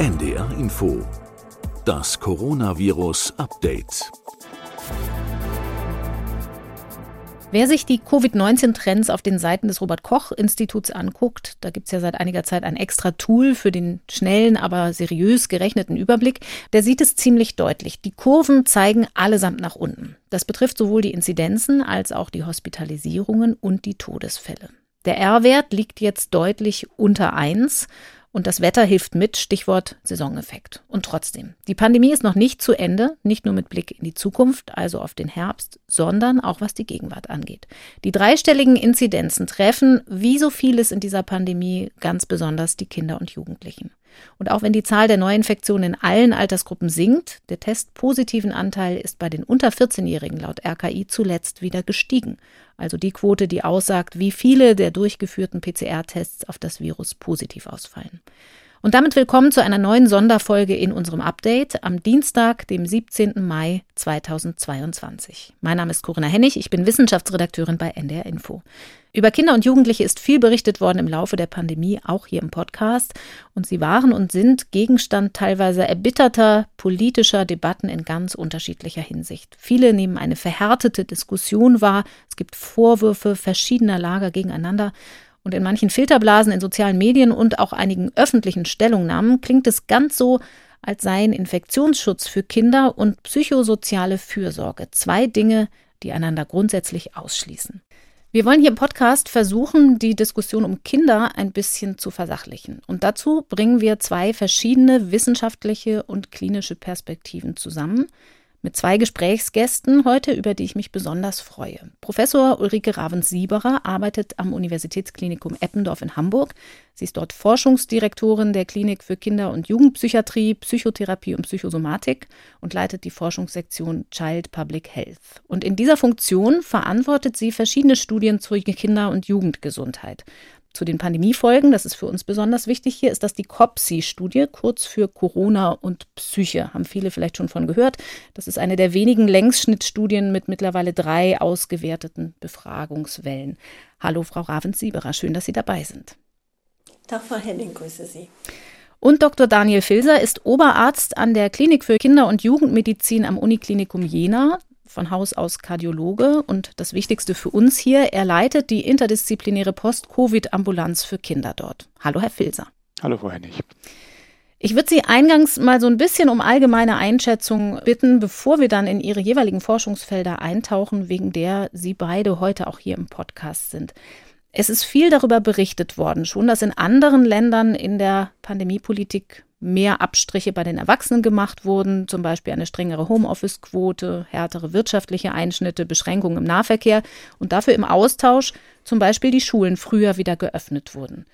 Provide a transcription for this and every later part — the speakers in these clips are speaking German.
NDR Info. Das Coronavirus Update. Wer sich die Covid-19-Trends auf den Seiten des Robert Koch-Instituts anguckt, da gibt es ja seit einiger Zeit ein extra Tool für den schnellen, aber seriös gerechneten Überblick, der sieht es ziemlich deutlich. Die Kurven zeigen allesamt nach unten. Das betrifft sowohl die Inzidenzen als auch die Hospitalisierungen und die Todesfälle. Der R-Wert liegt jetzt deutlich unter 1 und das Wetter hilft mit, Stichwort Saisoneffekt. Und trotzdem, die Pandemie ist noch nicht zu Ende, nicht nur mit Blick in die Zukunft, also auf den Herbst, sondern auch was die Gegenwart angeht. Die dreistelligen Inzidenzen treffen, wie so vieles in dieser Pandemie, ganz besonders die Kinder und Jugendlichen. Und auch wenn die Zahl der Neuinfektionen in allen Altersgruppen sinkt, der testpositiven Anteil ist bei den unter 14-Jährigen laut RKI zuletzt wieder gestiegen. Also die Quote, die aussagt, wie viele der durchgeführten PCR-Tests auf das Virus positiv ausfallen. Und damit willkommen zu einer neuen Sonderfolge in unserem Update am Dienstag, dem 17. Mai 2022. Mein Name ist Corinna Hennig, ich bin Wissenschaftsredakteurin bei NDR Info. Über Kinder und Jugendliche ist viel berichtet worden im Laufe der Pandemie, auch hier im Podcast. Und sie waren und sind Gegenstand teilweise erbitterter politischer Debatten in ganz unterschiedlicher Hinsicht. Viele nehmen eine verhärtete Diskussion wahr. Es gibt Vorwürfe verschiedener Lager gegeneinander. Und in manchen Filterblasen in sozialen Medien und auch einigen öffentlichen Stellungnahmen klingt es ganz so, als seien Infektionsschutz für Kinder und psychosoziale Fürsorge zwei Dinge, die einander grundsätzlich ausschließen. Wir wollen hier im Podcast versuchen, die Diskussion um Kinder ein bisschen zu versachlichen. Und dazu bringen wir zwei verschiedene wissenschaftliche und klinische Perspektiven zusammen, mit zwei Gesprächsgästen heute, über die ich mich besonders freue. Professor Ulrike Ravens-Sieberer arbeitet am Universitätsklinikum Eppendorf in Hamburg. Sie ist dort Forschungsdirektorin der Klinik für Kinder- und Jugendpsychiatrie, Psychotherapie und Psychosomatik und leitet die Forschungssektion Child Public Health. Und in dieser Funktion verantwortet sie verschiedene Studien zur Kinder- und Jugendgesundheit zu den Pandemiefolgen, das ist für uns besonders wichtig hier, ist das die COPSI-Studie, kurz für Corona und Psyche. Haben viele vielleicht schon von gehört. Das ist eine der wenigen Längsschnittstudien mit mittlerweile drei ausgewerteten Befragungswellen. Hallo, Frau Ravens-Sieberer, schön, dass Sie dabei sind. Tag, Frau Henning, grüße Sie. Und Dr. Daniel Filser ist Oberarzt an der Klinik für Kinder- und Jugendmedizin am Uniklinikum Jena von Haus aus Kardiologe und das Wichtigste für uns hier, er leitet die interdisziplinäre Post-Covid-Ambulanz für Kinder dort. Hallo, Herr Filser. Hallo, Frau Hennig. Ich würde Sie eingangs mal so ein bisschen um allgemeine Einschätzung bitten, bevor wir dann in Ihre jeweiligen Forschungsfelder eintauchen, wegen der Sie beide heute auch hier im Podcast sind. Es ist viel darüber berichtet worden, schon dass in anderen Ländern in der Pandemiepolitik mehr Abstriche bei den Erwachsenen gemacht wurden, zum Beispiel eine strengere Homeoffice-Quote, härtere wirtschaftliche Einschnitte, Beschränkungen im Nahverkehr und dafür im Austausch zum Beispiel die Schulen früher wieder geöffnet wurden.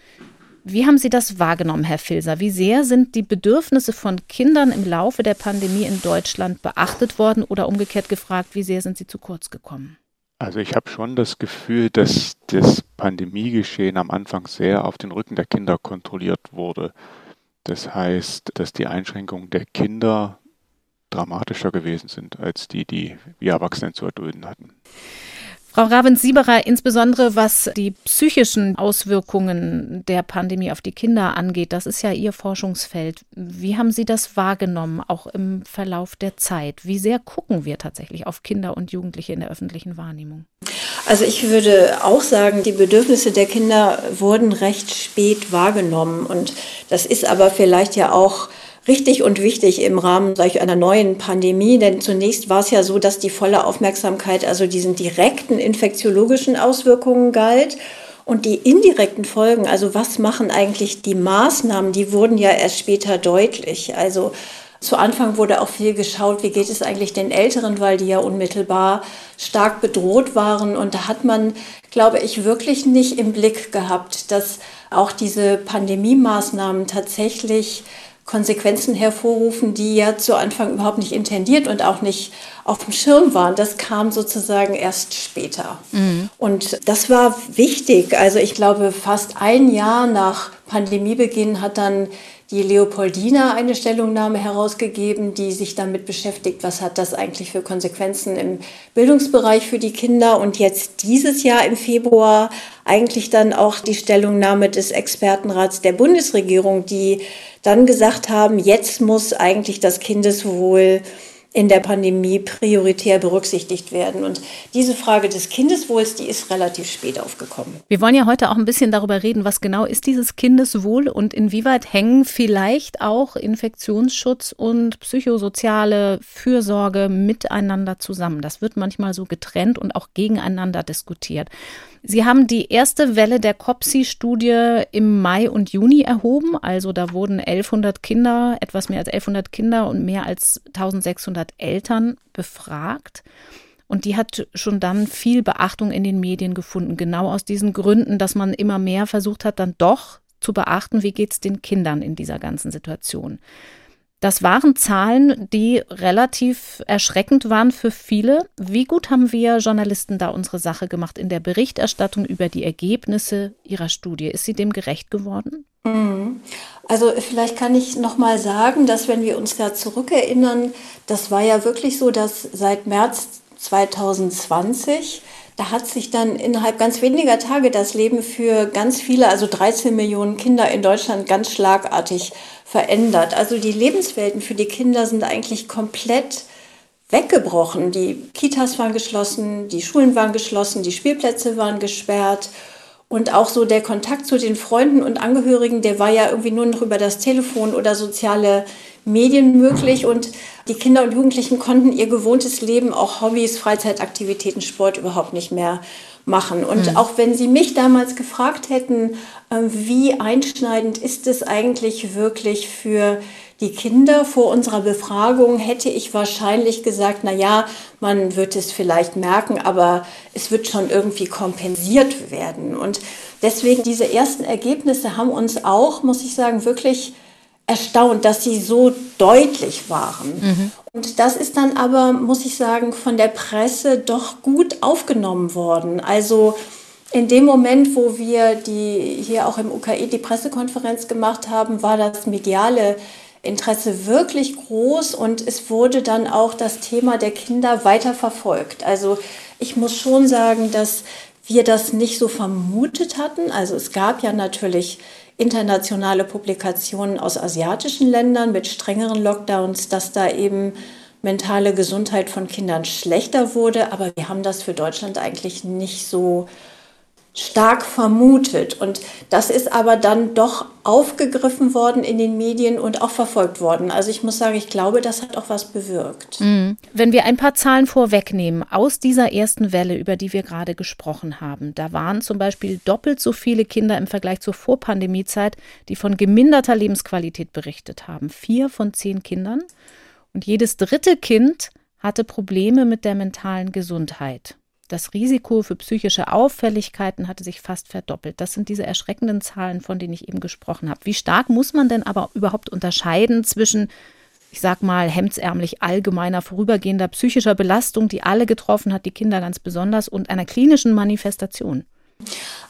Wie haben Sie das wahrgenommen, Herr Filser? Wie sehr sind die Bedürfnisse von Kindern im Laufe der Pandemie in Deutschland beachtet worden oder umgekehrt gefragt, wie sehr sind sie zu kurz gekommen? Also ich habe schon das Gefühl, dass das Pandemiegeschehen am Anfang sehr auf den Rücken der Kinder kontrolliert wurde. Das heißt, dass die Einschränkungen der Kinder dramatischer gewesen sind als die, die wir Erwachsenen zu erdulden hatten. Frau Ravens-Sieberer, insbesondere was die psychischen Auswirkungen der Pandemie auf die Kinder angeht, das ist ja Ihr Forschungsfeld. Wie haben Sie das wahrgenommen, auch im Verlauf der Zeit? Wie sehr gucken wir tatsächlich auf Kinder und Jugendliche in der öffentlichen Wahrnehmung? Also ich würde auch sagen, die Bedürfnisse der Kinder wurden recht spät wahrgenommen. Und das ist aber vielleicht ja auch richtig und wichtig im Rahmen solch einer neuen Pandemie, denn zunächst war es ja so, dass die volle Aufmerksamkeit also diesen direkten infektiologischen Auswirkungen galt. Und die indirekten Folgen, also was machen eigentlich die Maßnahmen, die wurden ja erst später deutlich. Also zu Anfang wurde auch viel geschaut, wie geht es eigentlich den Älteren, weil die ja unmittelbar stark bedroht waren. Und da hat man, glaube ich, wirklich nicht im Blick gehabt, dass auch diese Pandemie-Maßnahmen tatsächlich Konsequenzen hervorrufen, die ja zu Anfang überhaupt nicht intendiert und auch nicht auf dem Schirm waren. Das kam sozusagen erst später. Mhm. Und das war wichtig. Also ich glaube, fast ein Jahr nach Pandemiebeginn hat dann die Leopoldina eine Stellungnahme herausgegeben, die sich damit beschäftigt, was hat das eigentlich für Konsequenzen im Bildungsbereich für die Kinder. Und jetzt dieses Jahr im Februar eigentlich dann auch die Stellungnahme des Expertenrats der Bundesregierung, die dann gesagt haben, jetzt muss eigentlich das Kindeswohl in der Pandemie prioritär berücksichtigt werden. Und diese Frage des Kindeswohls, die ist relativ spät aufgekommen. Wir wollen ja heute auch ein bisschen darüber reden, was genau ist dieses Kindeswohl und inwieweit hängen vielleicht auch Infektionsschutz und psychosoziale Fürsorge miteinander zusammen. Das wird manchmal so getrennt und auch gegeneinander diskutiert. Sie haben die erste Welle der COPSI-Studie im Mai und Juni erhoben. Also da wurden 1100 Kinder, etwas mehr als 1100 Kinder und mehr als 1600 Eltern befragt. Und die hat schon dann viel Beachtung in den Medien gefunden. Genau aus diesen Gründen, dass man immer mehr versucht hat, dann doch zu beachten, wie geht es den Kindern in dieser ganzen Situation. Das waren Zahlen, die relativ erschreckend waren für viele. Wie gut haben wir Journalisten da unsere Sache gemacht in der Berichterstattung über die Ergebnisse Ihrer Studie? Ist sie dem gerecht geworden? Mhm. Also vielleicht kann ich noch mal sagen, dass wenn wir uns da zurückerinnern, das war ja wirklich so, dass seit März 2020 da hat sich dann innerhalb ganz weniger Tage das Leben für ganz viele, also 13 Millionen Kinder in Deutschland ganz schlagartig verändert. Also die Lebenswelten für die Kinder sind eigentlich komplett weggebrochen. Die Kitas waren geschlossen, die Schulen waren geschlossen, die Spielplätze waren gesperrt. Und auch so der Kontakt zu den Freunden und Angehörigen, der war ja irgendwie nur noch über das Telefon oder soziale Medien möglich. Und die Kinder und Jugendlichen konnten ihr gewohntes Leben, auch Hobbys, Freizeitaktivitäten, Sport überhaupt nicht mehr machen. Und mhm. auch wenn Sie mich damals gefragt hätten, äh, wie einschneidend ist es eigentlich wirklich für die Kinder vor unserer Befragung, hätte ich wahrscheinlich gesagt, na ja, man wird es vielleicht merken, aber es wird schon irgendwie kompensiert werden. Und deswegen diese ersten Ergebnisse haben uns auch, muss ich sagen, wirklich erstaunt, dass sie so deutlich waren. Mhm. Und das ist dann aber, muss ich sagen, von der Presse doch gut aufgenommen worden. Also in dem Moment, wo wir die hier auch im UKE die Pressekonferenz gemacht haben, war das mediale Interesse wirklich groß und es wurde dann auch das Thema der Kinder weiter verfolgt. Also ich muss schon sagen, dass wir das nicht so vermutet hatten. Also es gab ja natürlich internationale Publikationen aus asiatischen Ländern mit strengeren Lockdowns, dass da eben mentale Gesundheit von Kindern schlechter wurde. Aber wir haben das für Deutschland eigentlich nicht so stark vermutet. Und das ist aber dann doch aufgegriffen worden in den Medien und auch verfolgt worden. Also ich muss sagen, ich glaube, das hat auch was bewirkt. Mhm. Wenn wir ein paar Zahlen vorwegnehmen aus dieser ersten Welle, über die wir gerade gesprochen haben, da waren zum Beispiel doppelt so viele Kinder im Vergleich zur Vorpandemiezeit, die von geminderter Lebensqualität berichtet haben. Vier von zehn Kindern. Und jedes dritte Kind hatte Probleme mit der mentalen Gesundheit. Das Risiko für psychische Auffälligkeiten hatte sich fast verdoppelt. Das sind diese erschreckenden Zahlen, von denen ich eben gesprochen habe. Wie stark muss man denn aber überhaupt unterscheiden zwischen, ich sag mal, hemdsärmlich allgemeiner, vorübergehender psychischer Belastung, die alle getroffen hat, die Kinder ganz besonders, und einer klinischen Manifestation?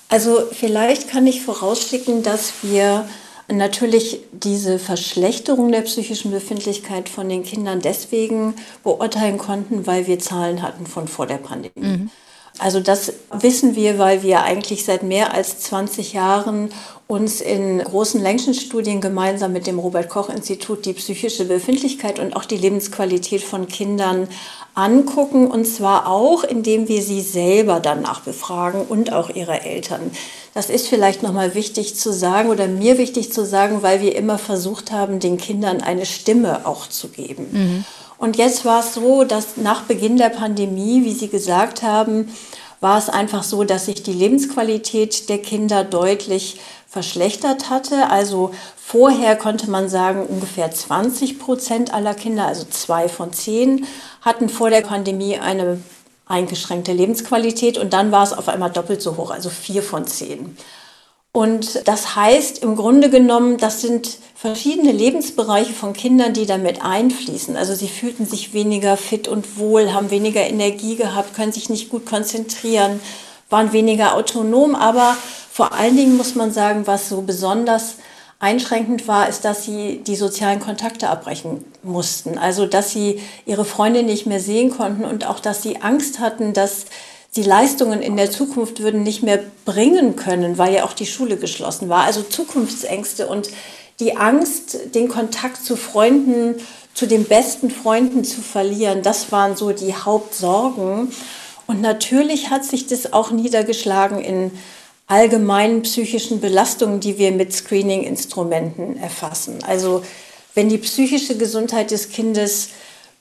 Also vielleicht kann ich vorausschicken, dass wir natürlich diese Verschlechterung der psychischen Befindlichkeit von den Kindern deswegen beurteilen konnten, weil wir Zahlen hatten von vor der Pandemie. Mhm. Also das wissen wir, weil wir eigentlich seit mehr als 20 Jahren uns in großen Längchenstudien gemeinsam mit dem Robert Koch Institut die psychische Befindlichkeit und auch die Lebensqualität von Kindern angucken und zwar auch, indem wir sie selber danach befragen und auch ihre Eltern. Das ist vielleicht nochmal wichtig zu sagen oder mir wichtig zu sagen, weil wir immer versucht haben, den Kindern eine Stimme auch zu geben. Mhm. Und jetzt war es so, dass nach Beginn der Pandemie, wie Sie gesagt haben, war es einfach so, dass sich die Lebensqualität der Kinder deutlich verschlechtert hatte. Also vorher konnte man sagen, ungefähr 20 Prozent aller Kinder, also zwei von zehn, hatten vor der Pandemie eine eingeschränkte Lebensqualität und dann war es auf einmal doppelt so hoch, also vier von zehn. Und das heißt im Grunde genommen, das sind verschiedene Lebensbereiche von Kindern, die damit einfließen. Also sie fühlten sich weniger fit und wohl, haben weniger Energie gehabt, können sich nicht gut konzentrieren, waren weniger autonom. Aber vor allen Dingen muss man sagen, was so besonders einschränkend war, ist, dass sie die sozialen Kontakte abbrechen mussten. Also, dass sie ihre Freunde nicht mehr sehen konnten und auch, dass sie Angst hatten, dass die Leistungen in der Zukunft würden nicht mehr bringen können, weil ja auch die Schule geschlossen war. Also Zukunftsängste und die Angst, den Kontakt zu Freunden, zu den besten Freunden zu verlieren, das waren so die Hauptsorgen. Und natürlich hat sich das auch niedergeschlagen in allgemeinen psychischen Belastungen, die wir mit Screening-Instrumenten erfassen. Also wenn die psychische Gesundheit des Kindes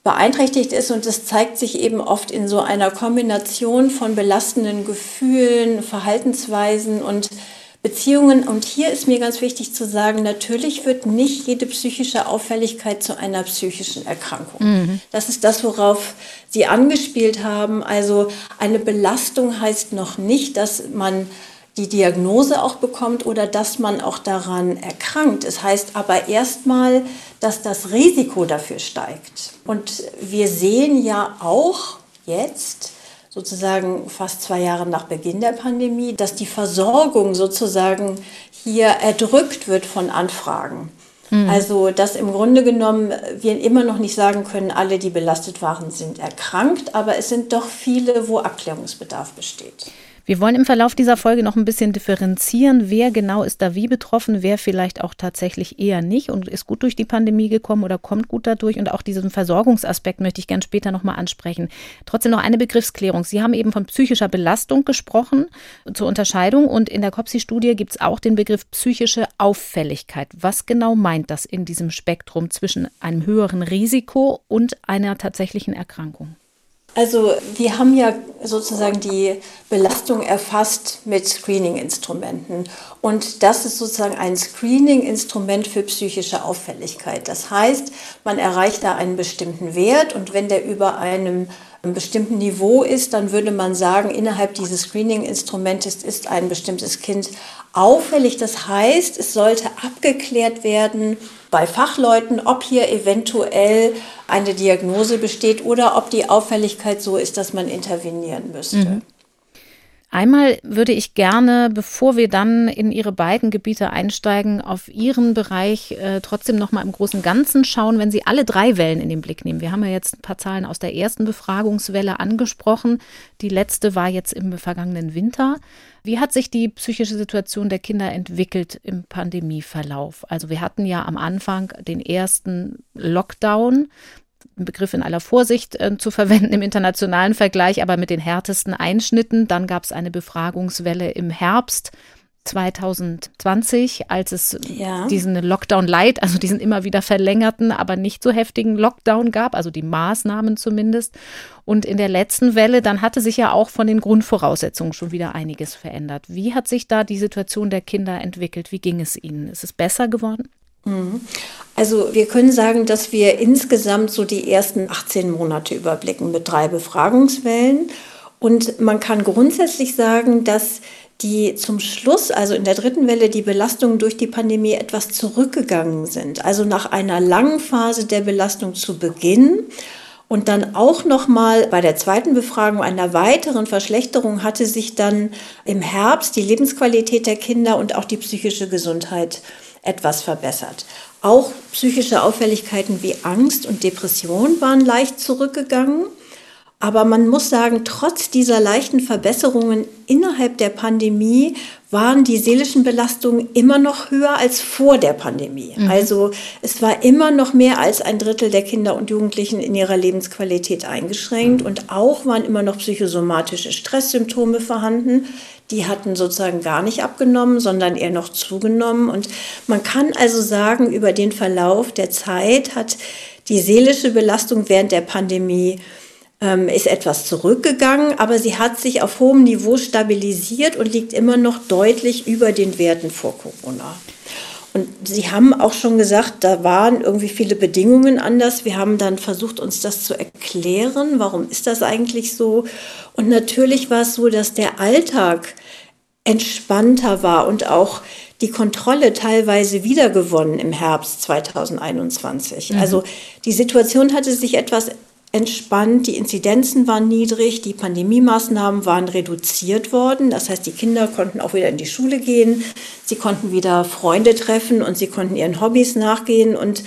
beeinträchtigt ist und das zeigt sich eben oft in so einer Kombination von belastenden Gefühlen, Verhaltensweisen und Beziehungen. Und hier ist mir ganz wichtig zu sagen, natürlich wird nicht jede psychische Auffälligkeit zu einer psychischen Erkrankung. Mhm. Das ist das, worauf Sie angespielt haben. Also eine Belastung heißt noch nicht, dass man die Diagnose auch bekommt oder dass man auch daran erkrankt. Es heißt aber erstmal, dass das Risiko dafür steigt. Und wir sehen ja auch jetzt, sozusagen fast zwei Jahre nach Beginn der Pandemie, dass die Versorgung sozusagen hier erdrückt wird von Anfragen. Mhm. Also, dass im Grunde genommen wir immer noch nicht sagen können, alle, die belastet waren, sind erkrankt, aber es sind doch viele, wo Abklärungsbedarf besteht. Wir wollen im Verlauf dieser Folge noch ein bisschen differenzieren, wer genau ist da wie betroffen, wer vielleicht auch tatsächlich eher nicht und ist gut durch die Pandemie gekommen oder kommt gut dadurch. Und auch diesen Versorgungsaspekt möchte ich gern später nochmal ansprechen. Trotzdem noch eine Begriffsklärung. Sie haben eben von psychischer Belastung gesprochen zur Unterscheidung und in der COPSI-Studie gibt es auch den Begriff psychische Auffälligkeit. Was genau meint das in diesem Spektrum zwischen einem höheren Risiko und einer tatsächlichen Erkrankung? Also wir haben ja sozusagen die Belastung erfasst mit Screening-Instrumenten. Und das ist sozusagen ein Screening-Instrument für psychische Auffälligkeit. Das heißt, man erreicht da einen bestimmten Wert und wenn der über einem bestimmten Niveau ist, dann würde man sagen, innerhalb dieses Screening-Instrumentes ist ein bestimmtes Kind auffällig. Das heißt, es sollte abgeklärt werden bei Fachleuten, ob hier eventuell eine Diagnose besteht oder ob die Auffälligkeit so ist, dass man intervenieren müsste. Mhm. Einmal würde ich gerne, bevor wir dann in Ihre beiden Gebiete einsteigen, auf Ihren Bereich äh, trotzdem noch mal im großen Ganzen schauen, wenn Sie alle drei Wellen in den Blick nehmen. Wir haben ja jetzt ein paar Zahlen aus der ersten Befragungswelle angesprochen. Die letzte war jetzt im vergangenen Winter. Wie hat sich die psychische Situation der Kinder entwickelt im Pandemieverlauf? Also wir hatten ja am Anfang den ersten Lockdown Begriff in aller Vorsicht äh, zu verwenden im internationalen Vergleich, aber mit den härtesten Einschnitten. Dann gab es eine Befragungswelle im Herbst 2020, als es ja. diesen Lockdown Light, also diesen immer wieder verlängerten, aber nicht so heftigen Lockdown gab, also die Maßnahmen zumindest. Und in der letzten Welle, dann hatte sich ja auch von den Grundvoraussetzungen schon wieder einiges verändert. Wie hat sich da die Situation der Kinder entwickelt? Wie ging es ihnen? Ist es besser geworden? Mhm. Also wir können sagen, dass wir insgesamt so die ersten 18 Monate überblicken mit drei Befragungswellen. Und man kann grundsätzlich sagen, dass die zum Schluss, also in der dritten Welle, die Belastungen durch die Pandemie etwas zurückgegangen sind. Also nach einer langen Phase der Belastung zu Beginn und dann auch noch mal bei der zweiten Befragung einer weiteren Verschlechterung hatte sich dann im Herbst die Lebensqualität der Kinder und auch die psychische Gesundheit etwas verbessert. Auch psychische Auffälligkeiten wie Angst und Depression waren leicht zurückgegangen. Aber man muss sagen, trotz dieser leichten Verbesserungen innerhalb der Pandemie waren die seelischen Belastungen immer noch höher als vor der Pandemie. Mhm. Also es war immer noch mehr als ein Drittel der Kinder und Jugendlichen in ihrer Lebensqualität eingeschränkt und auch waren immer noch psychosomatische Stresssymptome vorhanden. Die hatten sozusagen gar nicht abgenommen, sondern eher noch zugenommen. Und man kann also sagen, über den Verlauf der Zeit hat die seelische Belastung während der Pandemie ähm, ist etwas zurückgegangen, aber sie hat sich auf hohem Niveau stabilisiert und liegt immer noch deutlich über den Werten vor Corona. Und Sie haben auch schon gesagt, da waren irgendwie viele Bedingungen anders. Wir haben dann versucht, uns das zu erklären. Warum ist das eigentlich so? Und natürlich war es so, dass der Alltag entspannter war und auch die Kontrolle teilweise wiedergewonnen im Herbst 2021. Mhm. Also die Situation hatte sich etwas entspannt, die Inzidenzen waren niedrig, die Pandemiemaßnahmen waren reduziert worden. Das heißt, die Kinder konnten auch wieder in die Schule gehen, sie konnten wieder Freunde treffen und sie konnten ihren Hobbys nachgehen. Und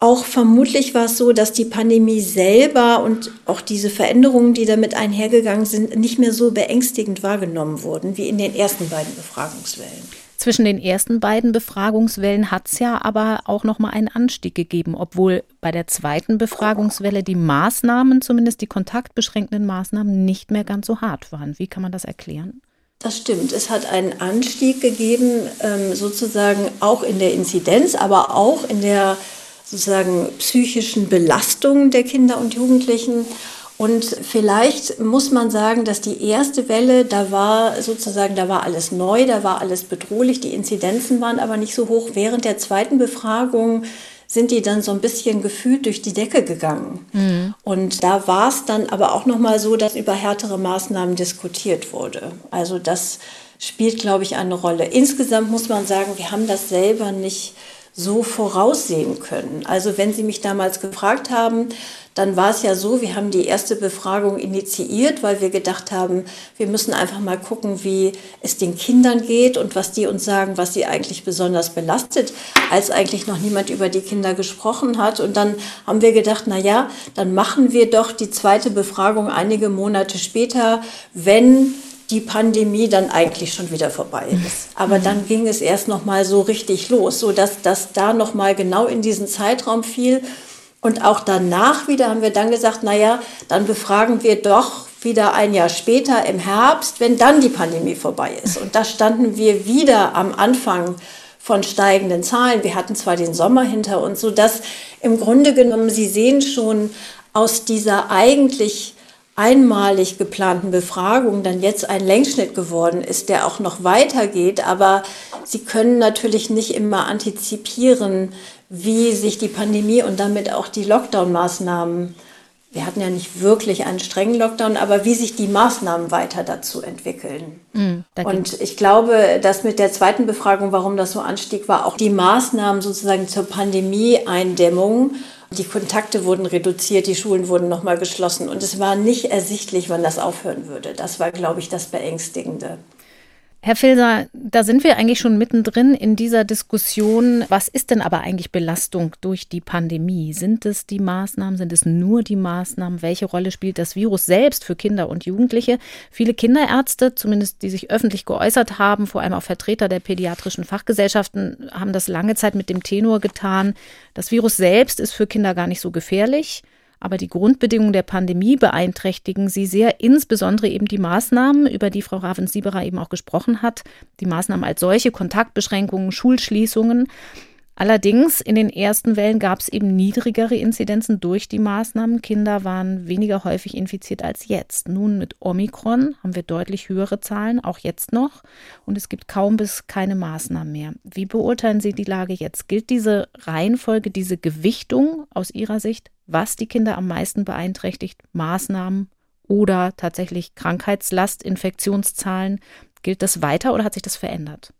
auch vermutlich war es so, dass die Pandemie selber und auch diese Veränderungen, die damit einhergegangen sind, nicht mehr so beängstigend wahrgenommen wurden wie in den ersten beiden Befragungswellen. Zwischen den ersten beiden Befragungswellen hat es ja aber auch noch mal einen Anstieg gegeben, obwohl bei der zweiten Befragungswelle die Maßnahmen, zumindest die kontaktbeschränkenden Maßnahmen, nicht mehr ganz so hart waren. Wie kann man das erklären? Das stimmt. Es hat einen Anstieg gegeben, ähm, sozusagen auch in der Inzidenz, aber auch in der sozusagen psychischen Belastung der Kinder und Jugendlichen. Und vielleicht muss man sagen, dass die erste Welle, da war sozusagen, da war alles neu, da war alles bedrohlich, die Inzidenzen waren aber nicht so hoch. Während der zweiten Befragung sind die dann so ein bisschen gefühlt durch die Decke gegangen. Mhm. Und da war es dann aber auch noch mal so, dass über härtere Maßnahmen diskutiert wurde. Also das spielt, glaube ich, eine Rolle. Insgesamt muss man sagen, wir haben das selber nicht so voraussehen können. Also wenn Sie mich damals gefragt haben, dann war es ja so, wir haben die erste Befragung initiiert, weil wir gedacht haben, wir müssen einfach mal gucken, wie es den Kindern geht und was die uns sagen, was sie eigentlich besonders belastet, als eigentlich noch niemand über die Kinder gesprochen hat. Und dann haben wir gedacht, na ja, dann machen wir doch die zweite Befragung einige Monate später, wenn die Pandemie dann eigentlich schon wieder vorbei ist. Aber dann ging es erst noch mal so richtig los, so dass das da noch mal genau in diesen Zeitraum fiel und auch danach wieder haben wir dann gesagt, naja, dann befragen wir doch wieder ein Jahr später im Herbst, wenn dann die Pandemie vorbei ist. Und da standen wir wieder am Anfang von steigenden Zahlen. Wir hatten zwar den Sommer hinter uns, sodass im Grunde genommen, Sie sehen schon, aus dieser eigentlich einmalig geplanten Befragung dann jetzt ein Längsschnitt geworden ist, der auch noch weitergeht. Aber Sie können natürlich nicht immer antizipieren, wie sich die Pandemie und damit auch die Lockdown-Maßnahmen, wir hatten ja nicht wirklich einen strengen Lockdown, aber wie sich die Maßnahmen weiter dazu entwickeln. Mm, und ich glaube, dass mit der zweiten Befragung, warum das so anstieg, war auch die Maßnahmen sozusagen zur Pandemie-Eindämmung. Die Kontakte wurden reduziert, die Schulen wurden nochmal geschlossen und es war nicht ersichtlich, wann das aufhören würde. Das war, glaube ich, das Beängstigende. Herr Filser, da sind wir eigentlich schon mittendrin in dieser Diskussion. Was ist denn aber eigentlich Belastung durch die Pandemie? Sind es die Maßnahmen? Sind es nur die Maßnahmen? Welche Rolle spielt das Virus selbst für Kinder und Jugendliche? Viele Kinderärzte, zumindest die sich öffentlich geäußert haben, vor allem auch Vertreter der pädiatrischen Fachgesellschaften, haben das lange Zeit mit dem Tenor getan. Das Virus selbst ist für Kinder gar nicht so gefährlich. Aber die Grundbedingungen der Pandemie beeinträchtigen sie sehr, insbesondere eben die Maßnahmen, über die Frau Ravensieberer eben auch gesprochen hat. Die Maßnahmen als solche, Kontaktbeschränkungen, Schulschließungen. Allerdings in den ersten Wellen gab es eben niedrigere Inzidenzen durch die Maßnahmen. Kinder waren weniger häufig infiziert als jetzt. Nun mit Omikron haben wir deutlich höhere Zahlen, auch jetzt noch. Und es gibt kaum bis keine Maßnahmen mehr. Wie beurteilen Sie die Lage jetzt? Gilt diese Reihenfolge, diese Gewichtung aus Ihrer Sicht, was die Kinder am meisten beeinträchtigt? Maßnahmen oder tatsächlich Krankheitslast, Infektionszahlen? Gilt das weiter oder hat sich das verändert?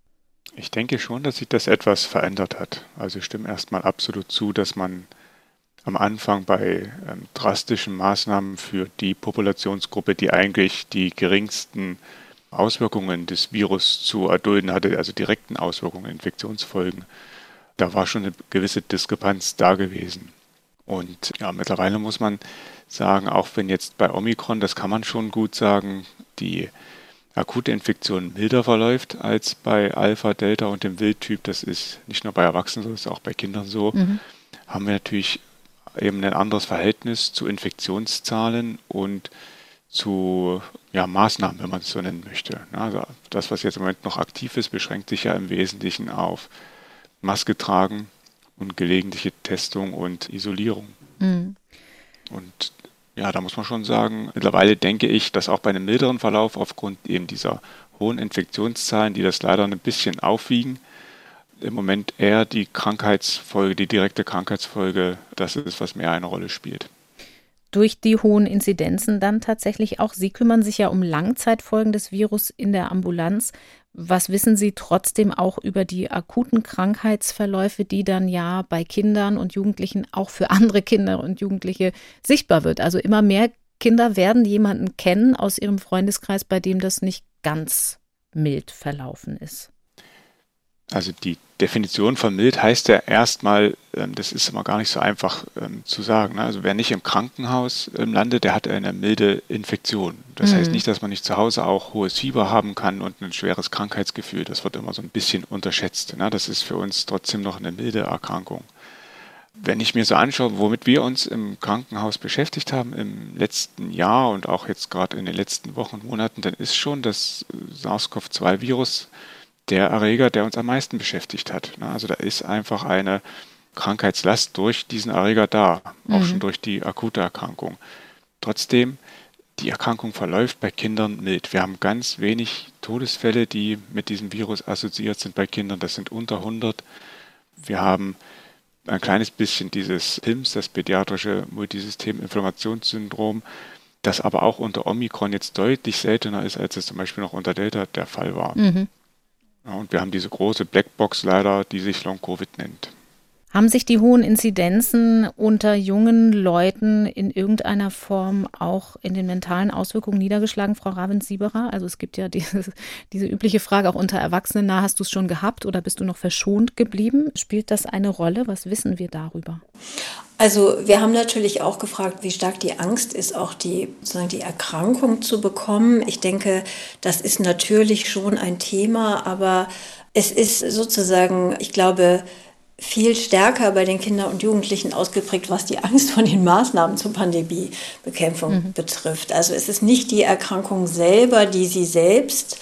Ich denke schon, dass sich das etwas verändert hat. Also ich stimme erstmal absolut zu, dass man am Anfang bei ähm, drastischen Maßnahmen für die Populationsgruppe, die eigentlich die geringsten Auswirkungen des Virus zu erdulden hatte, also direkten Auswirkungen, Infektionsfolgen, da war schon eine gewisse Diskrepanz da gewesen. Und ja, mittlerweile muss man sagen, auch wenn jetzt bei Omikron, das kann man schon gut sagen, die akute Infektion milder verläuft als bei Alpha, Delta und dem Wildtyp, das ist nicht nur bei Erwachsenen so, das ist auch bei Kindern so, mhm. haben wir natürlich eben ein anderes Verhältnis zu Infektionszahlen und zu ja, Maßnahmen, wenn man es so nennen möchte. Also das, was jetzt im Moment noch aktiv ist, beschränkt sich ja im Wesentlichen auf Maske tragen und gelegentliche Testung und Isolierung. Mhm. Und ja, da muss man schon sagen, mittlerweile denke ich, dass auch bei einem milderen Verlauf aufgrund eben dieser hohen Infektionszahlen, die das leider ein bisschen aufwiegen, im Moment eher die Krankheitsfolge, die direkte Krankheitsfolge, das ist, was mehr eine Rolle spielt. Durch die hohen Inzidenzen dann tatsächlich auch. Sie kümmern sich ja um Langzeitfolgen des Virus in der Ambulanz. Was wissen Sie trotzdem auch über die akuten Krankheitsverläufe, die dann ja bei Kindern und Jugendlichen auch für andere Kinder und Jugendliche sichtbar wird? Also immer mehr Kinder werden jemanden kennen aus ihrem Freundeskreis, bei dem das nicht ganz mild verlaufen ist. Also die Definition von mild heißt ja erstmal, ähm, das ist immer gar nicht so einfach ähm, zu sagen. Ne? Also wer nicht im Krankenhaus ähm, landet, der hat eine milde Infektion. Das mhm. heißt nicht, dass man nicht zu Hause auch hohes Fieber haben kann und ein schweres Krankheitsgefühl. Das wird immer so ein bisschen unterschätzt. Ne? Das ist für uns trotzdem noch eine milde Erkrankung. Wenn ich mir so anschaue, womit wir uns im Krankenhaus beschäftigt haben im letzten Jahr und auch jetzt gerade in den letzten Wochen und Monaten, dann ist schon das äh, SARS-CoV-2-Virus der Erreger, der uns am meisten beschäftigt hat. Ne? Also da ist einfach eine Krankheitslast durch diesen Erreger da, auch mhm. schon durch die akute Erkrankung. Trotzdem, die Erkrankung verläuft bei Kindern mild. Wir haben ganz wenig Todesfälle, die mit diesem Virus assoziiert sind bei Kindern. Das sind unter 100. Wir haben ein kleines bisschen dieses PIMS, das pädiatrische Multisystem-Inflammationssyndrom, das aber auch unter Omikron jetzt deutlich seltener ist, als es zum Beispiel noch unter Delta der Fall war. Mhm. Und wir haben diese große Blackbox leider, die sich Long-Covid nennt. Haben sich die hohen Inzidenzen unter jungen Leuten in irgendeiner Form auch in den mentalen Auswirkungen niedergeschlagen, Frau Ravens-Sieberer? Also es gibt ja diese, diese übliche Frage auch unter Erwachsenen, na, hast du es schon gehabt oder bist du noch verschont geblieben? Spielt das eine Rolle? Was wissen wir darüber? Also wir haben natürlich auch gefragt, wie stark die Angst ist, auch die, sozusagen die Erkrankung zu bekommen. Ich denke, das ist natürlich schon ein Thema, aber es ist sozusagen, ich glaube, viel stärker bei den Kindern und Jugendlichen ausgeprägt, was die Angst vor den Maßnahmen zur Pandemiebekämpfung mhm. betrifft. Also es ist nicht die Erkrankung selber, die sie selbst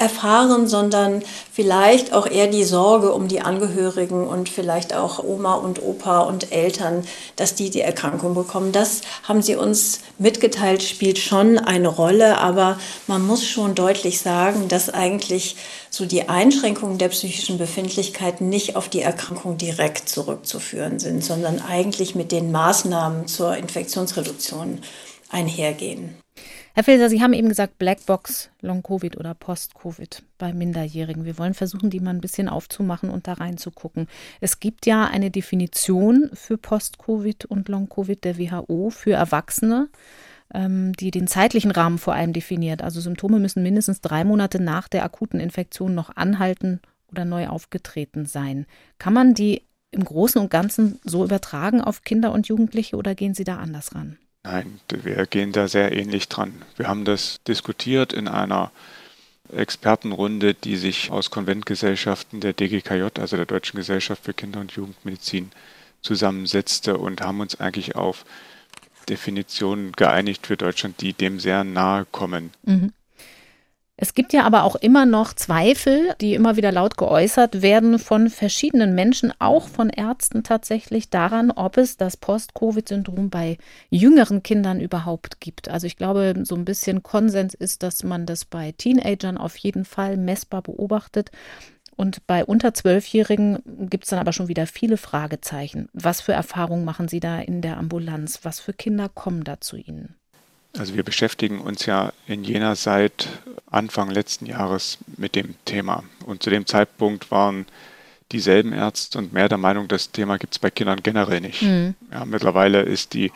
erfahren, sondern vielleicht auch eher die Sorge um die Angehörigen und vielleicht auch Oma und Opa und Eltern, dass die die Erkrankung bekommen. Das haben sie uns mitgeteilt, spielt schon eine Rolle, aber man muss schon deutlich sagen, dass eigentlich so die Einschränkungen der psychischen Befindlichkeit nicht auf die Erkrankung direkt zurückzuführen sind, sondern eigentlich mit den Maßnahmen zur Infektionsreduktion einhergehen. Herr Filser, Sie haben eben gesagt, Blackbox, Long-Covid oder Post-Covid bei Minderjährigen. Wir wollen versuchen, die mal ein bisschen aufzumachen und da reinzugucken. Es gibt ja eine Definition für Post-Covid und Long-Covid der WHO für Erwachsene, ähm, die den zeitlichen Rahmen vor allem definiert. Also Symptome müssen mindestens drei Monate nach der akuten Infektion noch anhalten oder neu aufgetreten sein. Kann man die im Großen und Ganzen so übertragen auf Kinder und Jugendliche oder gehen Sie da anders ran? Nein, wir gehen da sehr ähnlich dran. Wir haben das diskutiert in einer Expertenrunde, die sich aus Konventgesellschaften der DGKJ, also der Deutschen Gesellschaft für Kinder- und Jugendmedizin, zusammensetzte und haben uns eigentlich auf Definitionen geeinigt für Deutschland, die dem sehr nahe kommen. Mhm. Es gibt ja aber auch immer noch Zweifel, die immer wieder laut geäußert werden von verschiedenen Menschen, auch von Ärzten tatsächlich, daran, ob es das Post-Covid-Syndrom bei jüngeren Kindern überhaupt gibt. Also ich glaube, so ein bisschen Konsens ist, dass man das bei Teenagern auf jeden Fall messbar beobachtet. Und bei unter Zwölfjährigen gibt es dann aber schon wieder viele Fragezeichen. Was für Erfahrungen machen Sie da in der Ambulanz? Was für Kinder kommen da zu Ihnen? Also wir beschäftigen uns ja in Jena seit Anfang letzten Jahres mit dem Thema. Und zu dem Zeitpunkt waren dieselben Ärzte und mehr der Meinung, das Thema gibt es bei Kindern generell nicht. Mhm. Ja, mittlerweile ist die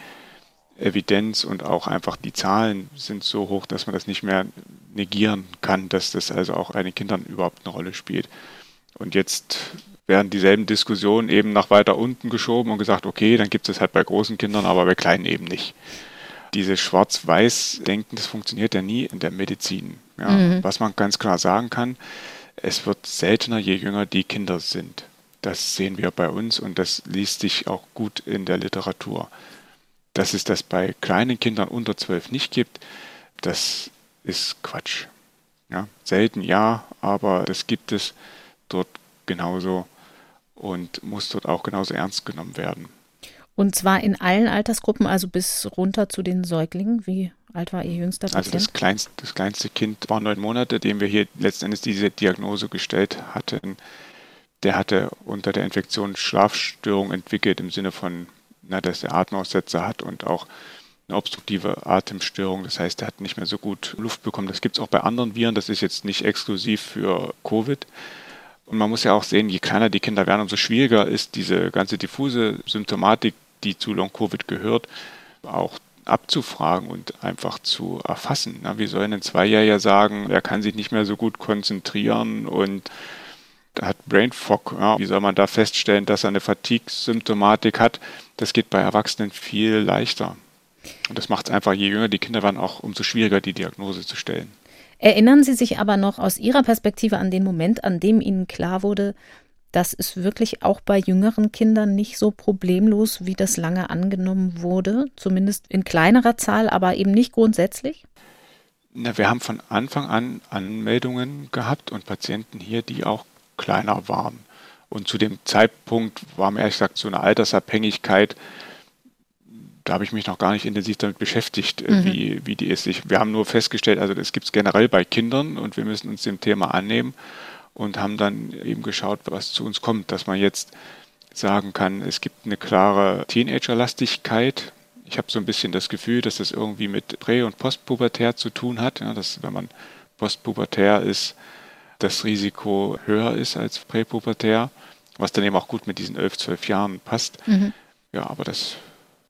Evidenz und auch einfach die Zahlen sind so hoch, dass man das nicht mehr negieren kann, dass das also auch bei den Kindern überhaupt eine Rolle spielt. Und jetzt werden dieselben Diskussionen eben nach weiter unten geschoben und gesagt, okay, dann gibt es halt bei großen Kindern, aber bei kleinen eben nicht dieses Schwarz-Weiß-Denken, das funktioniert ja nie in der Medizin. Ja. Mhm. Was man ganz klar sagen kann, es wird seltener, je jünger die Kinder sind. Das sehen wir bei uns und das liest sich auch gut in der Literatur. Dass es das bei kleinen Kindern unter zwölf nicht gibt, das ist Quatsch. Ja, selten ja, aber das gibt es dort genauso und muss dort auch genauso ernst genommen werden. Und zwar in allen Altersgruppen, also bis runter zu den Säuglingen. Wie alt war Ihr jüngster Patient? Also das kleinste, das kleinste Kind war neun Monate, dem wir hier letztendlich diese Diagnose gestellt hatten. Der hatte unter der Infektion Schlafstörung entwickelt im Sinne von, na, dass er Atemaussetzer hat und auch eine eine obstruktive Atemstörung. Das heißt, er hat nicht mehr so gut Luft bekommen. Das gibt es auch bei anderen Viren. Das ist jetzt nicht exklusiv für Covid. Und man muss ja auch sehen, je kleiner die Kinder werden, umso schwieriger ist diese ganze diffuse Symptomatik, die zu Long-Covid gehört, auch abzufragen und einfach zu erfassen. wie soll ein Zweijähriger sagen, er kann sich nicht mehr so gut konzentrieren und hat Brain Fog. Ja, wie soll man da feststellen, dass er eine Fatigue-Symptomatik hat? Das geht bei Erwachsenen viel leichter. Und das macht es einfach, je jünger die Kinder werden, auch umso schwieriger, die Diagnose zu stellen. Erinnern Sie sich aber noch aus Ihrer Perspektive an den Moment, an dem Ihnen klar wurde, dass es wirklich auch bei jüngeren Kindern nicht so problemlos, wie das lange angenommen wurde, zumindest in kleinerer Zahl, aber eben nicht grundsätzlich? Na, wir haben von Anfang an Anmeldungen gehabt und Patienten hier, die auch kleiner waren. Und zu dem Zeitpunkt war mir ehrlich gesagt so eine Altersabhängigkeit, da habe ich mich noch gar nicht intensiv damit beschäftigt, äh, mhm. wie, wie die ist. Ich, wir haben nur festgestellt, also das gibt es generell bei Kindern und wir müssen uns dem Thema annehmen und haben dann eben geschaut, was zu uns kommt, dass man jetzt sagen kann, es gibt eine klare Teenager-Lastigkeit. Ich habe so ein bisschen das Gefühl, dass das irgendwie mit Prä- und Postpubertär zu tun hat. Ja, dass wenn man postpubertär ist, das Risiko höher ist als präpubertär, was dann eben auch gut mit diesen 11, 12 Jahren passt. Mhm. Ja, aber das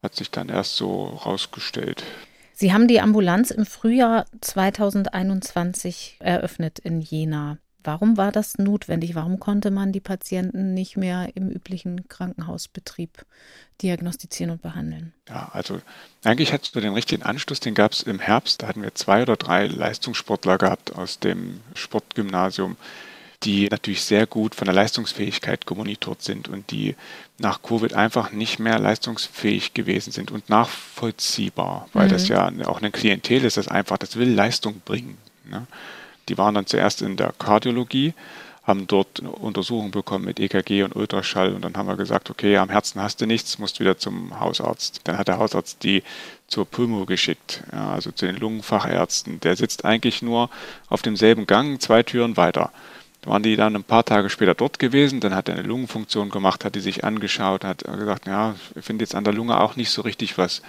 hat sich dann erst so rausgestellt. Sie haben die Ambulanz im Frühjahr 2021 eröffnet in Jena. Warum war das notwendig? Warum konnte man die Patienten nicht mehr im üblichen Krankenhausbetrieb diagnostizieren und behandeln? Ja, also eigentlich hat es den richtigen Anschluss, den gab es im Herbst. Da hatten wir zwei oder drei Leistungssportler gehabt aus dem Sportgymnasium, die natürlich sehr gut von der Leistungsfähigkeit gemonitort sind und die nach Covid einfach nicht mehr leistungsfähig gewesen sind und nachvollziehbar, weil mhm. das ja auch ein Klientel ist, das einfach, das will Leistung bringen. Ne? Die waren dann zuerst in der Kardiologie, haben dort eine Untersuchung bekommen mit EKG und Ultraschall und dann haben wir gesagt, okay, am Herzen hast du nichts, musst wieder zum Hausarzt. Dann hat der Hausarzt die zur Pulmo geschickt, ja, also zu den Lungenfachärzten. Der sitzt eigentlich nur auf demselben Gang, zwei Türen weiter. Da waren die dann ein paar Tage später dort gewesen, dann hat er eine Lungenfunktion gemacht, hat die sich angeschaut, hat gesagt, ja, ich finde jetzt an der Lunge auch nicht so richtig was.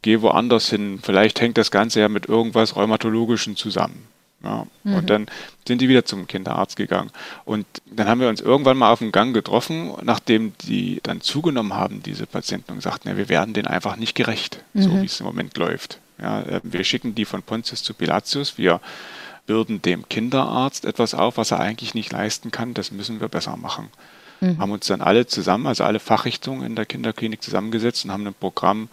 Geh woanders hin, vielleicht hängt das Ganze ja mit irgendwas Rheumatologischem zusammen. Ja. Mhm. Und dann sind die wieder zum Kinderarzt gegangen. Und dann haben wir uns irgendwann mal auf dem Gang getroffen, nachdem die dann zugenommen haben, diese Patienten, und sagten, ja, wir werden denen einfach nicht gerecht, mhm. so wie es im Moment läuft. Ja, äh, wir schicken die von Pontius zu Pilatius, wir bürden dem Kinderarzt etwas auf, was er eigentlich nicht leisten kann, das müssen wir besser machen. Mhm. Haben uns dann alle zusammen, also alle Fachrichtungen in der Kinderklinik zusammengesetzt und haben ein Programm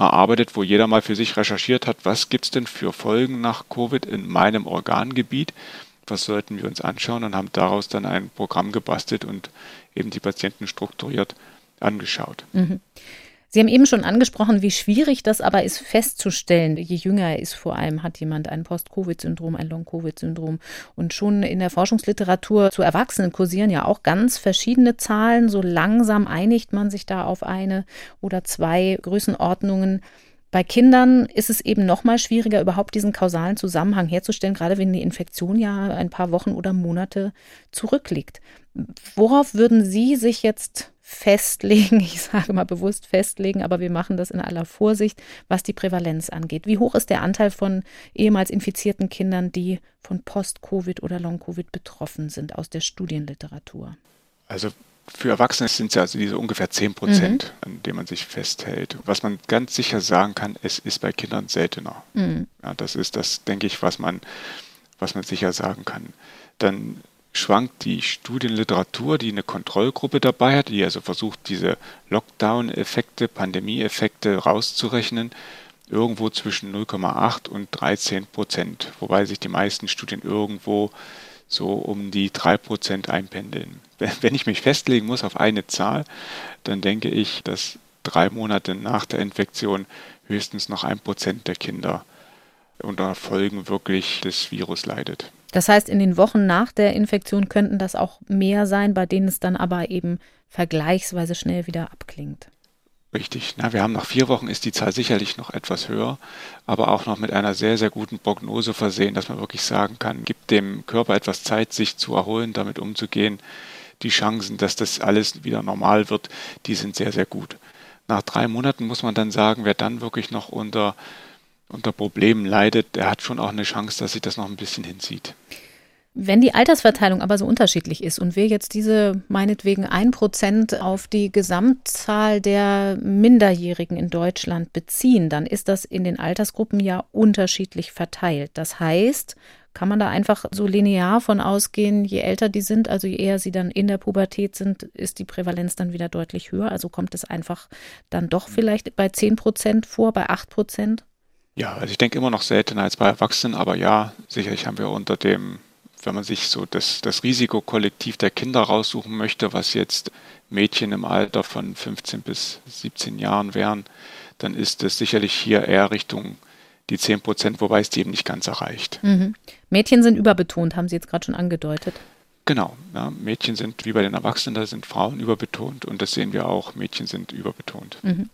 erarbeitet, wo jeder mal für sich recherchiert hat, was gibt es denn für Folgen nach Covid in meinem Organgebiet, was sollten wir uns anschauen und haben daraus dann ein Programm gebastelt und eben die Patienten strukturiert angeschaut. Mhm. Sie haben eben schon angesprochen, wie schwierig das aber ist festzustellen. Je jünger er ist, vor allem hat jemand ein Post-Covid-Syndrom, ein Long-Covid-Syndrom. Und schon in der Forschungsliteratur zu Erwachsenen kursieren ja auch ganz verschiedene Zahlen. So langsam einigt man sich da auf eine oder zwei Größenordnungen. Bei Kindern ist es eben noch mal schwieriger, überhaupt diesen kausalen Zusammenhang herzustellen, gerade wenn die Infektion ja ein paar Wochen oder Monate zurückliegt. Worauf würden Sie sich jetzt festlegen, ich sage mal bewusst festlegen, aber wir machen das in aller Vorsicht, was die Prävalenz angeht. Wie hoch ist der Anteil von ehemals infizierten Kindern, die von Post-Covid oder Long-Covid betroffen sind aus der Studienliteratur? Also für Erwachsene sind es ja also diese ungefähr 10 Prozent, mhm. an denen man sich festhält. Was man ganz sicher sagen kann, es ist bei Kindern seltener. Mhm. Ja, das ist das, denke ich, was man, was man sicher sagen kann. Dann schwankt die Studienliteratur, die eine Kontrollgruppe dabei hat, die also versucht, diese Lockdown-Effekte, Pandemie-Effekte rauszurechnen, irgendwo zwischen 0,8 und 13 Prozent, wobei sich die meisten Studien irgendwo so um die 3 Prozent einpendeln. Wenn ich mich festlegen muss auf eine Zahl, dann denke ich, dass drei Monate nach der Infektion höchstens noch ein Prozent der Kinder unter Folgen wirklich des Virus leidet. Das heißt, in den Wochen nach der Infektion könnten das auch mehr sein, bei denen es dann aber eben vergleichsweise schnell wieder abklingt. Richtig. Na, wir haben nach vier Wochen ist die Zahl sicherlich noch etwas höher, aber auch noch mit einer sehr, sehr guten Prognose versehen, dass man wirklich sagen kann, gibt dem Körper etwas Zeit, sich zu erholen, damit umzugehen. Die Chancen, dass das alles wieder normal wird, die sind sehr, sehr gut. nach drei Monaten muss man dann sagen, wer dann wirklich noch unter, unter Problemen leidet, der hat schon auch eine Chance, dass sich das noch ein bisschen hinzieht. Wenn die Altersverteilung aber so unterschiedlich ist und wir jetzt diese meinetwegen ein Prozent auf die Gesamtzahl der Minderjährigen in Deutschland beziehen, dann ist das in den Altersgruppen ja unterschiedlich verteilt. Das heißt, kann man da einfach so linear von ausgehen, je älter die sind, also je eher sie dann in der Pubertät sind, ist die Prävalenz dann wieder deutlich höher. Also kommt es einfach dann doch vielleicht bei 10 Prozent vor, bei 8 Prozent? Ja, also ich denke immer noch seltener als bei Erwachsenen, aber ja, sicherlich haben wir unter dem wenn man sich so das, das Risikokollektiv der Kinder raussuchen möchte, was jetzt Mädchen im Alter von 15 bis 17 Jahren wären, dann ist es sicherlich hier eher Richtung die 10 Prozent, wobei es die eben nicht ganz erreicht. Mhm. Mädchen sind überbetont, haben Sie jetzt gerade schon angedeutet. Genau, ja, Mädchen sind wie bei den Erwachsenen, da sind Frauen überbetont und das sehen wir auch, Mädchen sind überbetont. Mhm.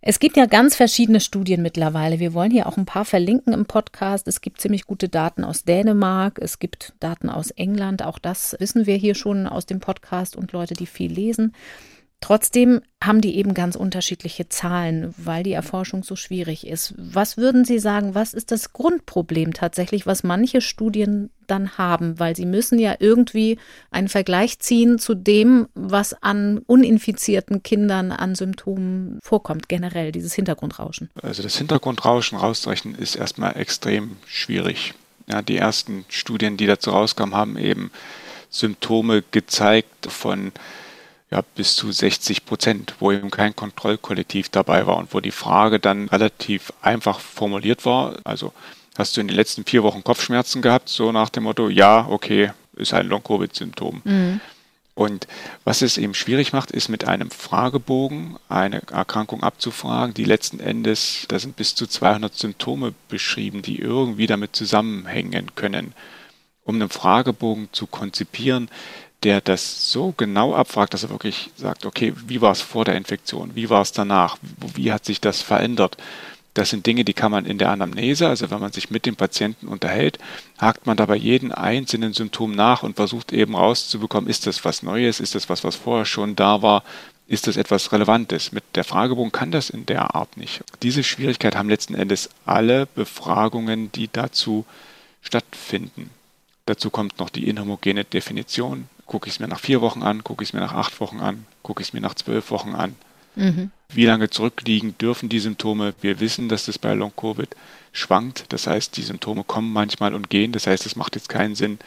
Es gibt ja ganz verschiedene Studien mittlerweile. Wir wollen hier auch ein paar verlinken im Podcast. Es gibt ziemlich gute Daten aus Dänemark, es gibt Daten aus England. Auch das wissen wir hier schon aus dem Podcast und Leute, die viel lesen. Trotzdem haben die eben ganz unterschiedliche Zahlen, weil die Erforschung so schwierig ist. Was würden Sie sagen, was ist das Grundproblem tatsächlich, was manche Studien dann haben? Weil sie müssen ja irgendwie einen Vergleich ziehen zu dem, was an uninfizierten Kindern an Symptomen vorkommt, generell, dieses Hintergrundrauschen. Also das Hintergrundrauschen rauszurechnen ist erstmal extrem schwierig. Ja, die ersten Studien, die dazu rauskamen, haben eben Symptome gezeigt von ja, bis zu 60 Prozent, wo eben kein Kontrollkollektiv dabei war und wo die Frage dann relativ einfach formuliert war. Also hast du in den letzten vier Wochen Kopfschmerzen gehabt, so nach dem Motto, ja, okay, ist ein Long-Covid-Symptom. Mhm. Und was es eben schwierig macht, ist mit einem Fragebogen eine Erkrankung abzufragen, die letzten Endes, da sind bis zu 200 Symptome beschrieben, die irgendwie damit zusammenhängen können. Um einen Fragebogen zu konzipieren, der das so genau abfragt, dass er wirklich sagt, okay, wie war es vor der Infektion, wie war es danach, wie hat sich das verändert. Das sind Dinge, die kann man in der Anamnese, also wenn man sich mit dem Patienten unterhält, hakt man dabei jeden einzelnen Symptom nach und versucht eben rauszubekommen, ist das was Neues, ist das was, was vorher schon da war, ist das etwas Relevantes. Mit der Fragebogen kann das in der Art nicht. Diese Schwierigkeit haben letzten Endes alle Befragungen, die dazu stattfinden. Dazu kommt noch die inhomogene Definition gucke ich es mir nach vier Wochen an, gucke ich es mir nach acht Wochen an, gucke ich es mir nach zwölf Wochen an. Mhm. Wie lange zurückliegen dürfen die Symptome? Wir wissen, dass das bei Long-Covid schwankt. Das heißt, die Symptome kommen manchmal und gehen. Das heißt, es macht jetzt keinen Sinn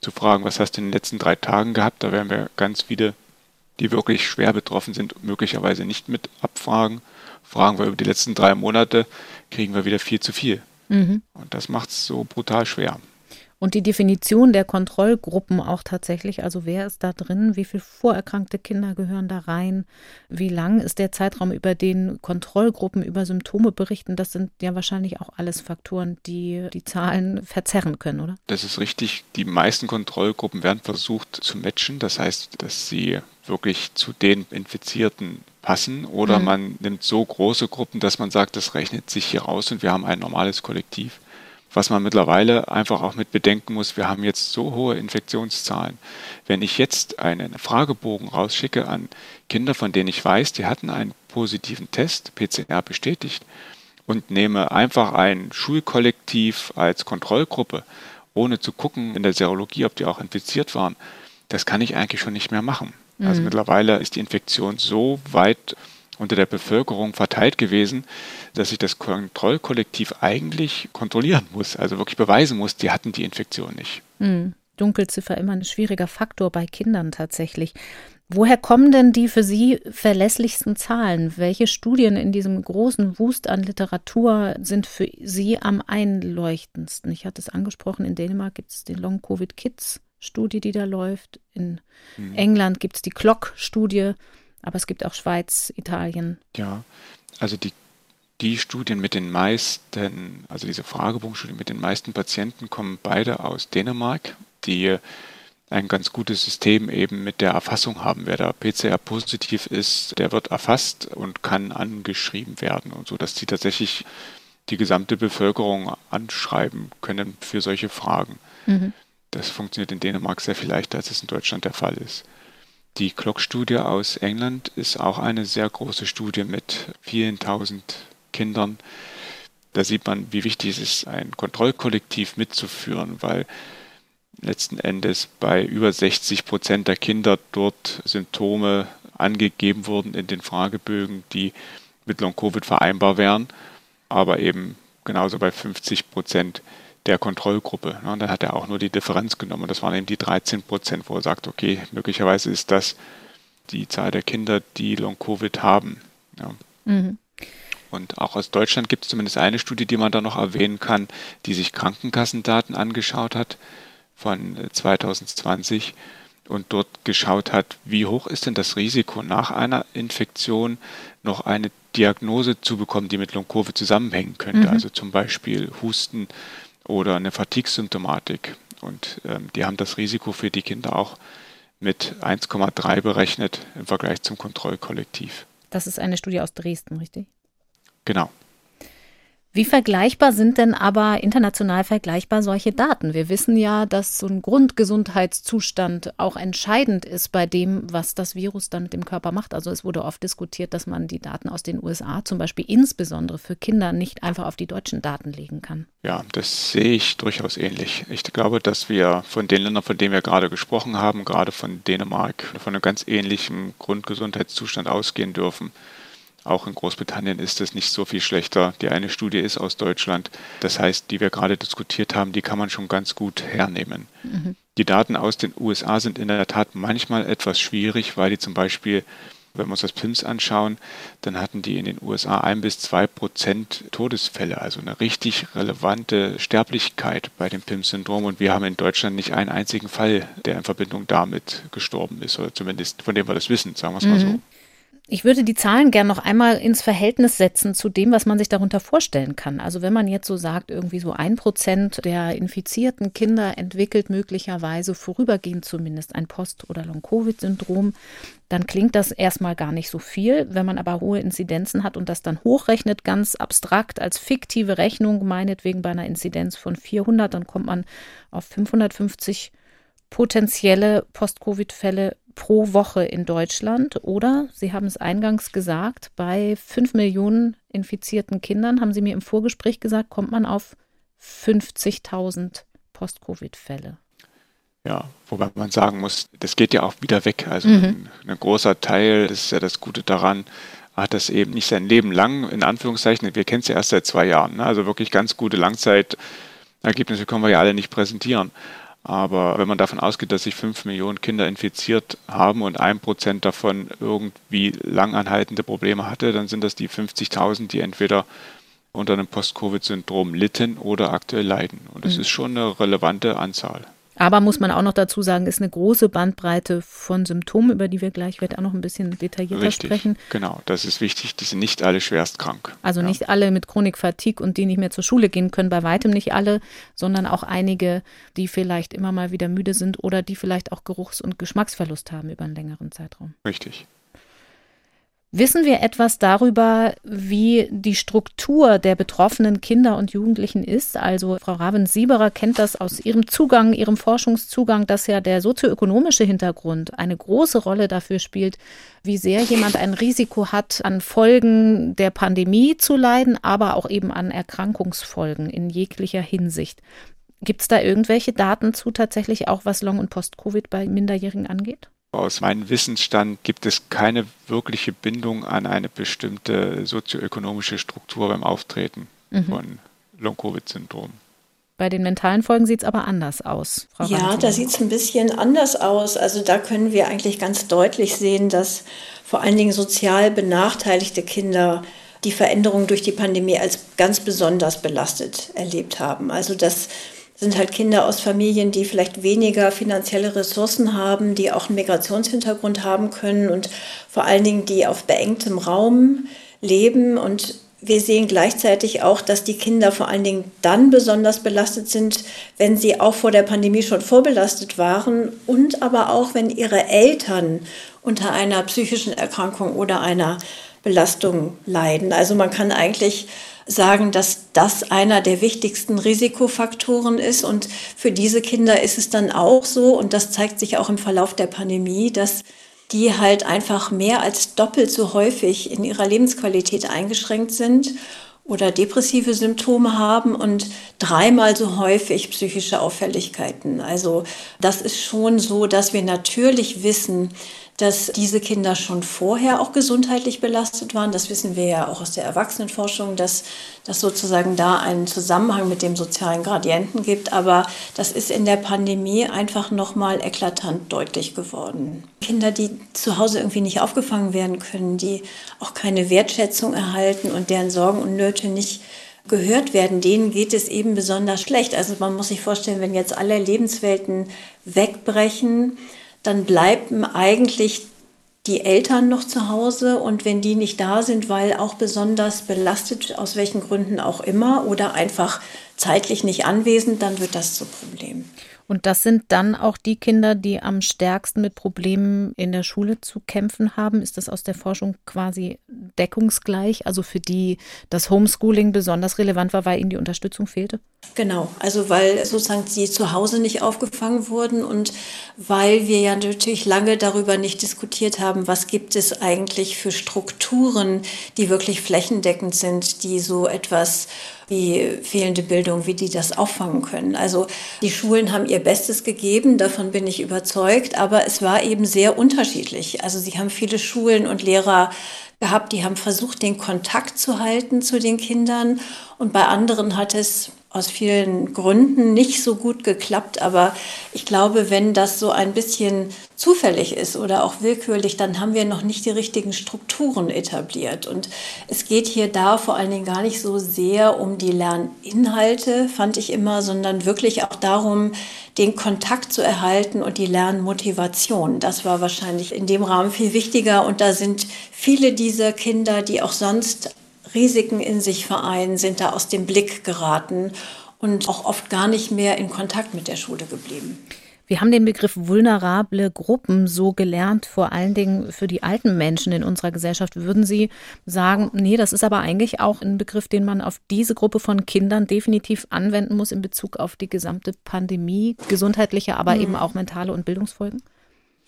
zu fragen, was hast du in den letzten drei Tagen gehabt? Da werden wir ganz viele, die wirklich schwer betroffen sind, möglicherweise nicht mit abfragen. Fragen wir über die letzten drei Monate, kriegen wir wieder viel zu viel. Mhm. Und das macht es so brutal schwer. Und die Definition der Kontrollgruppen auch tatsächlich, also wer ist da drin, wie viele vorerkrankte Kinder gehören da rein, wie lang ist der Zeitraum, über den Kontrollgruppen über Symptome berichten, das sind ja wahrscheinlich auch alles Faktoren, die die Zahlen verzerren können, oder? Das ist richtig. Die meisten Kontrollgruppen werden versucht zu matchen, das heißt, dass sie wirklich zu den Infizierten passen. Oder mhm. man nimmt so große Gruppen, dass man sagt, das rechnet sich hier aus und wir haben ein normales Kollektiv was man mittlerweile einfach auch mit bedenken muss, wir haben jetzt so hohe Infektionszahlen. Wenn ich jetzt einen Fragebogen rausschicke an Kinder, von denen ich weiß, die hatten einen positiven Test, PCR bestätigt, und nehme einfach ein Schulkollektiv als Kontrollgruppe, ohne zu gucken in der Serologie, ob die auch infiziert waren, das kann ich eigentlich schon nicht mehr machen. Also mhm. Also mittlerweile ist die Infektion so weit unter der Bevölkerung verteilt gewesen, dass sich das Kontrollkollektiv eigentlich kontrollieren muss, also wirklich beweisen muss, die hatten die Infektion nicht. Hm. Dunkelziffer immer ein schwieriger Faktor bei Kindern tatsächlich. Woher kommen denn die für Sie verlässlichsten Zahlen? Welche Studien in diesem großen Wust an Literatur sind für Sie am einleuchtendsten? Ich hatte es angesprochen, in Dänemark gibt es die Long-Covid-Kids-Studie, die da läuft. In hm. England gibt es die Clock-Studie. Aber es gibt auch Schweiz, Italien. Ja, also die, die Studien mit den meisten, also diese Fragebogenstudien mit den meisten Patienten kommen beide aus Dänemark, die ein ganz gutes System eben mit der Erfassung haben. Wer da PCR positiv ist, der wird erfasst und kann angeschrieben werden und so, dass die tatsächlich die gesamte Bevölkerung anschreiben können für solche Fragen. Mhm. Das funktioniert in Dänemark sehr viel leichter, als es in Deutschland der Fall ist. Die Clock-Studie aus England ist auch eine sehr große Studie mit vielen tausend Kindern. Da sieht man, wie wichtig es ist, ein Kontrollkollektiv mitzuführen, weil letzten Endes bei über 60 Prozent der Kinder dort Symptome angegeben wurden in den Fragebögen, die mit Long-Covid vereinbar wären, aber eben genauso bei 50 Prozent der Kontrollgruppe. Und dann hat er auch nur die Differenz genommen. Das waren eben die 13 Prozent, wo er sagt, okay, möglicherweise ist das die Zahl der Kinder, die Long-Covid haben. Ja. Mhm. Und auch aus Deutschland gibt es zumindest eine Studie, die man da noch erwähnen kann, die sich Krankenkassendaten angeschaut hat von 2020 und dort geschaut hat, wie hoch ist denn das Risiko nach einer Infektion noch eine Diagnose zu bekommen, die mit Long-Covid zusammenhängen könnte. Mhm. Also zum Beispiel Husten oder eine Fatigue-Symptomatik. Und ähm, die haben das Risiko für die Kinder auch mit 1,3 berechnet im Vergleich zum Kontrollkollektiv. Das ist eine Studie aus Dresden, richtig? Genau. Wie vergleichbar sind denn aber international vergleichbar solche Daten? Wir wissen ja, dass so ein Grundgesundheitszustand auch entscheidend ist bei dem, was das Virus dann mit dem Körper macht. Also es wurde oft diskutiert, dass man die Daten aus den USA zum Beispiel insbesondere für Kinder nicht einfach auf die deutschen Daten legen kann. Ja, das sehe ich durchaus ähnlich. Ich glaube, dass wir von den Ländern, von denen wir gerade gesprochen haben, gerade von Dänemark, von einem ganz ähnlichen Grundgesundheitszustand ausgehen dürfen. Auch in Großbritannien ist es nicht so viel schlechter. Die eine Studie ist aus Deutschland. Das heißt, die wir gerade diskutiert haben, die kann man schon ganz gut hernehmen. Mhm. Die Daten aus den USA sind in der Tat manchmal etwas schwierig, weil die zum Beispiel, wenn wir uns das PIMS anschauen, dann hatten die in den USA ein bis zwei Prozent Todesfälle, also eine richtig relevante Sterblichkeit bei dem PIMS-Syndrom. Und wir haben in Deutschland nicht einen einzigen Fall, der in Verbindung damit gestorben ist, oder zumindest von dem wir das wissen, sagen wir es mal mhm. so. Ich würde die Zahlen gern noch einmal ins Verhältnis setzen zu dem, was man sich darunter vorstellen kann. Also wenn man jetzt so sagt, irgendwie so ein Prozent der infizierten Kinder entwickelt möglicherweise vorübergehend zumindest ein Post- oder Long-Covid-Syndrom, dann klingt das erstmal gar nicht so viel. Wenn man aber hohe Inzidenzen hat und das dann hochrechnet, ganz abstrakt als fiktive Rechnung, meinetwegen bei einer Inzidenz von 400, dann kommt man auf 550 potenzielle Post-Covid-Fälle pro Woche in Deutschland oder, Sie haben es eingangs gesagt, bei fünf Millionen infizierten Kindern, haben Sie mir im Vorgespräch gesagt, kommt man auf 50.000 Post-Covid-Fälle. Ja, wobei man sagen muss, das geht ja auch wieder weg. Also mhm. ein, ein, großer Teil, das ist ja das Gute daran, hat das eben nicht sein Leben lang, in Anführungszeichen, wir kennen es ja erst seit zwei Jahren. Ne? Also wirklich ganz gute Langzeitergebnisse können wir ja alle nicht präsentieren. Aber wenn man davon ausgeht, dass sich fünf Millionen Kinder infiziert haben und ein Prozent davon irgendwie langanhaltende Probleme hatte, dann sind das die 50.000, die entweder unter einem Post-Covid-Syndrom litten oder aktuell leiden. Und das mhm. ist schon eine relevante Anzahl. Aber muss man auch noch dazu sagen, ist eine große Bandbreite von Symptomen, über die wir gleich vielleicht auch noch ein bisschen detaillierter Richtig, sprechen. Genau, das ist wichtig. Die sind nicht alle schwerst krank. Also ja. nicht alle mit Chronik Fatigue und die nicht mehr zur Schule gehen können, bei weitem nicht alle, sondern auch einige, die vielleicht immer mal wieder müde sind oder die vielleicht auch Geruchs- und Geschmacksverlust haben über einen längeren Zeitraum. Richtig. Wissen wir etwas darüber, wie die Struktur der betroffenen Kinder und Jugendlichen ist? Also Frau Ravens-Sieberer kennt das aus ihrem Zugang, ihrem Forschungszugang, dass ja der sozioökonomische Hintergrund eine große Rolle dafür spielt, wie sehr jemand ein Risiko hat, an Folgen der Pandemie zu leiden, aber auch eben an Erkrankungsfolgen in jeglicher Hinsicht. Gibt es da irgendwelche Daten zu tatsächlich auch, was Long- und Post-Covid bei Minderjährigen angeht? Aus meinem Wissensstand gibt es keine wirkliche Bindung an eine bestimmte sozioökonomische Struktur beim Auftreten mhm. von Long-Covid-Syndrom. Bei den mentalen Folgen sieht es aber anders aus. Frau ja, Ranzen. da sieht es ein bisschen anders aus. Also da können wir eigentlich ganz deutlich sehen, dass vor allen Dingen sozial benachteiligte Kinder die Veränderung durch die Pandemie als ganz besonders belastet erlebt haben. Also dass sind halt Kinder aus Familien, die vielleicht weniger finanzielle Ressourcen haben, die auch einen Migrationshintergrund haben können und vor allen Dingen die auf beengtem Raum leben. Und wir sehen gleichzeitig auch, dass die Kinder vor allen Dingen dann besonders belastet sind, wenn sie auch vor der Pandemie schon vorbelastet waren und aber auch, wenn ihre Eltern unter einer psychischen Erkrankung oder einer Belastung leiden. Also man kann eigentlich sagen, dass das einer der wichtigsten Risikofaktoren ist. Und für diese Kinder ist es dann auch so, und das zeigt sich auch im Verlauf der Pandemie, dass die halt einfach mehr als doppelt so häufig in ihrer Lebensqualität eingeschränkt sind oder depressive Symptome haben und dreimal so häufig psychische Auffälligkeiten. Also das ist schon so, dass wir natürlich wissen, dass diese Kinder schon vorher auch gesundheitlich belastet waren. Das wissen wir ja auch aus der Erwachsenenforschung, dass das sozusagen da einen Zusammenhang mit dem sozialen Gradienten gibt. Aber das ist in der Pandemie einfach nochmal eklatant deutlich geworden. Kinder, die zu Hause irgendwie nicht aufgefangen werden können, die auch keine Wertschätzung erhalten und deren Sorgen und Nöte nicht gehört werden, denen geht es eben besonders schlecht. Also man muss sich vorstellen, wenn jetzt alle Lebenswelten wegbrechen, dann bleiben eigentlich die Eltern noch zu Hause und wenn die nicht da sind, weil auch besonders belastet, aus welchen Gründen auch immer, oder einfach zeitlich nicht anwesend, dann wird das zum Problem. Und das sind dann auch die Kinder, die am stärksten mit Problemen in der Schule zu kämpfen haben. Ist das aus der Forschung quasi deckungsgleich? Also für die das Homeschooling besonders relevant war, weil ihnen die Unterstützung fehlte? Genau, also weil sozusagen sie zu Hause nicht aufgefangen wurden und weil wir ja natürlich lange darüber nicht diskutiert haben, was gibt es eigentlich für Strukturen, die wirklich flächendeckend sind, die so etwas wie fehlende Bildung, wie die das auffangen können. Also die Schulen haben ihr Bestes gegeben, davon bin ich überzeugt, aber es war eben sehr unterschiedlich. Also sie haben viele Schulen und Lehrer gehabt, die haben versucht, den Kontakt zu halten zu den Kindern und bei anderen hat es aus vielen Gründen nicht so gut geklappt. Aber ich glaube, wenn das so ein bisschen zufällig ist oder auch willkürlich, dann haben wir noch nicht die richtigen Strukturen etabliert. Und es geht hier da vor allen Dingen gar nicht so sehr um die Lerninhalte, fand ich immer, sondern wirklich auch darum, den Kontakt zu erhalten und die Lernmotivation. Das war wahrscheinlich in dem Rahmen viel wichtiger. Und da sind viele dieser Kinder, die auch sonst Risiken in sich vereinen, sind da aus dem Blick geraten und auch oft gar nicht mehr in Kontakt mit der Schule geblieben. Wir haben den Begriff vulnerable Gruppen so gelernt, vor allen Dingen für die alten Menschen in unserer Gesellschaft. Würden Sie sagen, nee, das ist aber eigentlich auch ein Begriff, den man auf diese Gruppe von Kindern definitiv anwenden muss in Bezug auf die gesamte Pandemie, gesundheitliche, aber mhm. eben auch mentale und Bildungsfolgen?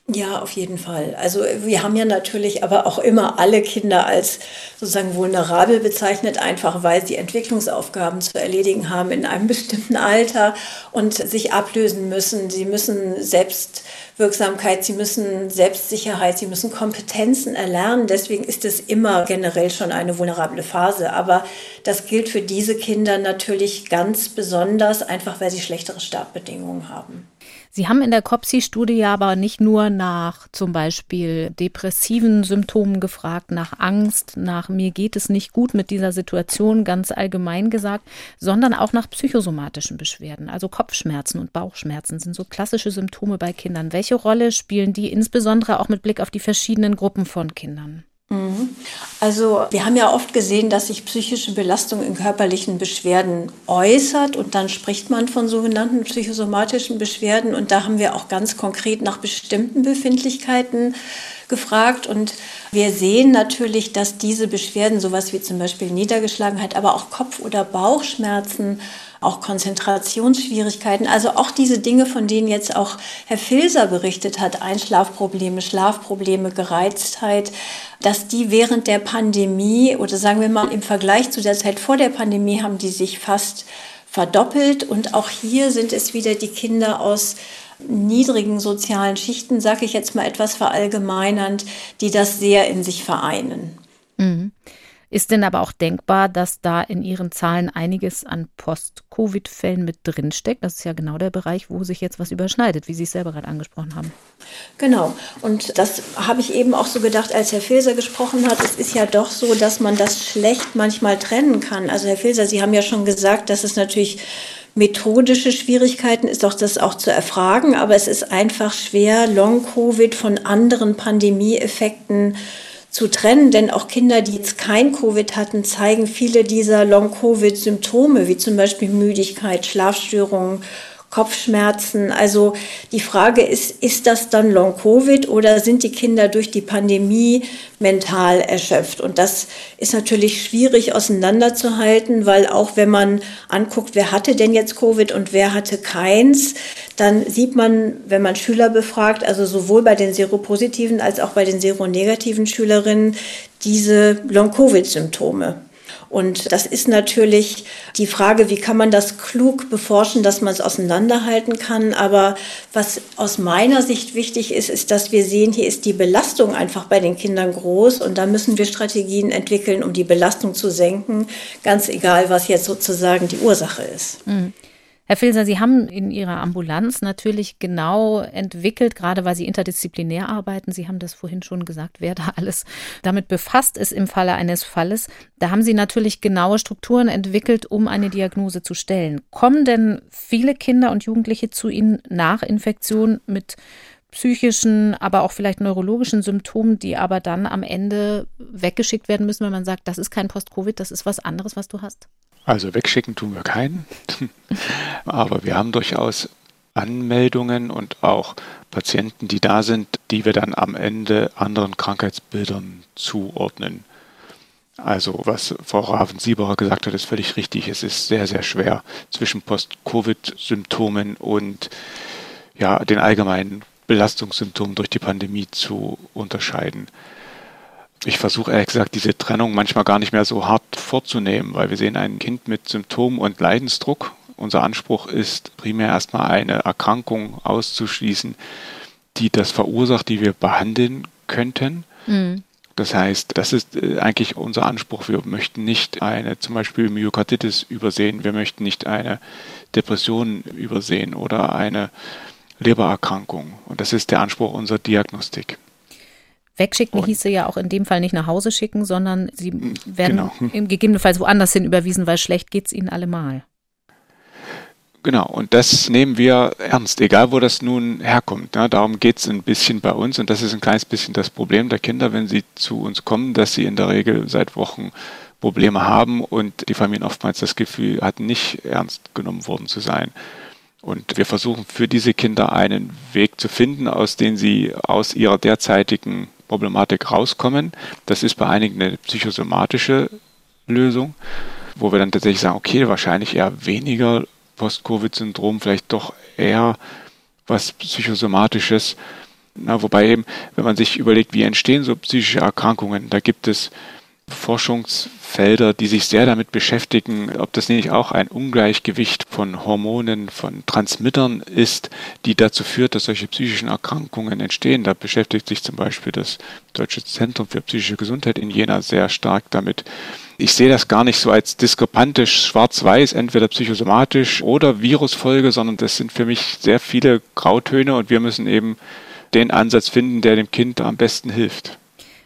Ja, auf jeden Fall. Also wir haben ja natürlich aber auch immer alle Kinder als sozusagen vulnerabel bezeichnet, einfach weil sie Entwicklungsaufgaben zu erledigen haben in einem bestimmten Alter und sich ablösen müssen. Sie müssen Selbstwirksamkeit, sie müssen Selbstsicherheit, sie müssen Kompetenzen erlernen. Deswegen ist es immer generell schon eine vulnerable Phase. Aber das gilt für diese Kinder natürlich ganz besonders, einfach weil sie schlechtere Startbedingungen haben. Sie haben in der COPSI-Studie aber nicht nur nach zum Beispiel depressiven Symptomen gefragt, nach Angst, nach mir geht es nicht gut mit dieser Situation, ganz allgemein gesagt, sondern auch nach psychosomatischen Beschwerden. Also Kopfschmerzen und Bauchschmerzen sind so klassische Symptome bei Kindern. Welche Rolle spielen die insbesondere auch mit Blick auf die verschiedenen Gruppen von Kindern? Mhm. Also wir haben ja oft gesehen, dass sich psychische Belastung in körperlichen Beschwerden äußert und dann spricht man von sogenannten psychosomatischen Beschwerden und da haben wir auch ganz konkret nach bestimmten Befindlichkeiten gefragt und wir sehen natürlich, dass diese Beschwerden, sowas wie zum Beispiel Niedergeschlagenheit, aber auch Kopf- oder Bauchschmerzen, auch Konzentrationsschwierigkeiten, also auch diese Dinge, von denen jetzt auch Herr Filser berichtet hat, Einschlafprobleme, Schlafprobleme, Gereiztheit, dass die während der Pandemie oder sagen wir mal im Vergleich zu der Zeit vor der Pandemie haben die sich fast verdoppelt und auch hier sind es wieder die Kinder aus niedrigen sozialen Schichten, sage ich jetzt mal etwas verallgemeinernd, die das sehr in sich vereinen. Mhm. Ist denn aber auch denkbar, dass da in Ihren Zahlen einiges an Post-Covid-Fällen mit drinsteckt? Das ist ja genau der Bereich, wo sich jetzt was überschneidet, wie Sie es selber gerade angesprochen haben. Genau. Und das habe ich eben auch so gedacht, als Herr Filser gesprochen hat. Es ist ja doch so, dass man das schlecht manchmal trennen kann. Also Herr Filser, Sie haben ja schon gesagt, dass es natürlich methodische Schwierigkeiten ist doch das auch zu erfragen, aber es ist einfach schwer, Long-Covid von anderen Pandemieeffekten zu trennen, denn auch Kinder, die jetzt kein Covid hatten, zeigen viele dieser Long-Covid-Symptome, wie zum Beispiel Müdigkeit, Schlafstörungen, Kopfschmerzen. Also die Frage ist, ist das dann Long-Covid oder sind die Kinder durch die Pandemie mental erschöpft? Und das ist natürlich schwierig auseinanderzuhalten, weil auch wenn man anguckt, wer hatte denn jetzt Covid und wer hatte keins, dann sieht man, wenn man Schüler befragt, also sowohl bei den seropositiven als auch bei den seronegativen Schülerinnen, diese Long-Covid-Symptome. Und das ist natürlich die Frage, wie kann man das klug beforschen, dass man es auseinanderhalten kann. Aber was aus meiner Sicht wichtig ist, ist, dass wir sehen, hier ist die Belastung einfach bei den Kindern groß und da müssen wir Strategien entwickeln, um die Belastung zu senken, ganz egal, was jetzt sozusagen die Ursache ist. Mhm. Herr Filser, Sie haben in Ihrer Ambulanz natürlich genau entwickelt, gerade weil Sie interdisziplinär arbeiten. Sie haben das vorhin schon gesagt, wer da alles damit befasst ist im Falle eines Falles. Da haben Sie natürlich genaue Strukturen entwickelt, um eine Diagnose zu stellen. Kommen denn viele Kinder und Jugendliche zu Ihnen nach Infektion mit psychischen, aber auch vielleicht neurologischen Symptomen, die aber dann am Ende weggeschickt werden müssen, wenn man sagt, das ist kein Post-Covid, das ist was anderes, was du hast? Also wegschicken tun wir keinen, aber wir haben durchaus Anmeldungen und auch Patienten, die da sind, die wir dann am Ende anderen Krankheitsbildern zuordnen. Also was Frau Raven-Sieberer gesagt hat, ist völlig richtig. Es ist sehr, sehr schwer zwischen Post-Covid-Symptomen und ja, den allgemeinen Belastungssymptomen durch die Pandemie zu unterscheiden ich versuche ehrlich gesagt, diese Trennung manchmal gar nicht mehr so hart vorzunehmen, weil wir sehen ein Kind mit Symptomen und Leidensdruck. Unser Anspruch ist primär erstmal eine Erkrankung auszuschließen, die das verursacht, die wir behandeln könnten. Mhm. Das heißt, das ist äh, eigentlich unser Anspruch. Wir möchten nicht eine zum Beispiel Myokarditis übersehen, wir möchten nicht eine Depression übersehen oder eine Lebererkrankung. Und das ist der Anspruch unserer Diagnostik. Wegschicken und hieße ja auch in dem Fall nicht nach Hause schicken, sondern sie werden genau. gegebenenfalls woanders hin überwiesen, weil schlecht geht es ihnen allemal. Genau, und das nehmen wir ernst, egal wo das nun herkommt. Ja, darum geht es ein bisschen bei uns und das ist ein kleines bisschen das Problem der Kinder, wenn sie zu uns kommen, dass sie in der Regel seit Wochen Probleme haben und die Familien oftmals das Gefühl hatten, nicht ernst genommen worden zu sein. Und wir versuchen für diese Kinder einen Weg zu finden, aus dem sie aus ihrer derzeitigen Problematik rauskommen. Das ist bei einigen eine psychosomatische Lösung, wo wir dann tatsächlich sagen, okay, wahrscheinlich eher weniger Post-Covid-Syndrom, vielleicht doch eher was Psychosomatisches. Na, wobei eben, wenn man sich überlegt, wie entstehen so psychische Erkrankungen, da gibt es Forschungsfelder, die sich sehr damit beschäftigen, ob das nicht auch ein Ungleichgewicht von Hormonen, von Transmittern ist, die dazu führt, dass solche psychischen Erkrankungen entstehen. Da beschäftigt sich zum Beispiel das Deutsche Zentrum für psychische Gesundheit in Jena sehr stark damit. Ich sehe das gar nicht so als diskrepantisch schwarz-weiß, entweder psychosomatisch oder Virusfolge, sondern das sind für mich sehr viele Grautöne und wir müssen eben den Ansatz finden, der dem Kind am besten hilft.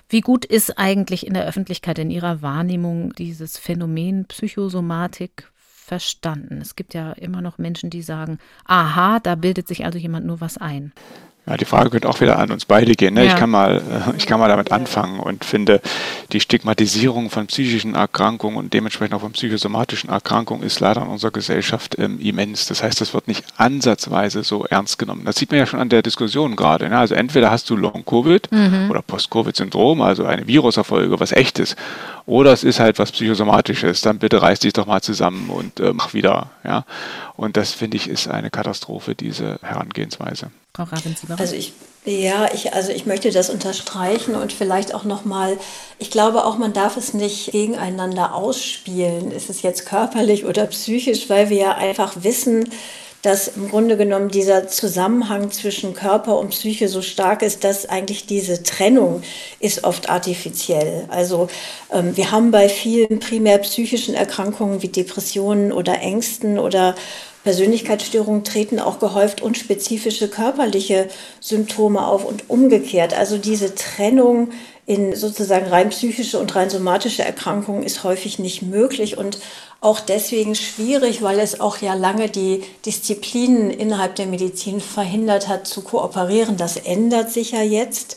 Wie gut ist eigentlich in der Öffentlichkeit in Ihrer Wahrnehmung dieses Phänomen Psychosomatik verstanden? Es gibt ja immer noch Menschen, die sagen, aha, da bildet sich also jemand nur was ein. Ja, die Frage könnte auch wieder an uns beide gehen. Ne? Ja. Ich, kann mal, äh, ich kann mal damit anfangen und finde, die Stigmatisierung von psychischen Erkrankungen und dementsprechend auch von psychosomatischen Erkrankungen ist leider in unserer Gesellschaft ähm, immens. Das heißt, das wird nicht ansatzweise so ernst genommen. Das sieht man ja schon an der Diskussion gerade. Ne? Also entweder hast du Long-Covid mhm. oder Post-Covid-Syndrom, also eine Viruserfolge, was echtes, oder es ist halt was Psychosomatisches. Dann bitte reiß dich doch mal zusammen und äh, mach wieder. Ja? Und das finde ich ist eine Katastrophe, diese Herangehensweise. Frau Ravensieber? Also ich, ja, ich, also ich möchte das unterstreichen und vielleicht auch nochmal, ich glaube auch, man darf es nicht gegeneinander ausspielen. Ist es jetzt körperlich oder psychisch, weil wir ja einfach wissen, dass im Grunde genommen dieser Zusammenhang zwischen Körper und Psyche so stark ist, dass eigentlich diese Trennung ist oft artifiziell. Also ähm, wir haben bei vielen primär psychischen Erkrankungen wie Depressionen oder Ängsten oder Persönlichkeitsstörungen treten auch gehäuft unspezifische körperliche Symptome auf und umgekehrt. Also diese Trennung in sozusagen rein psychische und rein somatische Erkrankungen ist häufig nicht möglich und auch deswegen schwierig, weil es auch ja lange die Disziplinen innerhalb der Medizin verhindert hat zu kooperieren. Das ändert sich ja jetzt.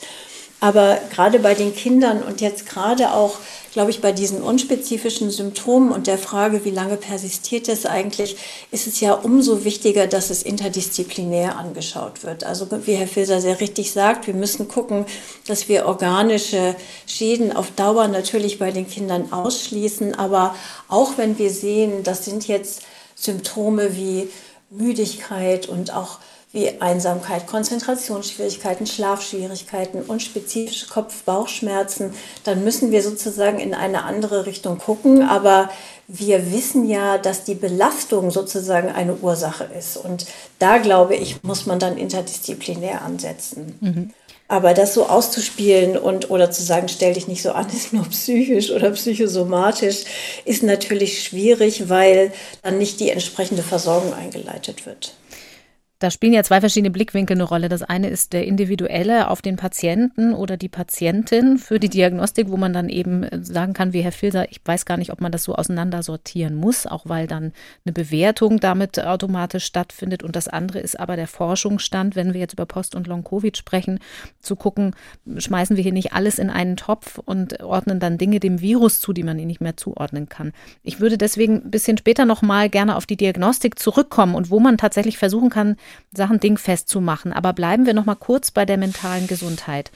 Aber gerade bei den Kindern und jetzt gerade auch, glaube ich, bei diesen unspezifischen Symptomen und der Frage, wie lange persistiert es eigentlich, ist es ja umso wichtiger, dass es interdisziplinär angeschaut wird. Also wie Herr Filser sehr richtig sagt, wir müssen gucken, dass wir organische Schäden auf Dauer natürlich bei den Kindern ausschließen. Aber auch wenn wir sehen, das sind jetzt Symptome wie Müdigkeit und auch wie Einsamkeit, Konzentrationsschwierigkeiten, Schlafschwierigkeiten und spezifische Kopf-Bauchschmerzen, dann müssen wir sozusagen in eine andere Richtung gucken. Aber wir wissen ja, dass die Belastung sozusagen eine Ursache ist. Und da, glaube ich, muss man dann interdisziplinär ansetzen. Mhm. Aber das so auszuspielen und oder zu sagen, stell dich nicht so an, ist nur psychisch oder psychosomatisch, ist natürlich schwierig, weil dann nicht die entsprechende Versorgung eingeleitet wird. Da spielen ja zwei verschiedene Blickwinkel eine Rolle. Das eine ist der individuelle auf den Patienten oder die Patientin für die Diagnostik, wo man dann eben äh, sagen kann, wie Herr Filser, ich weiß gar nicht, ob man das so auseinandersortieren muss, auch weil dann eine Bewertung damit automatisch stattfindet. Und das andere ist aber der Forschungsstand, wenn wir jetzt über Post- und Long-Covid sprechen, zu gucken, schmeißen wir hier nicht alles in einen Topf und ordnen dann Dinge dem Virus zu, die man nicht mehr zuordnen kann. Ich würde deswegen ein bisschen später nochmal gerne auf die Diagnostik zurückkommen und wo man tatsächlich versuchen kann, Sachen dingfest zu machen. Aber bleiben wir noch mal kurz bei der mentalen Gesundheit.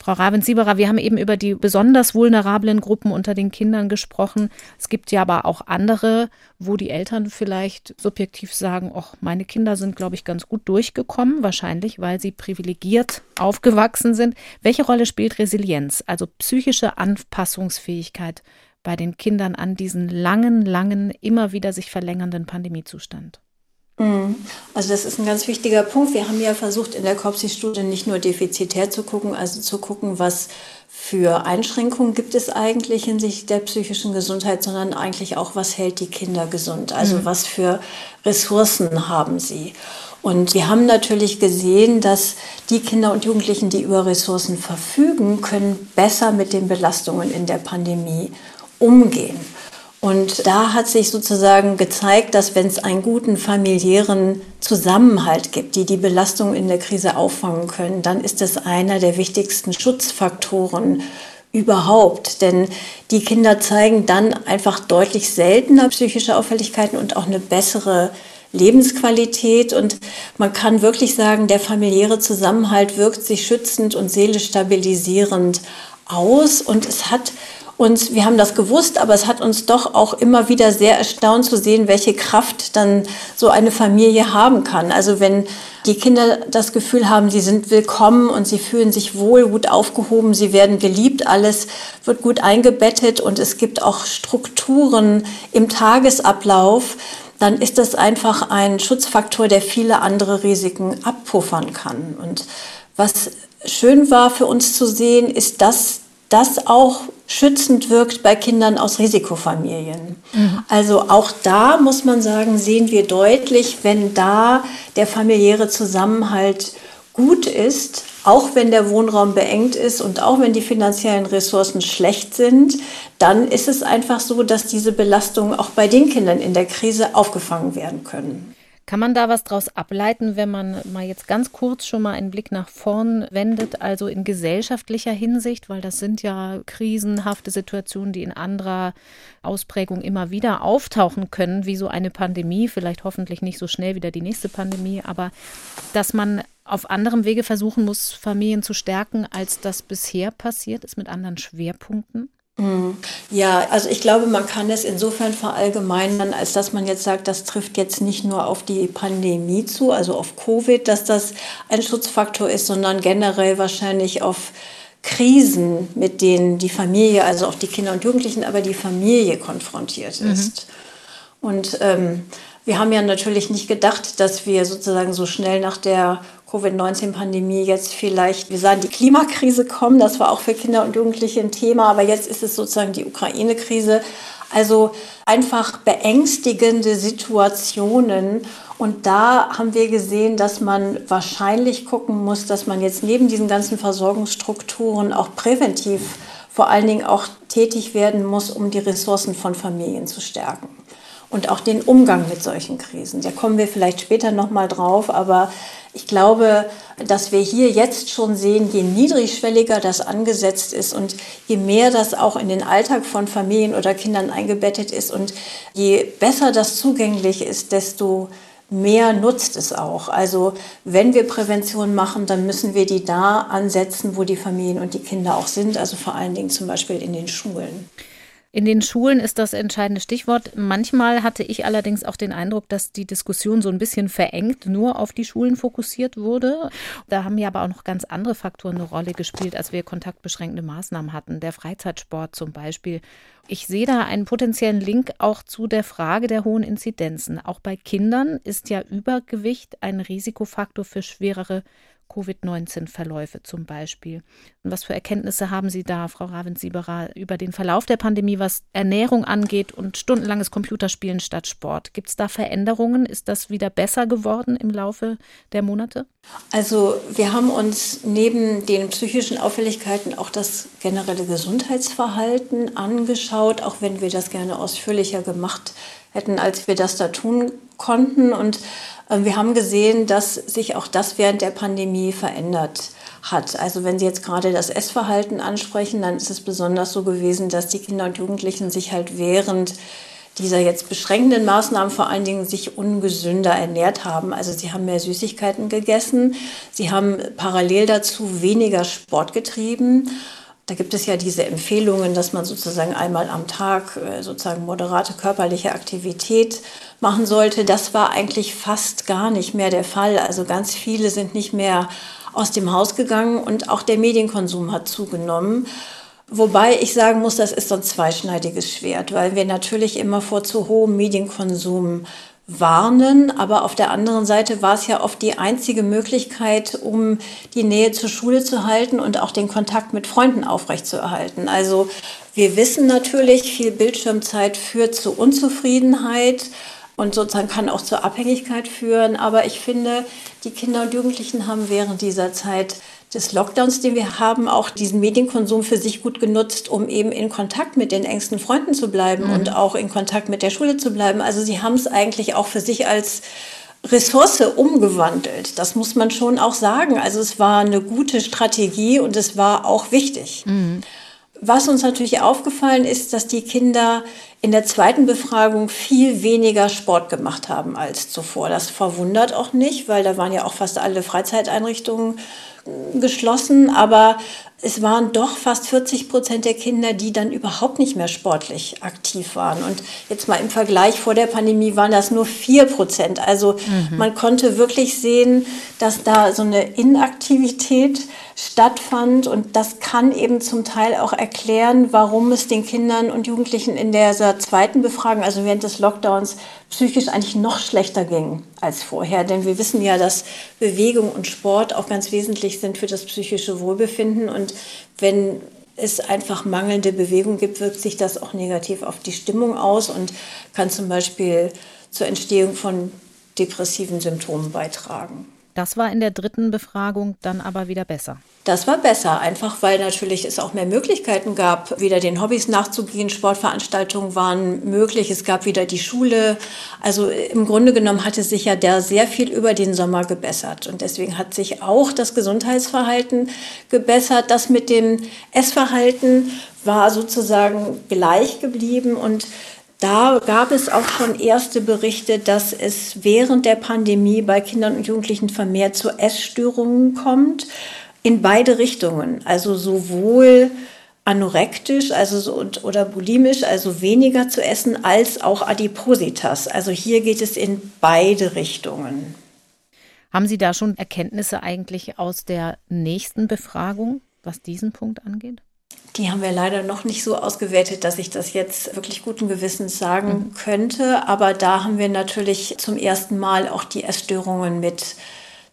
Frau Ravensieberer, wir haben eben über die besonders vulnerablen Gruppen unter den Kindern gesprochen. Es gibt ja aber auch andere, wo die Eltern vielleicht subjektiv sagen, ach, meine Kinder sind, glaube ich, ganz gut durchgekommen, wahrscheinlich, weil sie privilegiert aufgewachsen sind. Welche Rolle spielt Resilienz, also psychische Anpassungsfähigkeit bei den Kindern an diesen langen, langen, immer wieder sich verlängernden Pandemiezustand? Mhm. Also das ist ein ganz wichtiger Punkt. Wir haben ja versucht, in der COPSI-Studie nicht nur defizitär zu gucken, also zu gucken, was für Einschränkungen gibt es eigentlich hinsichtlich der psychischen Gesundheit, sondern eigentlich auch, was hält die Kinder gesund? Also mhm. was für Ressourcen haben sie? Und wir haben natürlich gesehen, dass die Kinder und Jugendlichen, die über Ressourcen verfügen, können besser mit den Belastungen in der Pandemie umgehen. Und da hat sich sozusagen gezeigt, dass wenn es einen guten familiären Zusammenhalt gibt, die die Belastung in der Krise auffangen können, dann ist das einer der wichtigsten Schutzfaktoren überhaupt. Denn die Kinder zeigen dann einfach deutlich seltener psychische Auffälligkeiten und auch eine bessere Lebensqualität. Und man kann wirklich sagen, der familiäre Zusammenhalt wirkt sich schützend und seelisch stabilisierend aus. Und es hat und wir haben das gewusst, aber es hat uns doch auch immer wieder sehr erstaunt zu sehen, welche Kraft dann so eine Familie haben kann. Also wenn die Kinder das Gefühl haben, sie sind willkommen und sie fühlen sich wohl, gut aufgehoben, sie werden geliebt, alles wird gut eingebettet und es gibt auch Strukturen im Tagesablauf, dann ist das einfach ein Schutzfaktor, der viele andere Risiken abpuffern kann. Und was schön war für uns zu sehen, ist, dass das auch schützend wirkt bei Kindern aus Risikofamilien. Mhm. Also auch da muss man sagen, sehen wir deutlich, wenn da der familiäre Zusammenhalt gut ist, auch wenn der Wohnraum beengt ist und auch wenn die finanziellen Ressourcen schlecht sind, dann ist es einfach so, dass diese Belastungen auch bei den Kindern in der Krise aufgefangen werden können. Kann man da was draus ableiten, wenn man mal jetzt ganz kurz schon mal einen Blick nach vorn wendet, also in gesellschaftlicher Hinsicht, weil das sind ja krisenhafte Situationen, die in anderer Ausprägung immer wieder auftauchen können, wie so eine Pandemie, vielleicht hoffentlich nicht so schnell wieder die nächste Pandemie, aber dass man auf anderem Wege versuchen muss, Familien zu stärken, als das bisher passiert ist mit anderen Schwerpunkten? Mhm. Ja, also ich glaube, man kann es insofern verallgemeinern, als dass man jetzt sagt, das trifft jetzt nicht nur auf die Pandemie zu, also auf Covid, dass das ein Schutzfaktor ist, sondern generell wahrscheinlich auf Krisen, mit denen die Familie, also auch die Kinder und Jugendlichen, aber die Familie konfrontiert mhm. ist. Mhm. Und ähm, wir haben ja natürlich nicht gedacht, dass wir sozusagen so schnell nach der Covid-19-Pandemie jetzt vielleicht, wir sagen, die Klimakrise kommen. Das war auch für Kinder und Jugendliche ein Thema, aber jetzt ist es sozusagen die Ukraine-Krise. Also einfach beängstigende Situationen. Und da haben wir gesehen, dass man wahrscheinlich gucken muss, dass man jetzt neben diesen ganzen Versorgungsstrukturen auch präventiv vor allen Dingen auch tätig werden muss, um die Ressourcen von Familien zu stärken. Und auch den Umgang mit solchen Krisen. Da kommen wir vielleicht später nochmal drauf, aber ich glaube, dass wir hier jetzt schon sehen, je niedrigschwelliger das angesetzt ist und je mehr das auch in den Alltag von Familien oder Kindern eingebettet ist und je besser das zugänglich ist, desto mehr nutzt es auch. Also wenn wir Prävention machen, dann müssen wir die da ansetzen, wo die Familien und die Kinder auch sind, also vor allen Dingen zum Beispiel in den Schulen. In den Schulen ist das entscheidende Stichwort. Manchmal hatte ich allerdings auch den Eindruck, dass die Diskussion so ein bisschen verengt nur auf die Schulen fokussiert wurde. Da haben ja aber auch noch ganz andere Faktoren eine Rolle gespielt, als wir kontaktbeschränkende Maßnahmen hatten. Der Freizeitsport zum Beispiel. Ich sehe da einen potenziellen Link auch zu der Frage der hohen Inzidenzen. Auch bei Kindern ist ja Übergewicht ein Risikofaktor für schwerere Covid-19-Verläufe zum Beispiel. Und was für Erkenntnisse haben Sie da, Frau Ravensieberer, über den Verlauf der Pandemie, was Ernährung angeht und stundenlanges Computerspielen statt Sport? Gibt es da Veränderungen? Ist das wieder besser geworden im Laufe der Monate? Also wir haben uns neben den psychischen Auffälligkeiten auch das generelle Gesundheitsverhalten angeschaut, auch wenn wir das gerne ausführlicher gemacht hätten, als wir das da tun konnten. Und ähm, wir haben gesehen, dass sich auch das während der Pandemie verändert hat. Also wenn Sie jetzt gerade das Essverhalten ansprechen, dann ist es besonders so gewesen, dass die Kinder und Jugendlichen sich halt während dieser jetzt beschränkenden Maßnahmen vor allen Dingen sich ungesünder ernährt haben. Also sie haben mehr Süßigkeiten gegessen, sie haben parallel dazu weniger Sport getrieben da gibt es ja diese Empfehlungen, dass man sozusagen einmal am Tag äh, sozusagen moderate körperliche Aktivität machen sollte. Das war eigentlich fast gar nicht mehr der Fall. Also ganz viele sind nicht mehr aus dem Haus gegangen und auch der Medienkonsum hat zugenommen. Wobei ich sagen muss, das ist so ein zweischneidiges Schwert, weil wir natürlich immer vor zu hohem Medienkonsum warnen, aber auf der anderen Seite war es ja oft die einzige Möglichkeit, um die Nähe zur Schule zu halten und auch den Kontakt mit Freunden aufrechtzuerhalten. Also wir wissen natürlich, viel Bildschirmzeit führt zu Unzufriedenheit und sozusagen kann auch zur Abhängigkeit führen. Aber ich finde, die Kinder und Jugendlichen haben während dieser Zeit des Lockdowns, den wir haben, auch diesen Medienkonsum für sich gut genutzt, um eben in Kontakt mit den engsten Freunden zu bleiben mhm. und auch in Kontakt mit der Schule zu bleiben. Also sie haben es eigentlich auch für sich als Ressource umgewandelt. Das muss man schon auch sagen. Also es war eine gute Strategie und es war auch wichtig. Mhm. Was uns natürlich aufgefallen ist, dass die Kinder in der zweiten Befragung viel weniger Sport gemacht haben als zuvor. Das verwundert auch nicht, weil da waren ja auch fast alle Freizeiteinrichtungen geschlossen, aber es waren doch fast 40 Prozent der Kinder, die dann überhaupt nicht mehr sportlich aktiv waren. Und jetzt mal im Vergleich vor der Pandemie waren das nur vier Prozent. Also mhm. man konnte wirklich sehen, dass da so eine Inaktivität stattfand. Und das kann eben zum Teil auch erklären, warum es den Kindern und Jugendlichen in dieser zweiten Befragung, also während des Lockdowns, psychisch eigentlich noch schlechter ging als vorher. Denn wir wissen ja, dass Bewegung und Sport auch ganz wesentlich sind für das psychische Wohlbefinden. Und wenn es einfach mangelnde Bewegung gibt, wirkt sich das auch negativ auf die Stimmung aus und kann zum Beispiel zur Entstehung von depressiven Symptomen beitragen. Das war in der dritten Befragung dann aber wieder besser. Das war besser, einfach weil natürlich es auch mehr Möglichkeiten gab, wieder den Hobbys nachzugehen. Sportveranstaltungen waren möglich, es gab wieder die Schule. Also im Grunde genommen hatte sich ja da sehr viel über den Sommer gebessert. Und deswegen hat sich auch das Gesundheitsverhalten gebessert. Das mit dem Essverhalten war sozusagen gleich geblieben und da gab es auch schon erste Berichte, dass es während der Pandemie bei Kindern und Jugendlichen vermehrt zu Essstörungen kommt, in beide Richtungen. Also sowohl anorektisch also so, oder bulimisch, also weniger zu essen, als auch Adipositas. Also hier geht es in beide Richtungen. Haben Sie da schon Erkenntnisse eigentlich aus der nächsten Befragung, was diesen Punkt angeht? Die haben wir leider noch nicht so ausgewertet, dass ich das jetzt wirklich guten Gewissens sagen mhm. könnte. Aber da haben wir natürlich zum ersten Mal auch die Essstörungen mit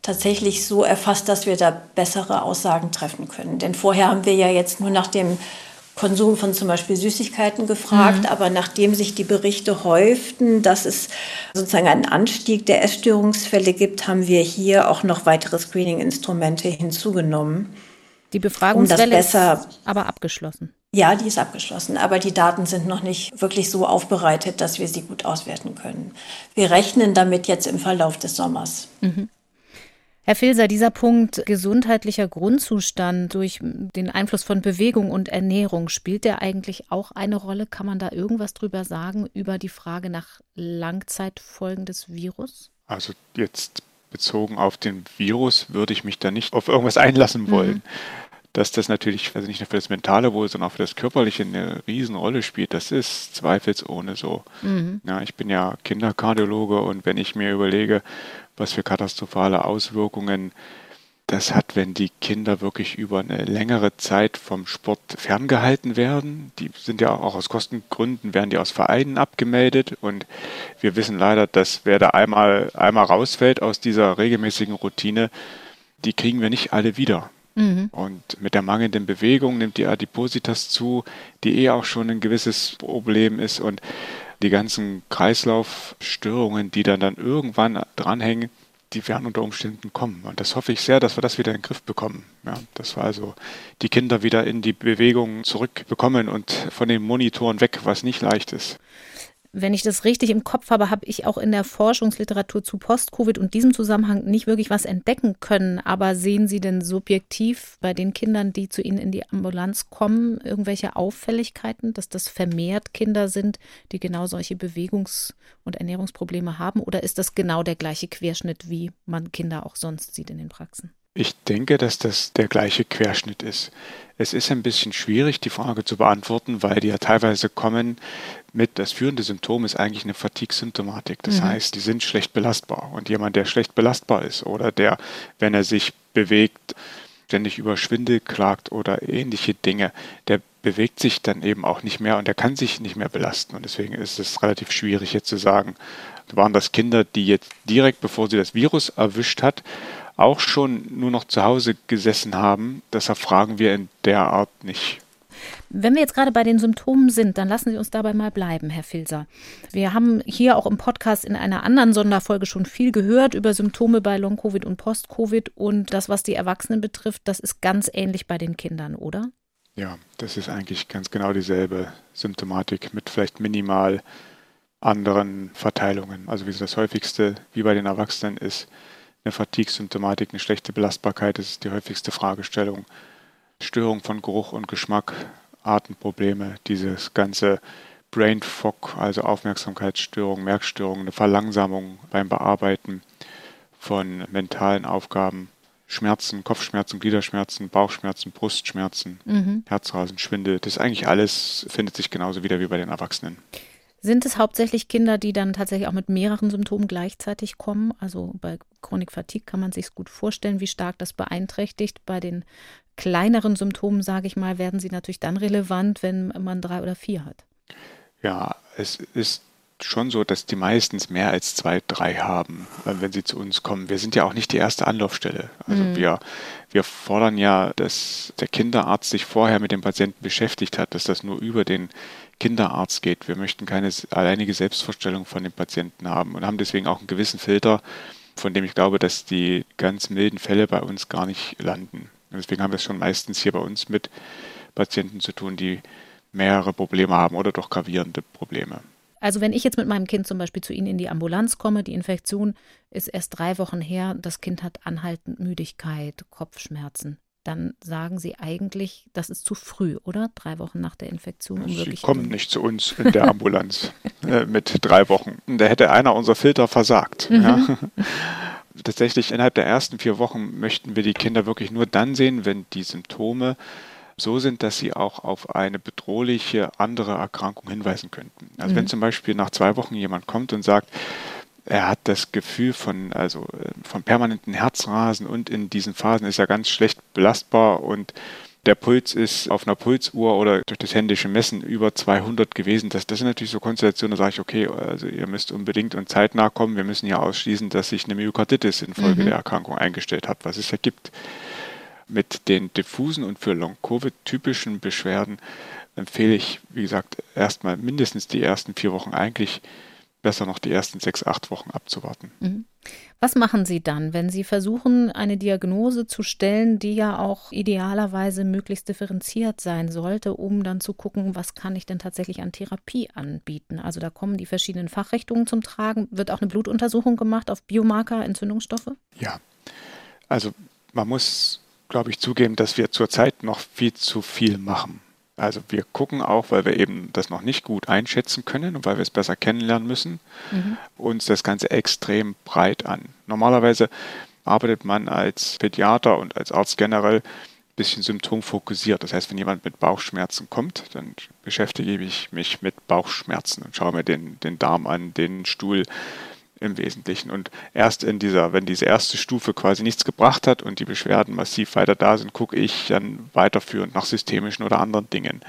tatsächlich so erfasst, dass wir da bessere Aussagen treffen können. Denn vorher haben wir ja jetzt nur nach dem Konsum von zum Beispiel Süßigkeiten gefragt, mhm. aber nachdem sich die Berichte häuften, dass es sozusagen einen Anstieg der Essstörungsfälle gibt, haben wir hier auch noch weitere Screening-Instrumente hinzugenommen. Die Befragungswelle um ist aber abgeschlossen. Ja, die ist abgeschlossen, aber die Daten sind noch nicht wirklich so aufbereitet, dass wir sie gut auswerten können. Wir rechnen damit jetzt im Verlauf des Sommers. Mhm. Herr Filser, dieser Punkt gesundheitlicher Grundzustand durch den Einfluss von Bewegung und Ernährung, spielt der eigentlich auch eine Rolle? Kann man da irgendwas drüber sagen über die Frage nach Langzeitfolgen des Virus? Also jetzt bezogen auf den Virus würde ich mich da nicht auf irgendwas einlassen mhm. wollen. Mhm. Dass das natürlich, also nicht nur für das mentale Wohl, sondern auch für das körperliche eine Riesenrolle spielt, das ist zweifelsohne so. Mhm. Ja, ich bin ja Kinderkardiologe und wenn ich mir überlege, was für katastrophale Auswirkungen das hat, wenn die Kinder wirklich über eine längere Zeit vom Sport ferngehalten werden. Die sind ja auch aus Kostengründen, werden die aus Vereinen abgemeldet. Und wir wissen leider, dass wer da einmal, einmal rausfällt aus dieser regelmäßigen Routine, die kriegen wir nicht alle wieder. Mhm. Und mit der mangelnden Bewegung nimmt die Adipositas zu, die eh auch schon ein gewisses Problem ist. Und die ganzen Kreislaufstörungen, die dann, dann irgendwann dranhängen, die werden unter Umständen kommen. Und das hoffe ich sehr, dass wir das wieder in den Griff bekommen. Ja, dass wir also die Kinder wieder in die Bewegung zurückbekommen und von den Monitoren weg, was nicht leicht ist. Wenn ich das richtig im Kopf habe, habe ich auch in der Forschungsliteratur zu Post-Covid und diesem Zusammenhang nicht wirklich was entdecken können. Aber sehen Sie denn subjektiv bei den Kindern, die zu Ihnen in die Ambulanz kommen, irgendwelche Auffälligkeiten, dass das vermehrt Kinder sind, die genau solche Bewegungs- und Ernährungsprobleme haben? Oder ist das genau der gleiche Querschnitt, wie man Kinder auch sonst sieht in den Praxen? Ich denke, dass das der gleiche Querschnitt ist. Es ist ein bisschen schwierig, die Frage zu beantworten, weil die ja teilweise kommen mit, das führende Symptom ist eigentlich eine Fatigue-Symptomatik. Das mhm. heißt, die sind schlecht belastbar. Und jemand, der schlecht belastbar ist oder der, wenn er sich bewegt, ständig über Schwindel klagt oder ähnliche Dinge, der bewegt sich dann eben auch nicht mehr und er kann sich nicht mehr belasten. Und deswegen ist es relativ schwierig jetzt zu sagen, waren das Kinder, die jetzt direkt bevor sie das Virus erwischt hat, auch schon nur noch zu Hause gesessen haben. Deshalb fragen wir in der Art nicht. Wenn wir jetzt gerade bei den Symptomen sind, dann lassen Sie uns dabei mal bleiben, Herr Filser. Wir haben hier auch im Podcast in einer anderen Sonderfolge schon viel gehört über Symptome bei Long-Covid und Post-Covid und das, was die Erwachsenen betrifft, das ist ganz ähnlich bei den Kindern, oder? Ja, das ist eigentlich ganz genau dieselbe Symptomatik mit vielleicht minimal anderen Verteilungen. Also wie das häufigste, wie bei den Erwachsenen ist, eine Fatigue-Symptomatik, eine schlechte Belastbarkeit, das ist die häufigste Fragestellung. Störung von Geruch und Geschmack, Atemprobleme, dieses ganze Brain Fog, also Aufmerksamkeitsstörung, Merkstörung, eine Verlangsamung beim Bearbeiten von mentalen Aufgaben, Schmerzen, Kopfschmerzen, Gliederschmerzen, Bauchschmerzen, Brustschmerzen, mhm. Herzrasen, Schwindel. Das eigentlich alles findet sich genauso wieder wie bei den Erwachsenen. Sind es hauptsächlich Kinder, die dann tatsächlich auch mit mehreren Symptomen gleichzeitig kommen? Also bei Chronik Fatigue kann man sich gut vorstellen, wie stark das beeinträchtigt. Bei den kleineren Symptomen, sage ich mal, werden sie natürlich dann relevant, wenn man drei oder vier hat. Ja, es ist schon so, dass die meistens mehr als zwei, drei haben, wenn sie zu uns kommen. Wir sind ja auch nicht die erste Anlaufstelle. Also mhm. wir, wir fordern ja, dass der Kinderarzt sich vorher mit dem Patienten beschäftigt hat, dass das nur über den Kinderarzt geht. Wir möchten keine alleinige Selbstvorstellung von dem Patienten haben und haben deswegen auch einen gewissen Filter, von dem ich glaube, dass die ganz milden Fälle bei uns gar nicht landen. Und deswegen haben wir es schon meistens hier bei uns mit Patienten zu tun, die mehrere Probleme haben oder doch gravierende Probleme. Also wenn ich jetzt mit meinem Kind zum Beispiel zu Ihnen in die Ambulanz komme, die Infektion ist erst drei Wochen her, das Kind hat anhaltend Müdigkeit, Kopfschmerzen dann sagen Sie eigentlich, das ist zu früh, oder? Drei Wochen nach der Infektion. Um Sie kommen nicht zu uns in der Ambulanz äh, mit drei Wochen. Da hätte einer unser Filter versagt. Mhm. Ja. Tatsächlich innerhalb der ersten vier Wochen möchten wir die Kinder wirklich nur dann sehen, wenn die Symptome so sind, dass sie auch auf eine bedrohliche andere Erkrankung hinweisen könnten. Also mhm. wenn zum Beispiel nach zwei Wochen jemand kommt und sagt, er hat das Gefühl von, also äh, von permanenten Herzrasen und in diesen Phasen ist er ganz schlecht belastbar und der Puls ist auf einer Pulsuhr oder durch das händische Messen über 200 gewesen. Das, das sind natürlich so Konstellationen, da sage ich, okay, also ihr müsst unbedingt und zeitnah kommen. Wir müssen ja ausschließen, dass sich eine Myokarditis infolge mhm. der Erkrankung eingestellt hat, was es ja gibt. Mit den diffusen und für Long-Covid typischen Beschwerden empfehle ich, wie gesagt, erstmal mindestens die ersten vier Wochen eigentlich besser noch die ersten sechs, acht Wochen abzuwarten. Mhm. Was machen Sie dann, wenn Sie versuchen, eine Diagnose zu stellen, die ja auch idealerweise möglichst differenziert sein sollte, um dann zu gucken, was kann ich denn tatsächlich an Therapie anbieten? Also da kommen die verschiedenen Fachrichtungen zum Tragen. Wird auch eine Blutuntersuchung gemacht auf Biomarker, Entzündungsstoffe? Ja, also man muss, glaube ich, zugeben, dass wir zurzeit noch viel zu viel machen. Also wir gucken auch, weil wir eben das noch nicht gut einschätzen können und weil wir es besser kennenlernen müssen, mhm. uns das Ganze extrem breit an. Normalerweise arbeitet man als Pädiater und als Arzt generell ein bisschen symptomfokussiert. Das heißt, wenn jemand mit Bauchschmerzen kommt, dann beschäftige ich mich mit Bauchschmerzen und schaue mir den, den Darm an, den Stuhl, im Wesentlichen. Und erst in dieser, wenn diese erste Stufe quasi nichts gebracht hat und die Beschwerden massiv weiter da sind, gucke ich dann weiterführend nach systemischen oder anderen Dingen.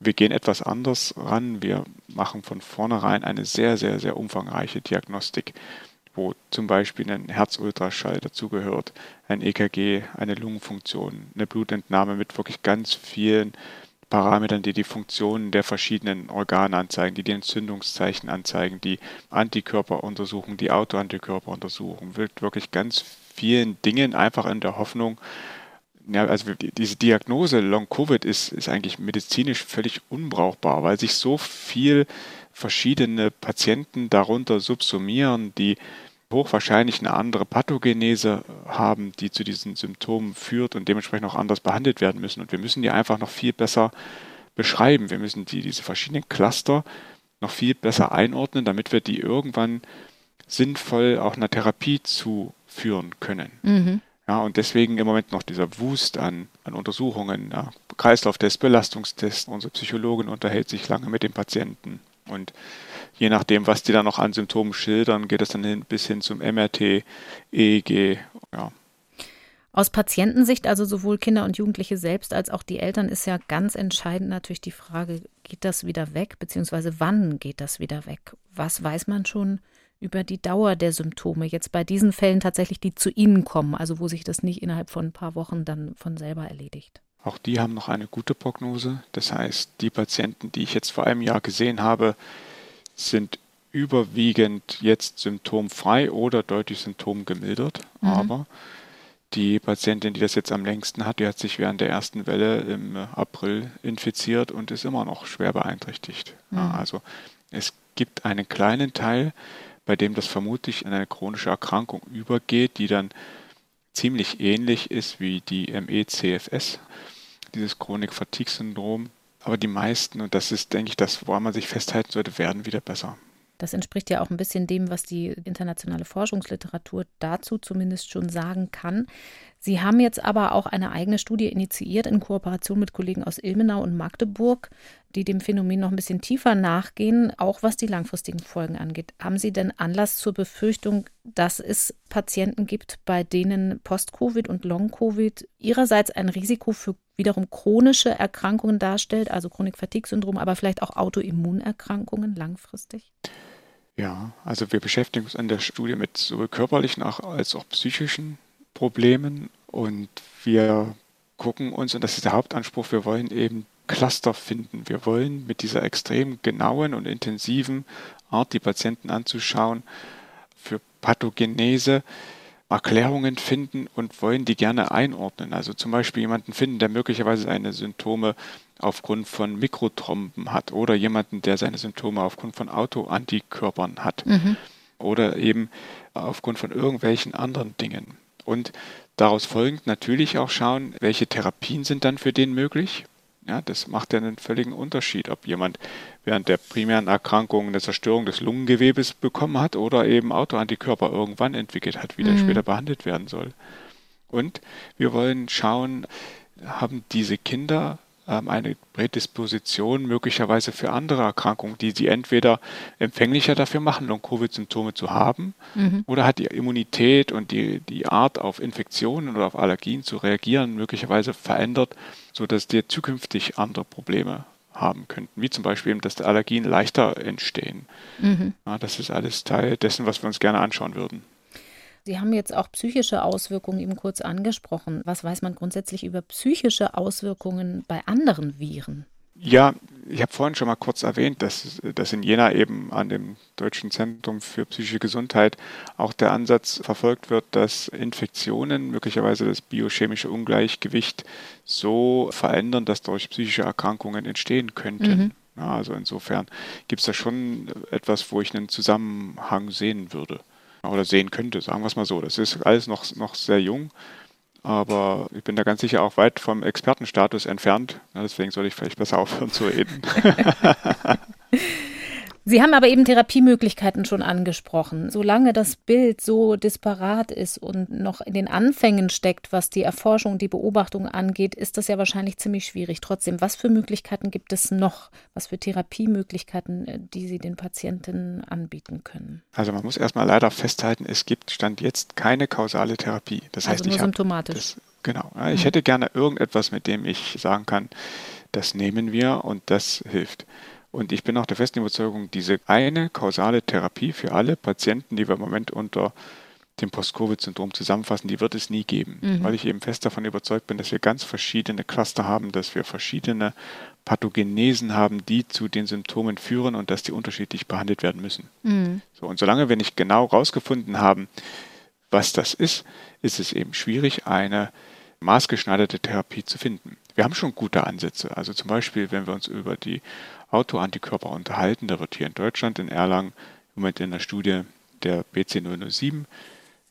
Wir gehen etwas anders ran. Wir machen von vornherein eine sehr, sehr, sehr umfangreiche Diagnostik, wo zum Beispiel ein Herzultraschall dazugehört, ein EKG, eine Lungenfunktion, eine Blutentnahme mit wirklich ganz vielen Parametern, die die Funktionen der verschiedenen Organe anzeigen, die die Entzündungszeichen anzeigen, die Antikörper untersuchen, die Autoantikörper untersuchen, wird wirklich ganz vielen Dingen einfach in der Hoffnung, ja, also diese Diagnose Long Covid ist, ist eigentlich medizinisch völlig unbrauchbar, weil sich so viel verschiedene Patienten darunter subsumieren, die hochwahrscheinlich eine andere Pathogenese haben, die zu diesen Symptomen führt und dementsprechend auch anders behandelt werden müssen. Und wir müssen die einfach noch viel besser beschreiben. Wir müssen die, diese verschiedenen Cluster noch viel besser einordnen, damit wir die irgendwann sinnvoll auch einer Therapie zuführen können. Mhm. Ja, und deswegen im Moment noch dieser Wust an, an Untersuchungen, ja, Kreislauftest, Belastungstest. Unsere Psychologin unterhält sich lange mit dem Patienten und je nachdem, was die dann noch an Symptomen schildern, geht es dann hin, bis hin zum MRT, EEG. Ja. Aus Patientensicht, also sowohl Kinder und Jugendliche selbst als auch die Eltern, ist ja ganz entscheidend natürlich die Frage, geht das wieder weg, beziehungsweise wann geht das wieder weg? Was weiß man schon über die Dauer der Symptome jetzt bei diesen Fällen tatsächlich, die zu Ihnen kommen, also wo sich das nicht innerhalb von ein paar Wochen dann von selber erledigt? Auch die haben noch eine gute Prognose. Das heißt, die Patienten, die ich jetzt vor einem Jahr gesehen habe, sind überwiegend jetzt symptomfrei oder deutlich symptomgemildert. Mhm. Aber die Patientin, die das jetzt am längsten hat, die hat sich während der ersten Welle im April infiziert und ist immer noch schwer beeinträchtigt. Mhm. Also es gibt einen kleinen Teil, bei dem das vermutlich in eine chronische Erkrankung übergeht, die dann ziemlich ähnlich ist wie die ME-CFS, dieses Chronik-Fatigue-Syndrom. Aber die meisten, und das ist, denke ich, das, woran man sich festhalten sollte, werden wieder besser. Das entspricht ja auch ein bisschen dem, was die internationale Forschungsliteratur dazu zumindest schon sagen kann. Sie haben jetzt aber auch eine eigene Studie initiiert in Kooperation mit Kollegen aus Ilmenau und Magdeburg, die dem Phänomen noch ein bisschen tiefer nachgehen, auch was die langfristigen Folgen angeht. Haben Sie denn Anlass zur Befürchtung, dass es Patienten gibt, bei denen Post-Covid und Long-Covid ihrerseits ein Risiko für wiederum chronische Erkrankungen darstellt, also Chronik-Fatigue-Syndrom, aber vielleicht auch Autoimmunerkrankungen langfristig? Ja, also wir beschäftigen uns an der Studie mit sowohl körperlichen als auch psychischen Problemen und wir gucken uns, und das ist der Hauptanspruch, wir wollen eben Cluster finden. Wir wollen mit dieser extrem genauen und intensiven Art, die Patienten anzuschauen, für Pathogenese Erklärungen finden und wollen die gerne einordnen. Also zum Beispiel jemanden finden, der möglicherweise seine Symptome aufgrund von Mikrothromben hat oder jemanden, der seine Symptome aufgrund von Autoantikörpern hat mhm. oder eben aufgrund von irgendwelchen anderen Dingen. Und daraus folgend natürlich auch schauen, welche Therapien sind dann für den möglich. Ja, das macht ja einen völligen Unterschied, ob jemand während der primären Erkrankung eine Zerstörung des Lungengewebes bekommen hat oder eben Autoantikörper irgendwann entwickelt hat, wie der mhm. später behandelt werden soll. Und wir wollen schauen, haben diese Kinder eine Prädisposition möglicherweise für andere Erkrankungen, die sie entweder empfänglicher dafür machen, Long-Covid-Symptome zu haben, mhm. oder hat die Immunität und die, die Art auf Infektionen oder auf Allergien zu reagieren möglicherweise verändert, sodass die zukünftig andere Probleme haben könnten, wie zum Beispiel, dass Allergien leichter entstehen. Mhm. Ja, das ist alles Teil dessen, was wir uns gerne anschauen würden. Sie haben jetzt auch psychische Auswirkungen eben kurz angesprochen. Was weiß man grundsätzlich über psychische Auswirkungen bei anderen Viren? Ja, ich habe vorhin schon mal kurz erwähnt, dass, dass in Jena eben an dem Deutschen Zentrum für psychische Gesundheit auch der Ansatz verfolgt wird, dass Infektionen möglicherweise das biochemische Ungleichgewicht so verändern, dass durch psychische Erkrankungen entstehen könnten. Mhm. Ja, also insofern gibt es da schon etwas, wo ich einen Zusammenhang sehen würde oder sehen könnte, sagen wir es mal so. Das ist alles noch, noch sehr jung. Aber ich bin da ganz sicher auch weit vom Expertenstatus entfernt. Deswegen soll ich vielleicht besser aufhören zu reden. Sie haben aber eben Therapiemöglichkeiten schon angesprochen. Solange das Bild so disparat ist und noch in den Anfängen steckt, was die Erforschung, die Beobachtung angeht, ist das ja wahrscheinlich ziemlich schwierig. Trotzdem, was für Möglichkeiten gibt es noch? Was für Therapiemöglichkeiten, äh, die Sie den Patienten anbieten können? Also man muss erstmal leider festhalten, es gibt Stand jetzt keine kausale Therapie. Das also heißt, nur symptomatisch. Das, genau. Ich mhm. hätte gerne irgendetwas, mit dem ich sagen kann, das nehmen wir und das hilft. Und ich bin auch der festen Überzeugung, diese eine kausale Therapie für alle Patienten, die wir im Moment unter dem Post-Covid-Syndrom zusammenfassen, die wird es nie geben, mhm. weil ich eben fest davon überzeugt bin, dass wir ganz verschiedene Cluster haben, dass wir verschiedene Pathogenesen haben, die zu den Symptomen führen und dass die unterschiedlich behandelt werden müssen. Mhm. So, und solange wir nicht genau herausgefunden haben, was das ist, ist es eben schwierig, eine maßgeschneiderte Therapie zu finden. Wir haben schon gute Ansätze. Also zum Beispiel, wenn wir uns über die Autoantikörper unterhalten. Da wird hier in Deutschland in Erlangen im Moment in der Studie der BC007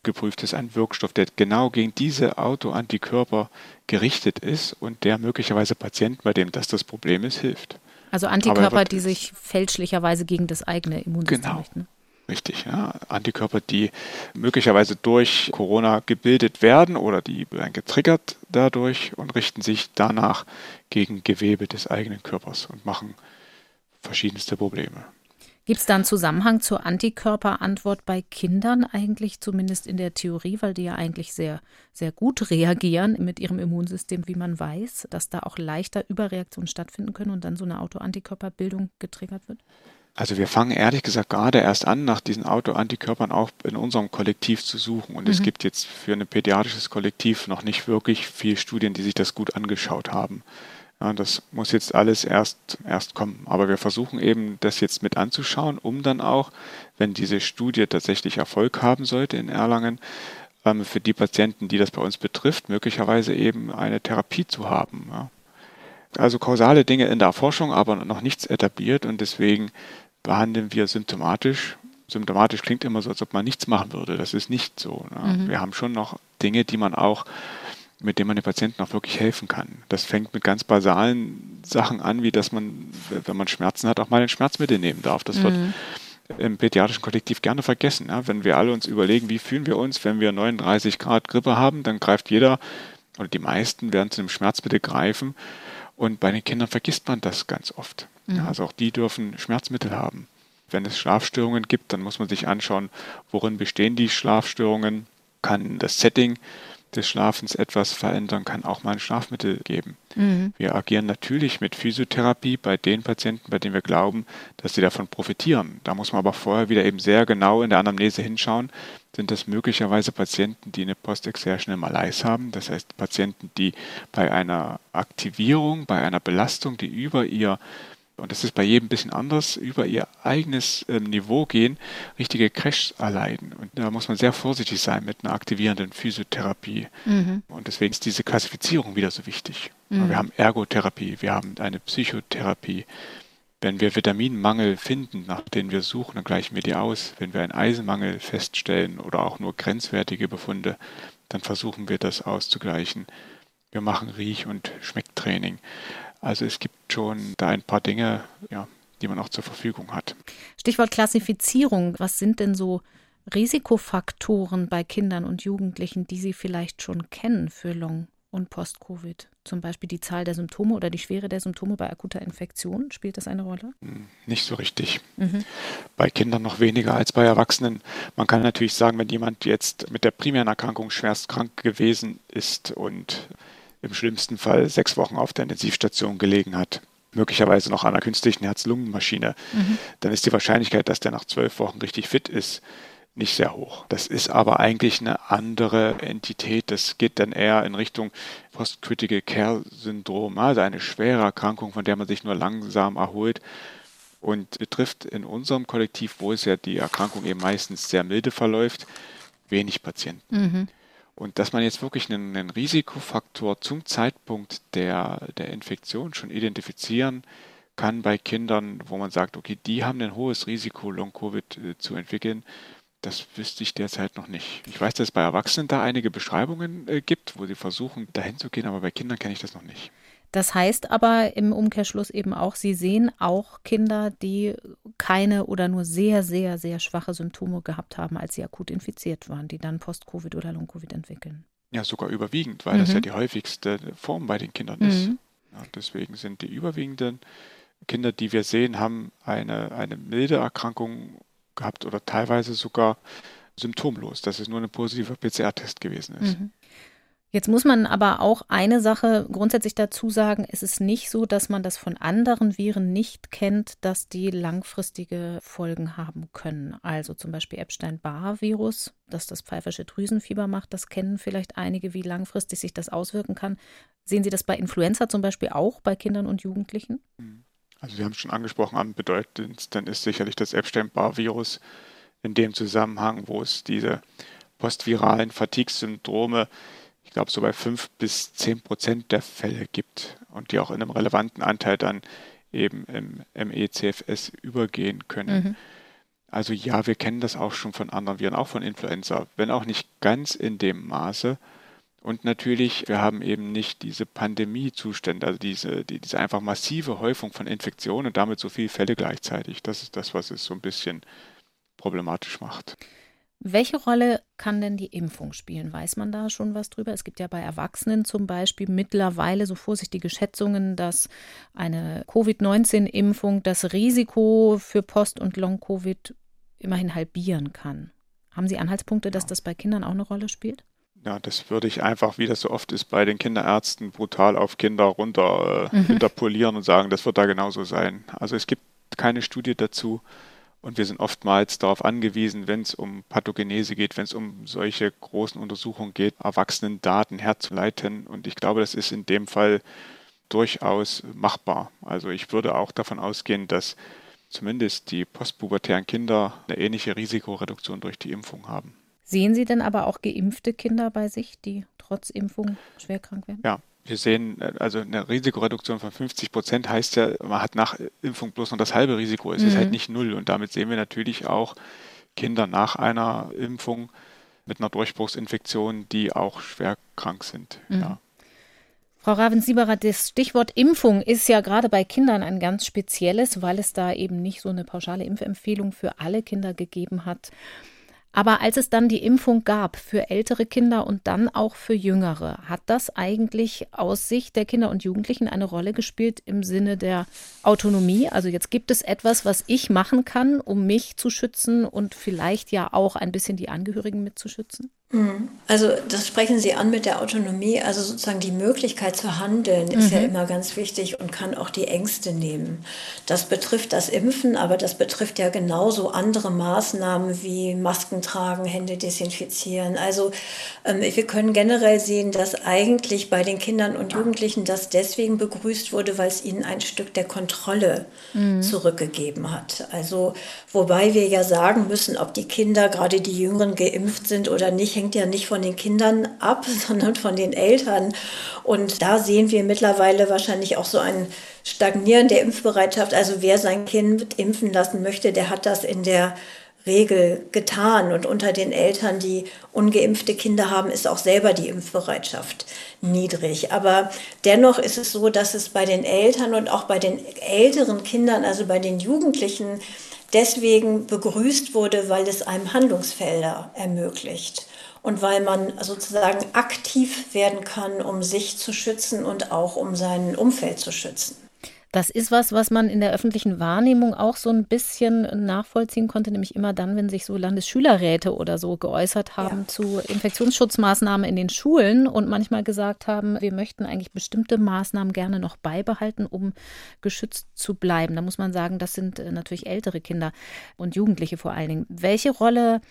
geprüft ist, ein Wirkstoff, der genau gegen diese Autoantikörper gerichtet ist und der möglicherweise Patienten, bei dem das das Problem ist, hilft. Also Antikörper, die sich fälschlicherweise gegen das eigene Immunsystem genau. richten. Richtig, ja. Antikörper, die möglicherweise durch Corona gebildet werden oder die werden getriggert dadurch und richten sich danach gegen Gewebe des eigenen Körpers und machen verschiedenste Probleme. Gibt es da einen Zusammenhang zur Antikörperantwort bei Kindern eigentlich, zumindest in der Theorie, weil die ja eigentlich sehr, sehr gut reagieren mit ihrem Immunsystem, wie man weiß, dass da auch leichter Überreaktionen stattfinden können und dann so eine Autoantikörperbildung getriggert wird? Also wir fangen ehrlich gesagt gerade erst an, nach diesen Autoantikörpern auch in unserem Kollektiv zu suchen. Und mhm. es gibt jetzt für ein pädiatrisches Kollektiv noch nicht wirklich viele Studien, die sich das gut angeschaut haben. Ja, das muss jetzt alles erst, erst kommen. Aber wir versuchen eben, das jetzt mit anzuschauen, um dann auch, wenn diese Studie tatsächlich Erfolg haben sollte in Erlangen, ähm, für die Patienten, die das bei uns betrifft, möglicherweise eben eine Therapie zu haben. Ja. Also kausale Dinge in der Forschung, aber noch nichts etabliert und deswegen behandeln wir symptomatisch. Symptomatisch klingt immer so, als ob man nichts machen würde. Das ist nicht so. Ne? Mhm. Wir haben schon noch Dinge, die man auch mit dem man den Patienten auch wirklich helfen kann. Das fängt mit ganz basalen Sachen an, wie dass man, wenn man Schmerzen hat, auch mal ein Schmerzmittel nehmen darf. Das mhm. wird im pädiatrischen Kollektiv gerne vergessen. Ja? Wenn wir alle uns überlegen, wie fühlen wir uns, wenn wir 39 Grad Grippe haben, dann greift jeder oder die meisten werden zu einem Schmerzmittel greifen. Und bei den Kindern vergisst man das ganz oft. Mhm. Also auch die dürfen Schmerzmittel haben. Wenn es Schlafstörungen gibt, dann muss man sich anschauen, worin bestehen die Schlafstörungen, kann das Setting des Schlafens etwas verändern, kann auch mal ein Schlafmittel geben. Mhm. Wir agieren natürlich mit Physiotherapie bei den Patienten, bei denen wir glauben, dass sie davon profitieren. Da muss man aber vorher wieder eben sehr genau in der Anamnese hinschauen. Sind das möglicherweise Patienten, die eine Post-Exertional Malaise haben? Das heißt Patienten, die bei einer Aktivierung, bei einer Belastung, die über ihr und das ist bei jedem ein bisschen anders, über ihr eigenes ähm, Niveau gehen, richtige Crashs erleiden. Und da muss man sehr vorsichtig sein mit einer aktivierenden Physiotherapie. Mhm. Und deswegen ist diese Klassifizierung wieder so wichtig. Mhm. Wir haben Ergotherapie, wir haben eine Psychotherapie. Wenn wir Vitaminmangel finden, nach denen wir suchen, dann gleichen wir die aus. Wenn wir einen Eisenmangel feststellen oder auch nur grenzwertige Befunde, dann versuchen wir das auszugleichen. Wir machen Riech- und Schmecktraining. Also es gibt schon da ein paar Dinge, ja, die man auch zur Verfügung hat. Stichwort Klassifizierung. Was sind denn so Risikofaktoren bei Kindern und Jugendlichen, die Sie vielleicht schon kennen für Long- und Post-Covid? Zum Beispiel die Zahl der Symptome oder die Schwere der Symptome bei akuter Infektion? Spielt das eine Rolle? Hm, nicht so richtig. Mhm. Bei Kindern noch weniger als bei Erwachsenen. Man kann natürlich sagen, wenn jemand jetzt mit der primären Erkrankung schwerst krank gewesen ist und im schlimmsten Fall sechs Wochen auf der Intensivstation gelegen hat, möglicherweise noch an einer künstlichen Herz-Lungen-Maschine, mhm. dann ist die Wahrscheinlichkeit, dass der nach zwölf Wochen richtig fit ist, nicht sehr hoch. Das ist aber eigentlich eine andere Entität. Das geht dann eher in Richtung Post-Critical Care Syndrom, also eine schwere Erkrankung, von der man sich nur langsam erholt und betrifft in unserem Kollektiv, wo es ja die Erkrankung eben meistens sehr milde verläuft, wenig Patienten. Mhm. Und dass man jetzt wirklich einen, einen, Risikofaktor zum Zeitpunkt der, der Infektion schon identifizieren kann bei Kindern, wo man sagt, okay, die haben ein hohes Risiko, Long-Covid äh, zu entwickeln, das wüsste ich derzeit noch nicht. Ich weiß, dass es bei Erwachsenen da einige Beschreibungen äh, gibt, wo sie versuchen, dahin zu gehen, aber bei Kindern kenne ich das noch nicht. Das heißt aber im Umkehrschluss eben auch, Sie sehen auch Kinder, die keine oder nur sehr, sehr, sehr schwache Symptome gehabt haben, als sie akut infiziert waren, die dann Post-Covid oder Long-Covid entwickeln. Ja, sogar überwiegend, weil mhm. das ja die häufigste Form bei den Kindern ist. Mhm. Ja, deswegen sind die überwiegenden Kinder, die wir sehen, haben eine, eine milde Erkrankung gehabt oder teilweise sogar symptomlos, dass es nur ein positiver PCR-Test gewesen ist. Mhm. Jetzt muss man aber auch eine Sache grundsätzlich dazu sagen, es ist nicht so, dass man das von anderen Viren nicht kennt, dass die langfristige Folgen haben können. Also zum Beispiel Epstein-Barr-Virus, dass das pfeifersche Drüsenfieber macht, das kennen vielleicht einige, wie langfristig sich das auswirken kann. Sehen Sie das bei Influenza zum Beispiel auch bei Kindern und Jugendlichen? Also Sie haben es schon angesprochen, am bedeutendsten ist sicherlich das Epstein-Barr-Virus in dem Zusammenhang, wo es diese postviralen Fatigue-Syndrome ich glaube, so bei fünf bis zehn Prozent der Fälle gibt und die auch in einem relevanten Anteil dann eben im MECFS übergehen können. Mhm. Also ja, wir kennen das auch schon von anderen Viren, auch von Influenza, wenn auch nicht ganz in dem Maße. Und natürlich, wir haben eben nicht diese Pandemiezustände, also diese, die, diese einfach massive Häufung von Infektionen und damit so viele Fälle gleichzeitig. Das ist das, was es so ein bisschen problematisch macht. Welche Rolle kann denn die Impfung spielen? Weiß man da schon was drüber? Es gibt ja bei Erwachsenen zum Beispiel mittlerweile so vorsichtige Schätzungen, dass eine Covid-19-Impfung das Risiko für Post- und Long-Covid immerhin halbieren kann. Haben Sie Anhaltspunkte, dass das bei Kindern auch eine Rolle spielt? Ja, das würde ich einfach, wie das so oft ist, bei den Kinderärzten brutal auf Kinder runter äh, interpolieren und sagen, das wird da genauso sein. Also es gibt keine Studie dazu. Und wir sind oftmals darauf angewiesen, wenn es um Pathogenese geht, wenn es um solche großen Untersuchungen geht, Erwachsenendaten herzuleiten. Und ich glaube, das ist in dem Fall durchaus machbar. Also ich würde auch davon ausgehen, dass zumindest die postpubertären Kinder eine ähnliche Risikoreduktion durch die Impfung haben. Sehen Sie denn aber auch geimpfte Kinder bei sich, die trotz Impfung schwer krank werden? Ja, wir sehen, äh, also eine Risikoreduktion von 50 Prozent heißt ja, man hat nach Impfung bloß noch das halbe Risiko. Es mhm. ist halt mhm. nicht null. Und damit sehen wir natürlich auch Kinder nach einer Impfung mit einer Durchbruchsinfektion, die auch schwer krank sind. Mhm. Ja. Frau Ravensieberer, das Stichwort Impfung ist ja gerade bei Kindern ein ganz spezielles, weil es da eben nicht so eine pauschale Impfempfehlung für alle Kinder gegeben hat. Aber als es dann die Impfung gab für ältere Kinder und dann auch für jüngere, hat das eigentlich aus Sicht der Kinder und Jugendlichen eine Rolle gespielt im Sinne der Autonomie? Also jetzt gibt es etwas, was ich machen kann, um mich zu schützen und vielleicht ja auch ein bisschen die Angehörigen mitzuschützen? Mhm. Also das sprechen Sie an mit der Autonomie. Also sozusagen die Möglichkeit zu handeln ist mhm. ja immer ganz wichtig und kann auch die Ängste nehmen. Das betrifft das Impfen, aber das betrifft ja genauso andere Maßnahmen wie Masken tragen, Hände desinfizieren. Also ähm, wir können generell sehen, dass eigentlich bei den Kindern und Jugendlichen das deswegen begrüßt wurde, weil es ihnen ein Stück der Kontrolle mhm. zurückgegeben hat. Also wobei wir ja sagen müssen, ob die Kinder, gerade die Jüngeren, geimpft sind oder nicht, hängt ja nicht von den Kindern ab, sondern von den Eltern. Und da sehen wir mittlerweile wahrscheinlich auch so ein Stagnieren der Impfbereitschaft. Also wer sein Kind impfen lassen möchte, der hat das in der Regel getan. Und unter den Eltern, die ungeimpfte Kinder haben, ist auch selber die Impfbereitschaft niedrig. Aber dennoch ist es so, dass es bei den Eltern und auch bei den älteren Kindern, also bei den Jugendlichen, deswegen begrüßt wurde, weil es einem Handlungsfelder ermöglicht und weil man sozusagen aktiv werden kann, um sich zu schützen und auch um sein Umfeld zu schützen. Das ist was, was man in der öffentlichen Wahrnehmung auch so ein bisschen nachvollziehen konnte, nämlich immer dann, wenn sich so Landesschülerräte oder so geäußert haben ja. zu Infektionsschutzmaßnahmen in den Schulen und manchmal gesagt haben, wir möchten eigentlich bestimmte Maßnahmen gerne noch beibehalten, um geschützt zu bleiben. Da muss man sagen, das sind äh, natürlich ältere Kinder und Jugendliche vor allen Dingen. Welche Rolle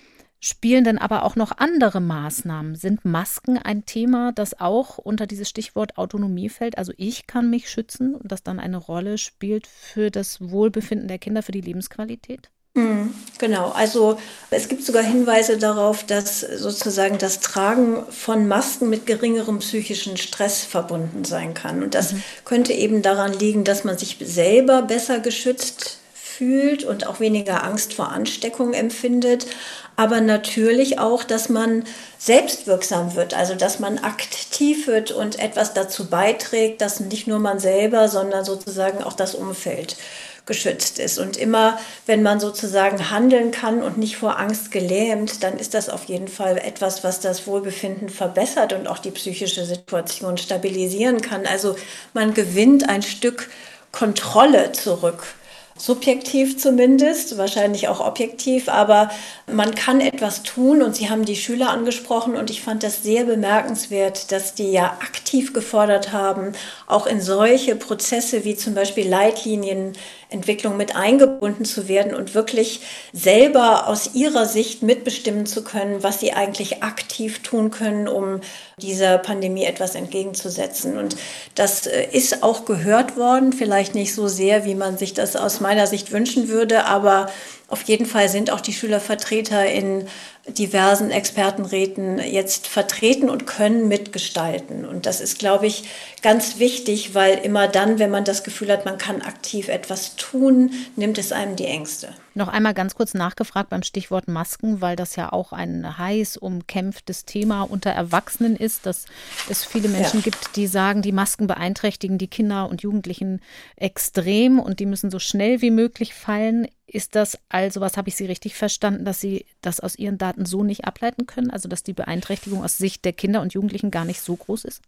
Spielen denn aber auch noch andere Maßnahmen? Sind Masken ein Thema, das auch unter dieses Stichwort Autonomie fällt? Also ich kann mich schützen und das dann eine Rolle spielt für das Wohlbefinden der Kinder, für die Lebensqualität? Mhm, genau, also es gibt sogar Hinweise darauf, dass sozusagen das Tragen von Masken mit geringerem psychischen Stress verbunden sein kann. Und das mhm. könnte eben daran liegen, dass man sich selber besser geschützt fühlt und auch weniger Angst vor Ansteckung empfindet, aber natürlich auch, dass man selbstwirksam wird, also dass man aktiv wird und etwas dazu beiträgt, dass nicht nur man selber, sondern sozusagen auch das Umfeld geschützt ist. Und immer, wenn man sozusagen handeln kann und nicht vor Angst gelähmt, dann ist das auf jeden Fall etwas, was das Wohlbefinden verbessert und auch die psychische Situation stabilisieren kann. Also man gewinnt ein Stück Kontrolle zurück subjektiv zumindest, wahrscheinlich auch objektiv, aber man kann etwas tun und Sie haben die Schüler angesprochen und ich fand das sehr bemerkenswert, dass die ja aktiv gefordert haben, auch in solche Prozesse wie zum Beispiel Leitlinienentwicklung mit eingebunden zu werden und wirklich selber aus ihrer Sicht mitbestimmen zu können, was sie eigentlich aktiv tun können, um dieser Pandemie etwas entgegenzusetzen. Und das äh, ist auch gehört worden, vielleicht nicht so sehr, wie man sich das aus meiner Sicht wünschen würde, aber auf jeden Fall sind auch die Schülervertreter in diversen Expertenräten jetzt vertreten und können mitgestalten. Und das ist, glaube ich, ganz wichtig, weil immer dann, wenn man das Gefühl hat, man kann aktiv etwas tun, nimmt es einem die Ängste. Noch einmal ganz kurz nachgefragt beim Stichwort Masken, weil das ja auch ein heiß umkämpftes Thema unter Erwachsenen ist, dass es viele Menschen ja. gibt, die sagen, die Masken beeinträchtigen die Kinder und Jugendlichen extrem und die müssen so schnell wie möglich fallen. Ist das also, was habe ich Sie richtig verstanden, dass Sie das aus Ihren Daten so nicht ableiten können? Also, dass die Beeinträchtigung aus Sicht der Kinder und Jugendlichen gar nicht so groß ist?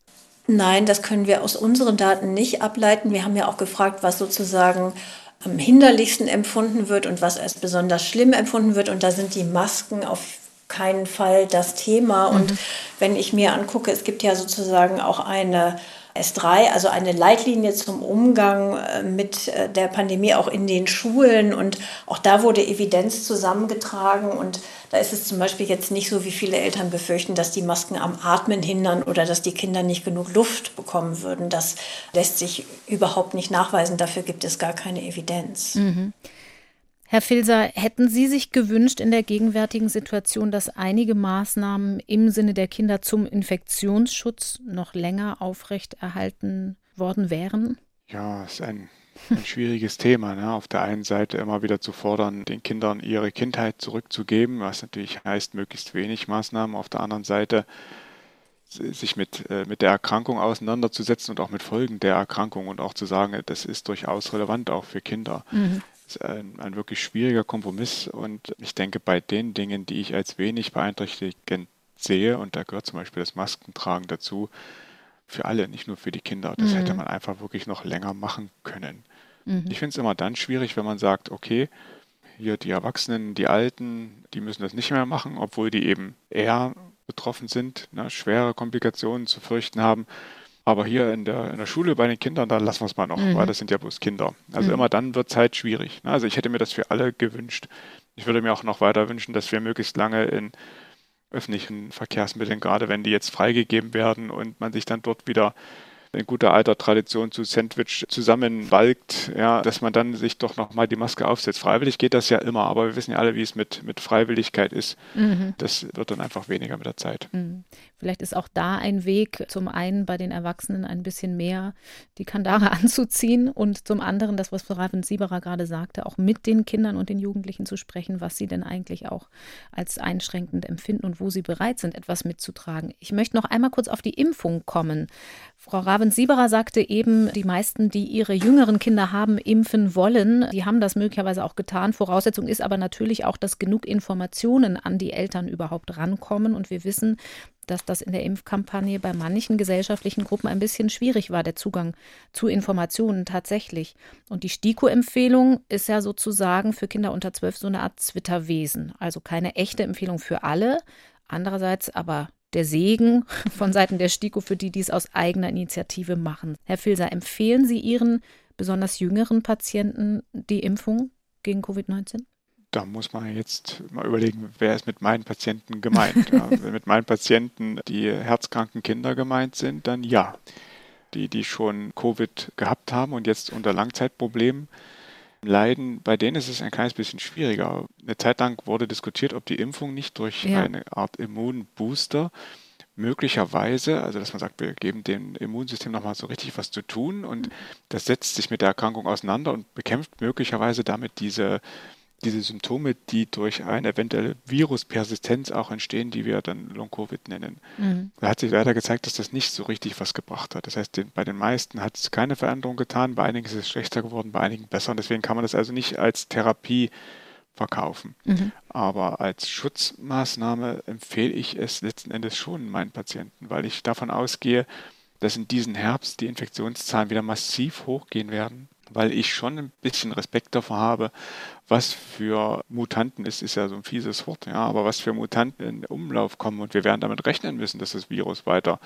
Nein, das können wir aus unseren Daten nicht ableiten. Wir haben ja auch gefragt, was sozusagen am hinderlichsten empfunden wird und was als besonders schlimm empfunden wird. Und da sind die Masken auf keinen Fall das Thema. Mhm. Und wenn ich mir angucke, es gibt ja sozusagen auch eine S3, also eine Leitlinie zum Umgang äh, mit äh, der Pandemie auch in den Schulen. Und auch da wurde Evidenz zusammengetragen. Und da ist es zum Beispiel jetzt nicht so, wie viele Eltern befürchten, dass die Masken am Atmen hindern oder dass die Kinder nicht genug Luft bekommen würden. Das lässt sich überhaupt nicht nachweisen. Dafür gibt es gar keine Evidenz. Mhm. Herr Filser, hätten Sie sich gewünscht in der gegenwärtigen Situation, dass einige Maßnahmen im Sinne der Kinder zum Infektionsschutz noch länger aufrechterhalten worden wären? Ja, es ist ein, ein schwieriges Thema. Ne? Auf der einen Seite immer wieder zu fordern, den Kindern ihre Kindheit zurückzugeben, was natürlich heißt, möglichst wenig Maßnahmen. Auf der anderen Seite sich mit, äh, mit der Erkrankung auseinanderzusetzen und auch mit Folgen der Erkrankung und auch zu sagen, das ist durchaus relevant auch für Kinder. Mhm ist ein, ein wirklich schwieriger Kompromiss und ich denke, bei den Dingen, die ich als wenig beeinträchtigend sehe, und da gehört zum Beispiel das Maskentragen dazu, für alle, nicht nur für die Kinder. Das mhm. hätte man einfach wirklich noch länger machen können. Mhm. Ich finde es immer dann schwierig, wenn man sagt, okay, hier die Erwachsenen, die Alten, die müssen das nicht mehr machen, obwohl die eben eher betroffen sind, ne, schwere Komplikationen zu fürchten haben. Aber hier in der, in der Schule bei den Kindern, da lassen wir es mal noch, mhm. weil das sind ja bloß Kinder. Also mhm. immer dann wird es halt schwierig. Ne? Also ich hätte mir das für alle gewünscht. Ich würde mir auch noch weiter wünschen, dass wir möglichst lange in öffentlichen Verkehrsmitteln, gerade wenn die jetzt freigegeben werden und man sich dann dort wieder in guter alter Tradition zu Sandwich zusammenwalkt, ja, dass man dann sich doch nochmal die Maske aufsetzt. Freiwillig geht das ja immer, aber wir wissen ja alle, wie es mit, mit Freiwilligkeit ist. Mhm. Das wird dann einfach weniger mit der Zeit. Mhm. Vielleicht ist auch da ein Weg, zum einen bei den Erwachsenen ein bisschen mehr die Kandare anzuziehen und zum anderen, das, was Frau Raven-Sieberer gerade sagte, auch mit den Kindern und den Jugendlichen zu sprechen, was sie denn eigentlich auch als einschränkend empfinden und wo sie bereit sind, etwas mitzutragen. Ich möchte noch einmal kurz auf die Impfung kommen. Frau Ravens-Sieberer sagte eben, die meisten, die ihre jüngeren Kinder haben, impfen wollen. Die haben das möglicherweise auch getan. Voraussetzung ist aber natürlich auch, dass genug Informationen an die Eltern überhaupt rankommen. Und wir wissen, dass das in der Impfkampagne bei manchen gesellschaftlichen Gruppen ein bisschen schwierig war, der Zugang zu Informationen tatsächlich. Und die STIKO-Empfehlung ist ja sozusagen für Kinder unter zwölf so eine Art Twitter-Wesen. Also keine echte Empfehlung für alle. Andererseits aber der Segen von Seiten der STIKO für die, die es aus eigener Initiative machen. Herr Filser, empfehlen Sie Ihren besonders jüngeren Patienten die Impfung gegen Covid-19? da muss man jetzt mal überlegen, wer ist mit meinen Patienten gemeint. ja, wenn mit meinen Patienten die herzkranken Kinder gemeint sind, dann ja. Die, die schon Covid gehabt haben und jetzt unter Langzeitproblemen leiden, bei denen ist es ein kleines bisschen schwieriger. Eine Zeit lang wurde diskutiert, ob die Impfung nicht durch ja. eine Art Immunbooster möglicherweise, also dass man sagt, wir geben dem Immunsystem nochmal so richtig was zu tun und das setzt sich mit der Erkrankung auseinander und bekämpft möglicherweise damit diese diese Symptome, die durch eine eventuelle Viruspersistenz auch entstehen, die wir dann Long-Covid nennen. Mhm. Da hat sich leider gezeigt, dass das nicht so richtig was gebracht hat. Das heißt, den, bei den meisten hat es keine Veränderung getan, bei einigen ist es schlechter geworden, bei einigen besser. Und deswegen kann man das also nicht als Therapie verkaufen. Mhm. Aber als Schutzmaßnahme empfehle ich es letzten Endes schon meinen Patienten, weil ich davon ausgehe, dass in diesem Herbst die Infektionszahlen wieder massiv hochgehen werden weil ich schon ein bisschen Respekt davor habe, was für Mutanten ist, ist ja so ein fieses Wort, ja, aber was für Mutanten in Umlauf kommen und wir werden damit rechnen müssen, dass das Virus weiter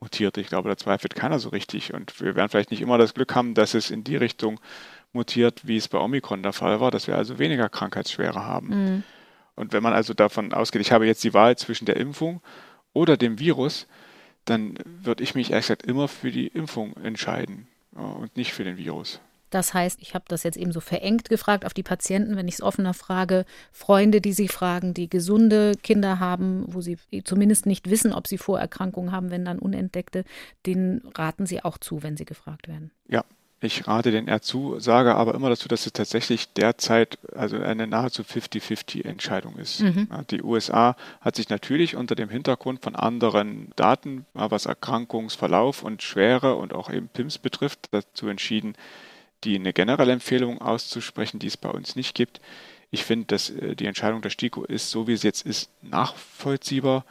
mutiert. Ich glaube, da zweifelt keiner so richtig und wir werden vielleicht nicht immer das Glück haben, dass es in die Richtung mutiert, wie es bei Omikron der Fall war, dass wir also weniger Krankheitsschwere haben. Mhm. Und wenn man also davon ausgeht, ich habe jetzt die Wahl zwischen der Impfung oder dem Virus, dann würde ich mich ehrlich gesagt immer für die Impfung entscheiden und nicht für den Virus. Das heißt, ich habe das jetzt eben so verengt gefragt auf die Patienten, wenn ich es offener frage, Freunde, die sie fragen, die gesunde Kinder haben, wo sie zumindest nicht wissen, ob sie Vorerkrankungen haben, wenn dann unentdeckte, denen raten sie auch zu, wenn sie gefragt werden. Ja, ich rate den eher zu, sage aber immer dazu, dass es tatsächlich derzeit also eine nahezu 50-50 Entscheidung ist. Mhm. Die USA hat sich natürlich unter dem Hintergrund von anderen Daten, was Erkrankungsverlauf und Schwere und auch eben PIMS betrifft, dazu entschieden, die eine generelle Empfehlung auszusprechen, die es bei uns nicht gibt. Ich finde, dass äh, die Entscheidung der STIKO ist, so wie es jetzt ist, nachvollziehbar.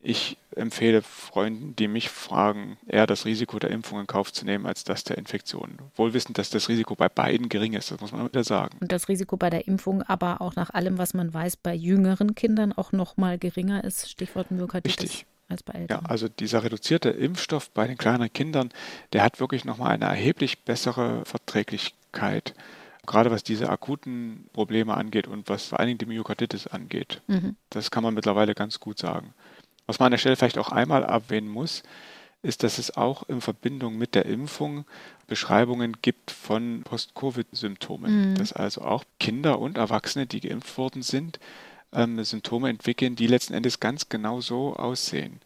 Ich empfehle Freunden, die mich fragen, eher das Risiko der Impfung in Kauf zu nehmen, als das der Infektion. Wohl wissend, dass das Risiko bei beiden gering ist, das muss man wieder sagen. Und das Risiko bei der Impfung aber auch nach allem, was man weiß, bei jüngeren Kindern auch noch mal geringer ist, Stichwort Myokarditis. Richtig als bei Eltern. Ja, also dieser reduzierte Impfstoff bei den kleineren Kindern, der hat wirklich nochmal eine erheblich bessere Verträglichkeit. Gerade was diese akuten Probleme angeht und was vor allen Dingen die Myokarditis angeht. Mhm. Das kann man mittlerweile ganz gut sagen. Was man an der Stelle vielleicht auch einmal erwähnen muss, ist, dass es auch in Verbindung mit der Impfung Beschreibungen gibt von Post-Covid-Symptomen. Mhm. Dass also auch Kinder und Erwachsene, die geimpft worden sind, ähm, Symptome entwickeln, die letzten Endes ganz genau so aussehen.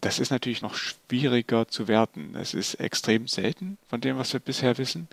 Das ist natürlich noch schwieriger zu werten. Es ist extrem selten von dem, was wir bisher wissen.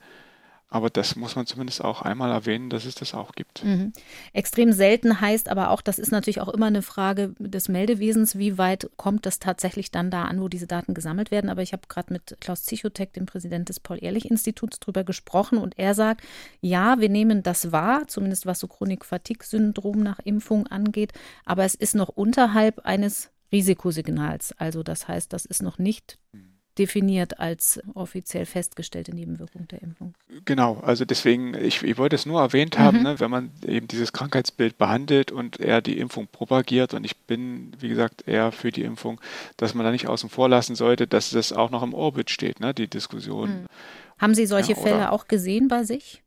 Aber das muss man zumindest auch einmal erwähnen, dass es das auch gibt. Mhm. Extrem selten heißt aber auch, das ist natürlich auch immer eine Frage des Meldewesens, wie weit kommt das tatsächlich dann da an, wo diese Daten gesammelt werden. Aber ich habe gerade mit Klaus Zichotek, dem Präsident des Paul-Ehrlich-Instituts, darüber gesprochen und er sagt, ja, wir nehmen das wahr, zumindest was so Chronik-Fatigue-Syndrom nach Impfung angeht, aber es ist noch unterhalb eines Risikosignals. Also das heißt, das ist noch nicht mhm definiert als offiziell festgestellte Nebenwirkung der Impfung. Genau, also deswegen, ich, ich wollte es nur erwähnt mhm. haben, ne, wenn man eben dieses Krankheitsbild behandelt und eher die Impfung propagiert und ich bin, wie gesagt, eher für die Impfung, dass man da nicht außen vor lassen sollte, dass das auch noch im Orbit steht, ne, die Diskussion. Mhm. Haben Sie solche ja, Fälle auch gesehen bei sich?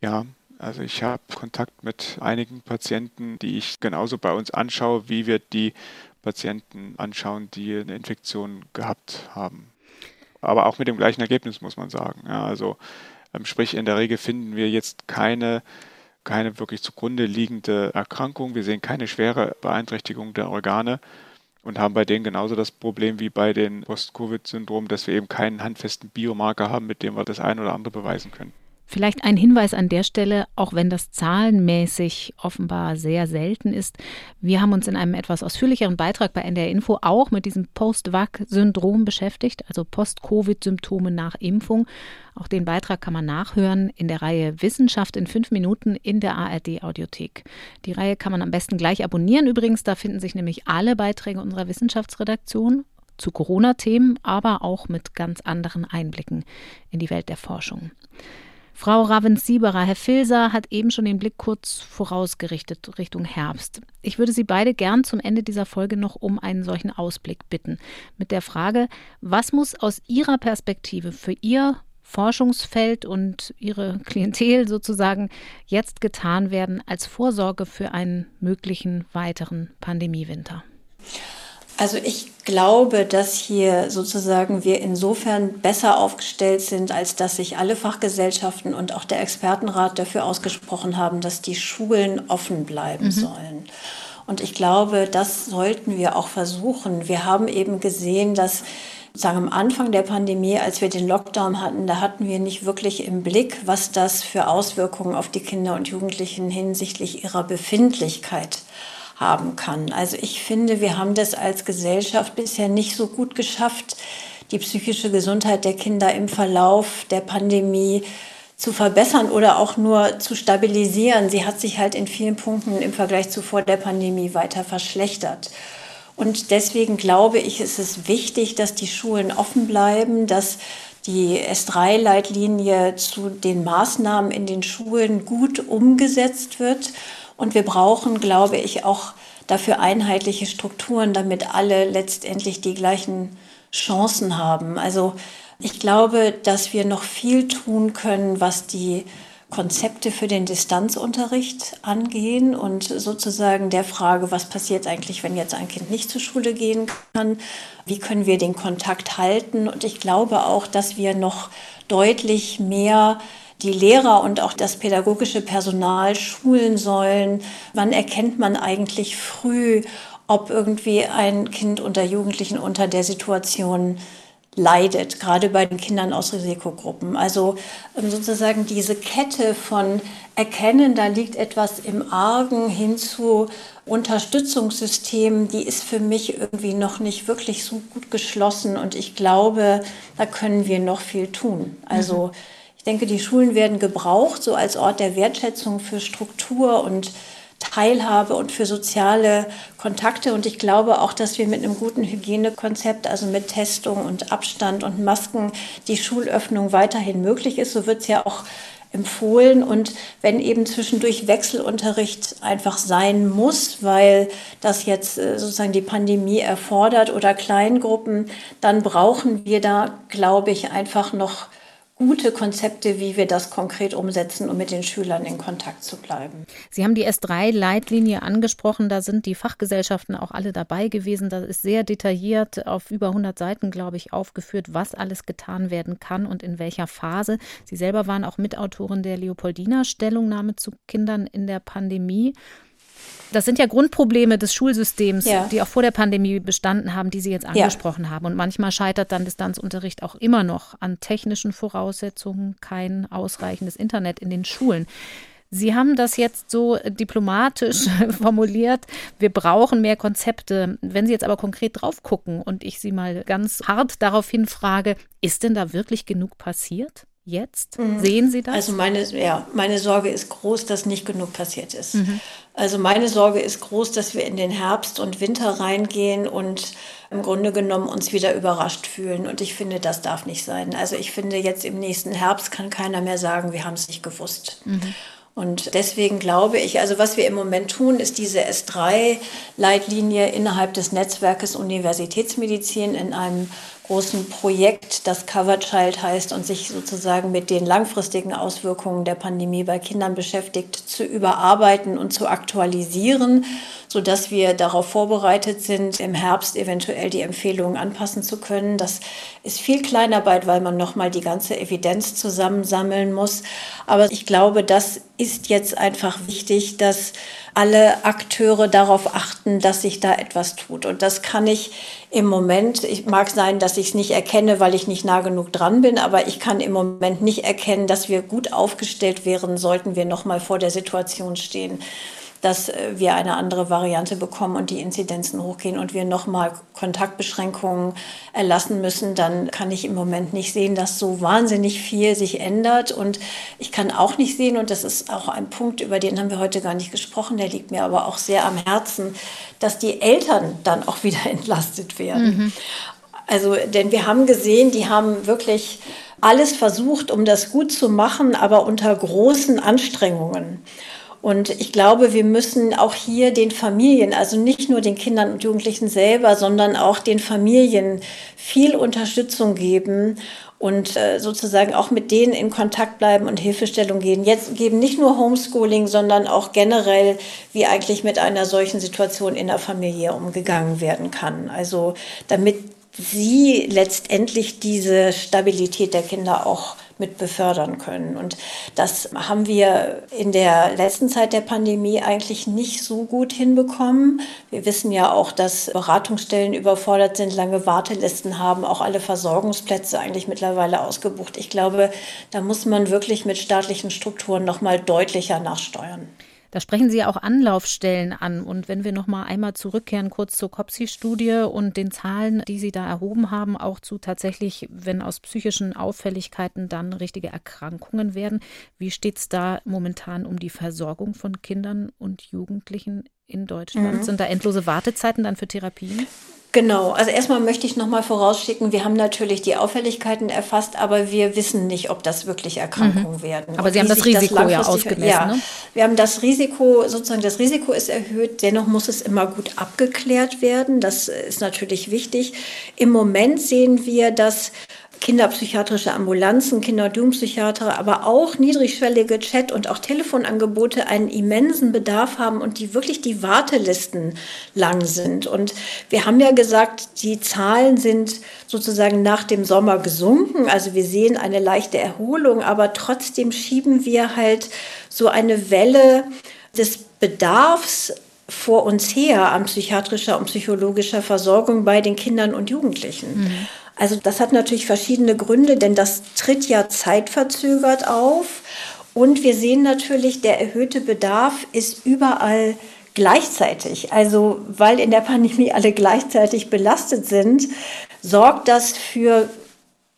Ja, also ich habe Kontakt mit einigen Patienten, die ich genauso bei uns anschaue, wie wir die Patienten anschauen, die eine Infektion gehabt haben. Aber auch mit dem gleichen Ergebnis muss man sagen. Ja, also ähm, sprich, in der Regel finden wir jetzt keine, keine wirklich zugrunde liegende Erkrankung. Wir sehen keine schwere Beeinträchtigung der Organe und haben bei denen genauso das Problem wie bei den Post-Covid-Syndrom, dass wir eben keinen handfesten Biomarker haben, mit dem wir das eine oder andere beweisen können. Vielleicht ein Hinweis an der Stelle, auch wenn das zahlenmäßig offenbar sehr selten ist. Wir haben uns in einem etwas ausführlicheren Beitrag bei NDR Info auch mit diesem Post-Vac-Syndrom beschäftigt, also Post-Covid-Symptome nach Impfung. Auch den Beitrag kann man nachhören in der Reihe Wissenschaft in fünf Minuten in der ARD-Audiothek. Die Reihe kann man am besten gleich abonnieren. Übrigens, da finden sich nämlich alle Beiträge unserer Wissenschaftsredaktion zu Corona-Themen, aber auch mit ganz anderen Einblicken in die Welt der Forschung. Frau Ravens-Sieberer, Herr Filser hat eben schon den Blick kurz vorausgerichtet Richtung Herbst. Ich würde Sie beide gern zum Ende dieser Folge noch um einen solchen Ausblick bitten. Mit der Frage, was muss aus Ihrer Perspektive für Ihr Forschungsfeld und Ihre Klientel sozusagen jetzt getan werden als Vorsorge für einen möglichen weiteren Pandemiewinter? Also ich glaube, dass hier sozusagen wir insofern besser aufgestellt sind, als dass sich alle Fachgesellschaften und auch der Expertenrat dafür ausgesprochen haben, dass die Schulen offen bleiben mhm. sollen. Und ich glaube, das sollten wir auch versuchen. Wir haben eben gesehen, dass sagen am Anfang der Pandemie, als wir den Lockdown hatten, da hatten wir nicht wirklich im Blick, was das für Auswirkungen auf die Kinder und Jugendlichen hinsichtlich ihrer Befindlichkeit haben kann. Also ich finde, wir haben das als Gesellschaft bisher nicht so gut geschafft, die psychische Gesundheit der Kinder im Verlauf der Pandemie zu verbessern oder auch nur zu stabilisieren. Sie hat sich halt in vielen Punkten im Vergleich zu vor der Pandemie weiter verschlechtert. Und deswegen glaube ich, ist es wichtig, dass die Schulen offen bleiben, dass die S3-Leitlinie zu den Maßnahmen in den Schulen gut umgesetzt wird und wir brauchen, glaube ich, auch dafür einheitliche Strukturen, damit alle letztendlich die gleichen Chancen haben. Also ich glaube, dass wir noch viel tun können, was die Konzepte für den Distanzunterricht angehen und sozusagen der Frage, was passiert eigentlich, wenn jetzt ein Kind nicht zur Schule gehen kann? Wie können wir den Kontakt halten? Und ich glaube auch, dass wir noch deutlich mehr die Lehrer und auch das pädagogische Personal schulen sollen. Wann erkennt man eigentlich früh, ob irgendwie ein Kind unter Jugendlichen unter der Situation leidet, gerade bei den Kindern aus Risikogruppen. Also ähm, sozusagen diese Kette von Erkennen, da liegt etwas im Argen hin zu Unterstützungssystemen, die ist für mich irgendwie noch nicht wirklich so gut geschlossen und ich glaube, da können wir noch viel tun. Also mhm denke, die Schulen werden gebraucht, so als Ort der Wertschätzung für Struktur und Teilhabe und für soziale Kontakte. Und ich glaube auch, dass wir mit einem guten Hygienekonzept, also mit Testung und Abstand und Masken, die Schulöffnung weiterhin möglich ist. So wird es ja auch empfohlen. Und wenn eben zwischendurch Wechselunterricht einfach sein muss, weil das jetzt äh, sozusagen die Pandemie erfordert oder Kleingruppen, dann brauchen wir da, glaube ich, einfach noch gute Konzepte, wie wir das konkret umsetzen, um mit den Schülern in Kontakt zu bleiben. Sie haben die S3-Leitlinie angesprochen. Da sind die Fachgesellschaften auch alle dabei gewesen. Da ist sehr detailliert auf über 100 Seiten, glaube ich, aufgeführt, was alles getan werden kann und in welcher Phase. Sie selber waren auch Mitautorin der Leopoldina-Stellungnahme zu Kindern in der Pandemie. Das sind ja Grundprobleme des Schulsystems, ja. die auch vor der Pandemie bestanden haben, die Sie jetzt angesprochen ja. haben. Und manchmal scheitert dann Distanzunterricht auch immer noch an technischen Voraussetzungen, kein ausreichendes Internet in den Schulen. Sie haben das jetzt so diplomatisch formuliert. Wir brauchen mehr Konzepte. Wenn Sie jetzt aber konkret drauf gucken und ich Sie mal ganz hart daraufhin frage, ist denn da wirklich genug passiert? Jetzt? Mhm. Sehen Sie das? Also meine, ja, meine Sorge ist groß, dass nicht genug passiert ist. Mhm. Also meine Sorge ist groß, dass wir in den Herbst und Winter reingehen und im Grunde genommen uns wieder überrascht fühlen. Und ich finde, das darf nicht sein. Also ich finde, jetzt im nächsten Herbst kann keiner mehr sagen, wir haben es nicht gewusst. Mhm. Und deswegen glaube ich, also was wir im Moment tun, ist diese S3-Leitlinie innerhalb des Netzwerkes Universitätsmedizin in einem großen Projekt, das Cover Child heißt und sich sozusagen mit den langfristigen Auswirkungen der Pandemie bei Kindern beschäftigt, zu überarbeiten und zu aktualisieren, sodass wir darauf vorbereitet sind, im Herbst eventuell die Empfehlungen anpassen zu können. Das ist viel Kleinarbeit, weil man nochmal die ganze Evidenz zusammensammeln muss. Aber ich glaube, das ist jetzt einfach wichtig, dass alle Akteure darauf achten, dass sich da etwas tut. Und das kann ich im Moment, ich mag sein, dass ich es nicht erkenne, weil ich nicht nah genug dran bin, aber ich kann im Moment nicht erkennen, dass wir gut aufgestellt wären, sollten wir noch mal vor der Situation stehen, dass äh, wir eine andere Variante bekommen und die Inzidenzen hochgehen und wir nochmal Kontaktbeschränkungen erlassen müssen, dann kann ich im Moment nicht sehen, dass so wahnsinnig viel sich ändert. Und ich kann auch nicht sehen, und das ist auch ein Punkt, über den haben wir heute gar nicht gesprochen, der liegt mir aber auch sehr am Herzen, dass die Eltern dann auch wieder entlastet werden. Mhm. Also, denn wir haben gesehen, die haben wirklich alles versucht, um das gut zu machen, aber unter großen Anstrengungen. Und ich glaube, wir müssen auch hier den Familien, also nicht nur den Kindern und Jugendlichen selber, sondern auch den Familien viel Unterstützung geben und äh, sozusagen auch mit denen in Kontakt bleiben und Hilfestellung geben. Jetzt geben nicht nur Homeschooling, sondern auch generell, wie eigentlich mit einer solchen Situation in der Familie umgegangen werden kann. Also damit sie letztendlich diese Stabilität der Kinder auch mit befördern können. Und das haben wir in der letzten Zeit der Pandemie eigentlich nicht so gut hinbekommen. Wir wissen ja auch, dass Beratungsstellen überfordert sind, lange Wartelisten haben, auch alle Versorgungsplätze eigentlich mittlerweile ausgebucht. Ich glaube, da muss man wirklich mit staatlichen Strukturen noch mal deutlicher nachsteuern. Da sprechen Sie auch Anlaufstellen an. Und wenn wir noch mal einmal zurückkehren, kurz zur COPSI-Studie und den Zahlen, die Sie da erhoben haben, auch zu tatsächlich, wenn aus psychischen Auffälligkeiten dann richtige Erkrankungen werden. Wie steht es da momentan um die Versorgung von Kindern und Jugendlichen in Deutschland? Mhm. Sind da endlose Wartezeiten dann für Therapien? Genau, also erstmal möchte ich nochmal vorausschicken, wir haben natürlich die Auffälligkeiten erfasst, aber wir wissen nicht, ob das wirklich Erkrankungen mhm. werden. Aber Sie haben das Risiko das ja ausgemessen. Ja, ne? wir haben das Risiko, sozusagen das Risiko ist erhöht, dennoch muss es immer gut abgeklärt werden. Das ist natürlich wichtig. Im Moment sehen wir, dass kinderpsychiatrische Ambulanzen, Kinder- und Jugendpsychiater, aber auch niedrigschwellige Chat- und auch Telefonangebote einen immensen Bedarf haben und die wirklich die Wartelisten lang sind. Und wir haben ja gesagt, die Zahlen sind sozusagen nach dem Sommer gesunken. Also wir sehen eine leichte Erholung, aber trotzdem schieben wir halt so eine Welle des Bedarfs vor uns her an psychiatrischer und psychologischer Versorgung bei den Kindern und Jugendlichen. Mhm. Also das hat natürlich verschiedene Gründe, denn das tritt ja zeitverzögert auf. Und wir sehen natürlich, der erhöhte Bedarf ist überall gleichzeitig. Also weil in der Pandemie alle gleichzeitig belastet sind, sorgt das für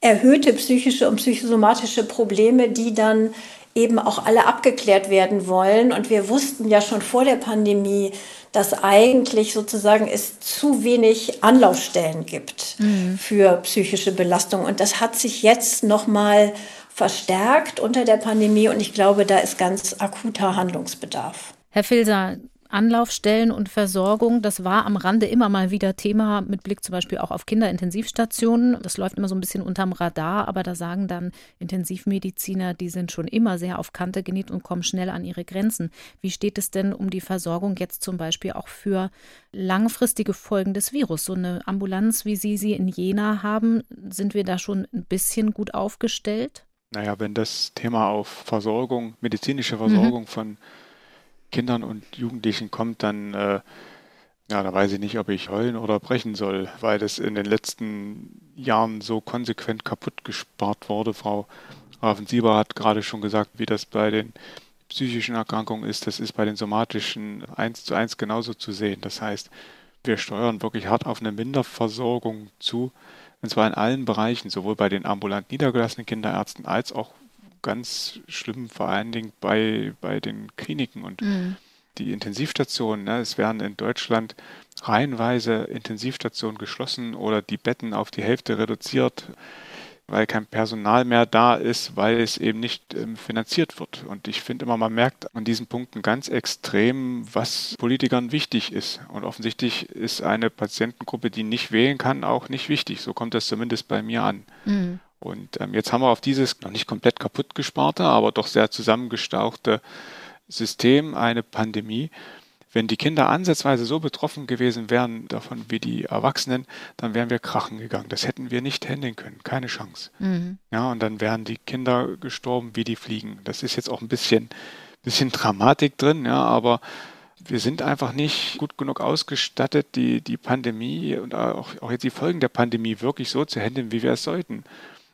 erhöhte psychische und psychosomatische Probleme, die dann eben auch alle abgeklärt werden wollen. Und wir wussten ja schon vor der Pandemie, dass eigentlich sozusagen es zu wenig Anlaufstellen gibt mhm. für psychische Belastung. Und das hat sich jetzt nochmal verstärkt unter der Pandemie und ich glaube, da ist ganz akuter Handlungsbedarf. Herr Filser, Anlaufstellen und Versorgung, das war am Rande immer mal wieder Thema mit Blick zum Beispiel auch auf Kinderintensivstationen. Das läuft immer so ein bisschen unterm Radar, aber da sagen dann Intensivmediziner, die sind schon immer sehr auf Kante genäht und kommen schnell an ihre Grenzen. Wie steht es denn um die Versorgung jetzt zum Beispiel auch für langfristige Folgen des Virus? So eine Ambulanz, wie Sie sie in Jena haben, sind wir da schon ein bisschen gut aufgestellt? Naja, wenn das Thema auf Versorgung, medizinische Versorgung mhm. von Kindern und Jugendlichen kommt, dann, äh, ja, da weiß ich nicht, ob ich heulen oder brechen soll, weil das in den letzten Jahren so konsequent kaputt gespart wurde. Frau Ravensieber hat gerade schon gesagt, wie das bei den psychischen Erkrankungen ist. Das ist bei den somatischen eins zu eins genauso zu sehen. Das heißt, wir steuern wirklich hart auf eine Minderversorgung zu, und zwar in allen Bereichen, sowohl bei den ambulant niedergelassenen Kinderärzten als auch ganz schlimm, vor allen Dingen bei, bei den Kliniken und mhm. die Intensivstationen. Ne? Es werden in Deutschland reihenweise Intensivstationen geschlossen oder die Betten auf die Hälfte reduziert, weil kein Personal mehr da ist, weil es eben nicht ähm, finanziert wird. Und ich finde immer, man merkt an diesen Punkten ganz extrem, was Politikern wichtig ist. Und offensichtlich ist eine Patientengruppe, die nicht wählen kann, auch nicht wichtig. So kommt das zumindest bei mir an. Mhm. Und ähm, jetzt haben wir auf dieses noch nicht komplett kaputt gesparte, aber doch sehr zusammengestauchte System eine Pandemie. Wenn die Kinder ansatzweise so betroffen gewesen wären davon wie die Erwachsenen, dann wären wir krachen gegangen. Das hätten wir nicht handeln können, keine Chance. Mhm. Ja, und dann wären die Kinder gestorben wie die Fliegen. Das ist jetzt auch ein bisschen, bisschen Dramatik drin, ja, aber wir sind einfach nicht gut genug ausgestattet, die, die Pandemie und auch, auch jetzt die Folgen der Pandemie wirklich so zu handeln, wie wir es sollten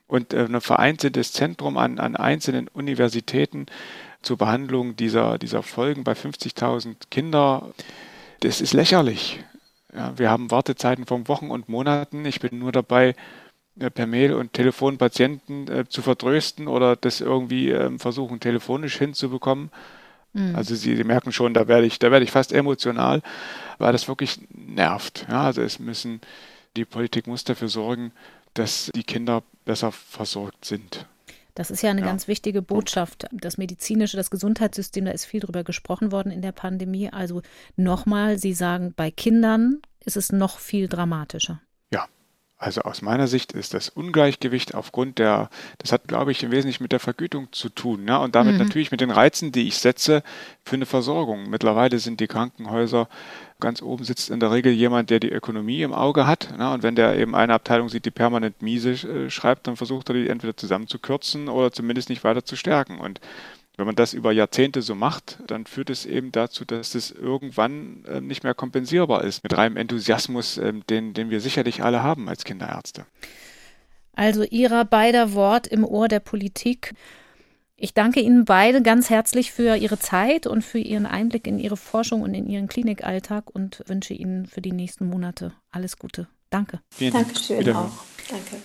und äh, ein vereinzeltes Zentrum an, an einzelnen Universitäten zur Behandlung dieser, dieser Folgen bei 50.000 Kindern, das ist lächerlich. Ja, wir haben Wartezeiten von Wochen und Monaten. Ich bin nur dabei, äh, per Mail und Telefon Patienten äh, zu vertrösten oder das irgendwie äh, versuchen, telefonisch hinzubekommen. Mhm. Also Sie, Sie, merken schon, da werde ich, da werde ich fast emotional, weil das wirklich nervt. Ja, also es müssen, die Politik muss dafür sorgen, dass die Kinder besser versorgt sind. Das ist ja eine ja. ganz wichtige Botschaft. Das medizinische, das Gesundheitssystem, da ist viel drüber gesprochen worden in der Pandemie. Also nochmal, Sie sagen, bei Kindern ist es noch viel dramatischer. Also aus meiner Sicht ist das Ungleichgewicht aufgrund der, das hat, glaube ich, im Wesentlichen mit der Vergütung zu tun. Ja, und damit mhm. natürlich mit den Reizen, die ich setze für eine Versorgung. Mittlerweile sind die Krankenhäuser ganz oben sitzt in der Regel jemand, der die Ökonomie im Auge hat. Na, und wenn der eben eine Abteilung sieht, die permanent miese äh, schreibt, dann versucht er die entweder zusammenzukürzen oder zumindest nicht weiter zu stärken. Und wenn man das über Jahrzehnte so macht, dann führt es eben dazu, dass es irgendwann äh, nicht mehr kompensierbar ist mit reinem Enthusiasmus, äh, den, den wir sicherlich alle haben als Kinderärzte. Also Ihrer beider Wort im Ohr der Politik. Ich danke Ihnen beide ganz herzlich für Ihre Zeit und für Ihren Einblick in Ihre Forschung und in Ihren Klinikalltag und wünsche Ihnen für die nächsten Monate alles Gute. Danke. Vielen Dank. Dankeschön auch. Danke.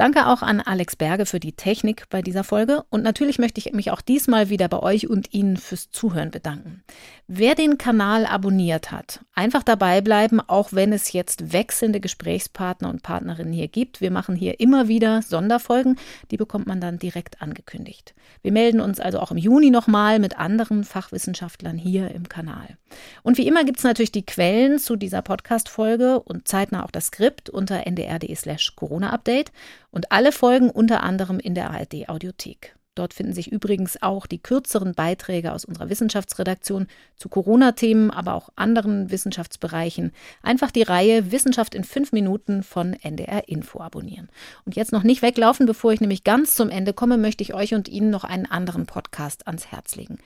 Danke auch an Alex Berge für die Technik bei dieser Folge und natürlich möchte ich mich auch diesmal wieder bei euch und Ihnen fürs Zuhören bedanken. Wer den Kanal abonniert hat, einfach dabei bleiben, auch wenn es jetzt wechselnde Gesprächspartner und Partnerinnen hier gibt. Wir machen hier immer wieder Sonderfolgen, die bekommt man dann direkt angekündigt. Wir melden uns also auch im Juni nochmal mit anderen Fachwissenschaftlern hier im Kanal. Und wie immer gibt es natürlich die Quellen zu dieser Podcast-Folge und zeitnah auch das Skript unter ndr.de slash Corona-Update und alle Folgen unter anderem in der ARD Audiothek. Dort finden sich übrigens auch die kürzeren Beiträge aus unserer Wissenschaftsredaktion zu Corona-Themen, aber auch anderen Wissenschaftsbereichen. Einfach die Reihe Wissenschaft in fünf Minuten von NDR Info abonnieren. Und jetzt noch nicht weglaufen, bevor ich nämlich ganz zum Ende komme, möchte ich euch und Ihnen noch einen anderen Podcast ans Herz legen.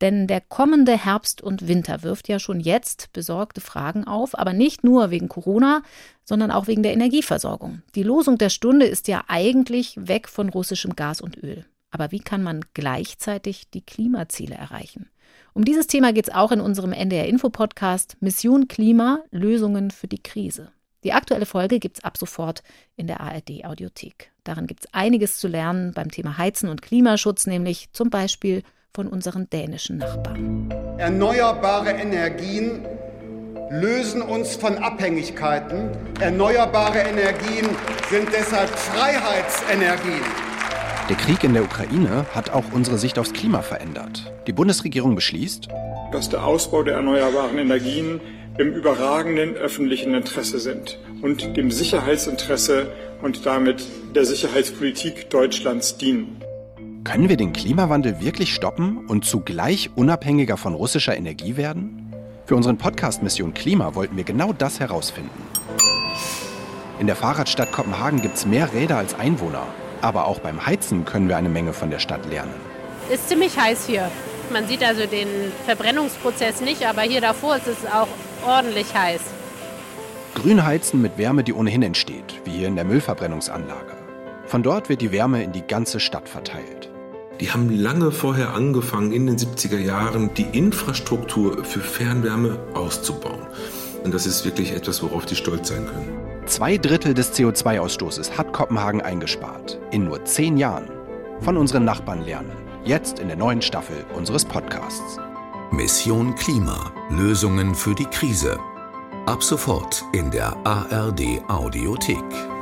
Denn der kommende Herbst und Winter wirft ja schon jetzt besorgte Fragen auf, aber nicht nur wegen Corona, sondern auch wegen der Energieversorgung. Die Losung der Stunde ist ja eigentlich weg von russischem Gas und Öl. Aber wie kann man gleichzeitig die Klimaziele erreichen? Um dieses Thema geht es auch in unserem NDR-Info-Podcast Mission Klima, Lösungen für die Krise. Die aktuelle Folge gibt es ab sofort in der ARD-Audiothek. Darin gibt es einiges zu lernen beim Thema Heizen und Klimaschutz, nämlich zum Beispiel von unseren dänischen Nachbarn. Erneuerbare Energien lösen uns von Abhängigkeiten. Erneuerbare Energien sind deshalb Freiheitsenergien. Der Krieg in der Ukraine hat auch unsere Sicht aufs Klima verändert. Die Bundesregierung beschließt, dass der Ausbau der erneuerbaren Energien im überragenden öffentlichen Interesse sind und dem Sicherheitsinteresse und damit der Sicherheitspolitik Deutschlands dienen. Können wir den Klimawandel wirklich stoppen und zugleich unabhängiger von russischer Energie werden? Für unseren Podcast Mission Klima wollten wir genau das herausfinden. In der Fahrradstadt Kopenhagen gibt es mehr Räder als Einwohner. Aber auch beim Heizen können wir eine Menge von der Stadt lernen. Ist ziemlich heiß hier. Man sieht also den Verbrennungsprozess nicht, aber hier davor ist es auch ordentlich heiß. Grünheizen mit Wärme, die ohnehin entsteht, wie hier in der Müllverbrennungsanlage. Von dort wird die Wärme in die ganze Stadt verteilt. Die haben lange vorher angefangen, in den 70er Jahren die Infrastruktur für Fernwärme auszubauen. Und das ist wirklich etwas, worauf die stolz sein können. Zwei Drittel des CO2-Ausstoßes hat Kopenhagen eingespart. In nur zehn Jahren. Von unseren Nachbarn lernen. Jetzt in der neuen Staffel unseres Podcasts. Mission Klima. Lösungen für die Krise. Ab sofort in der ARD Audiothek.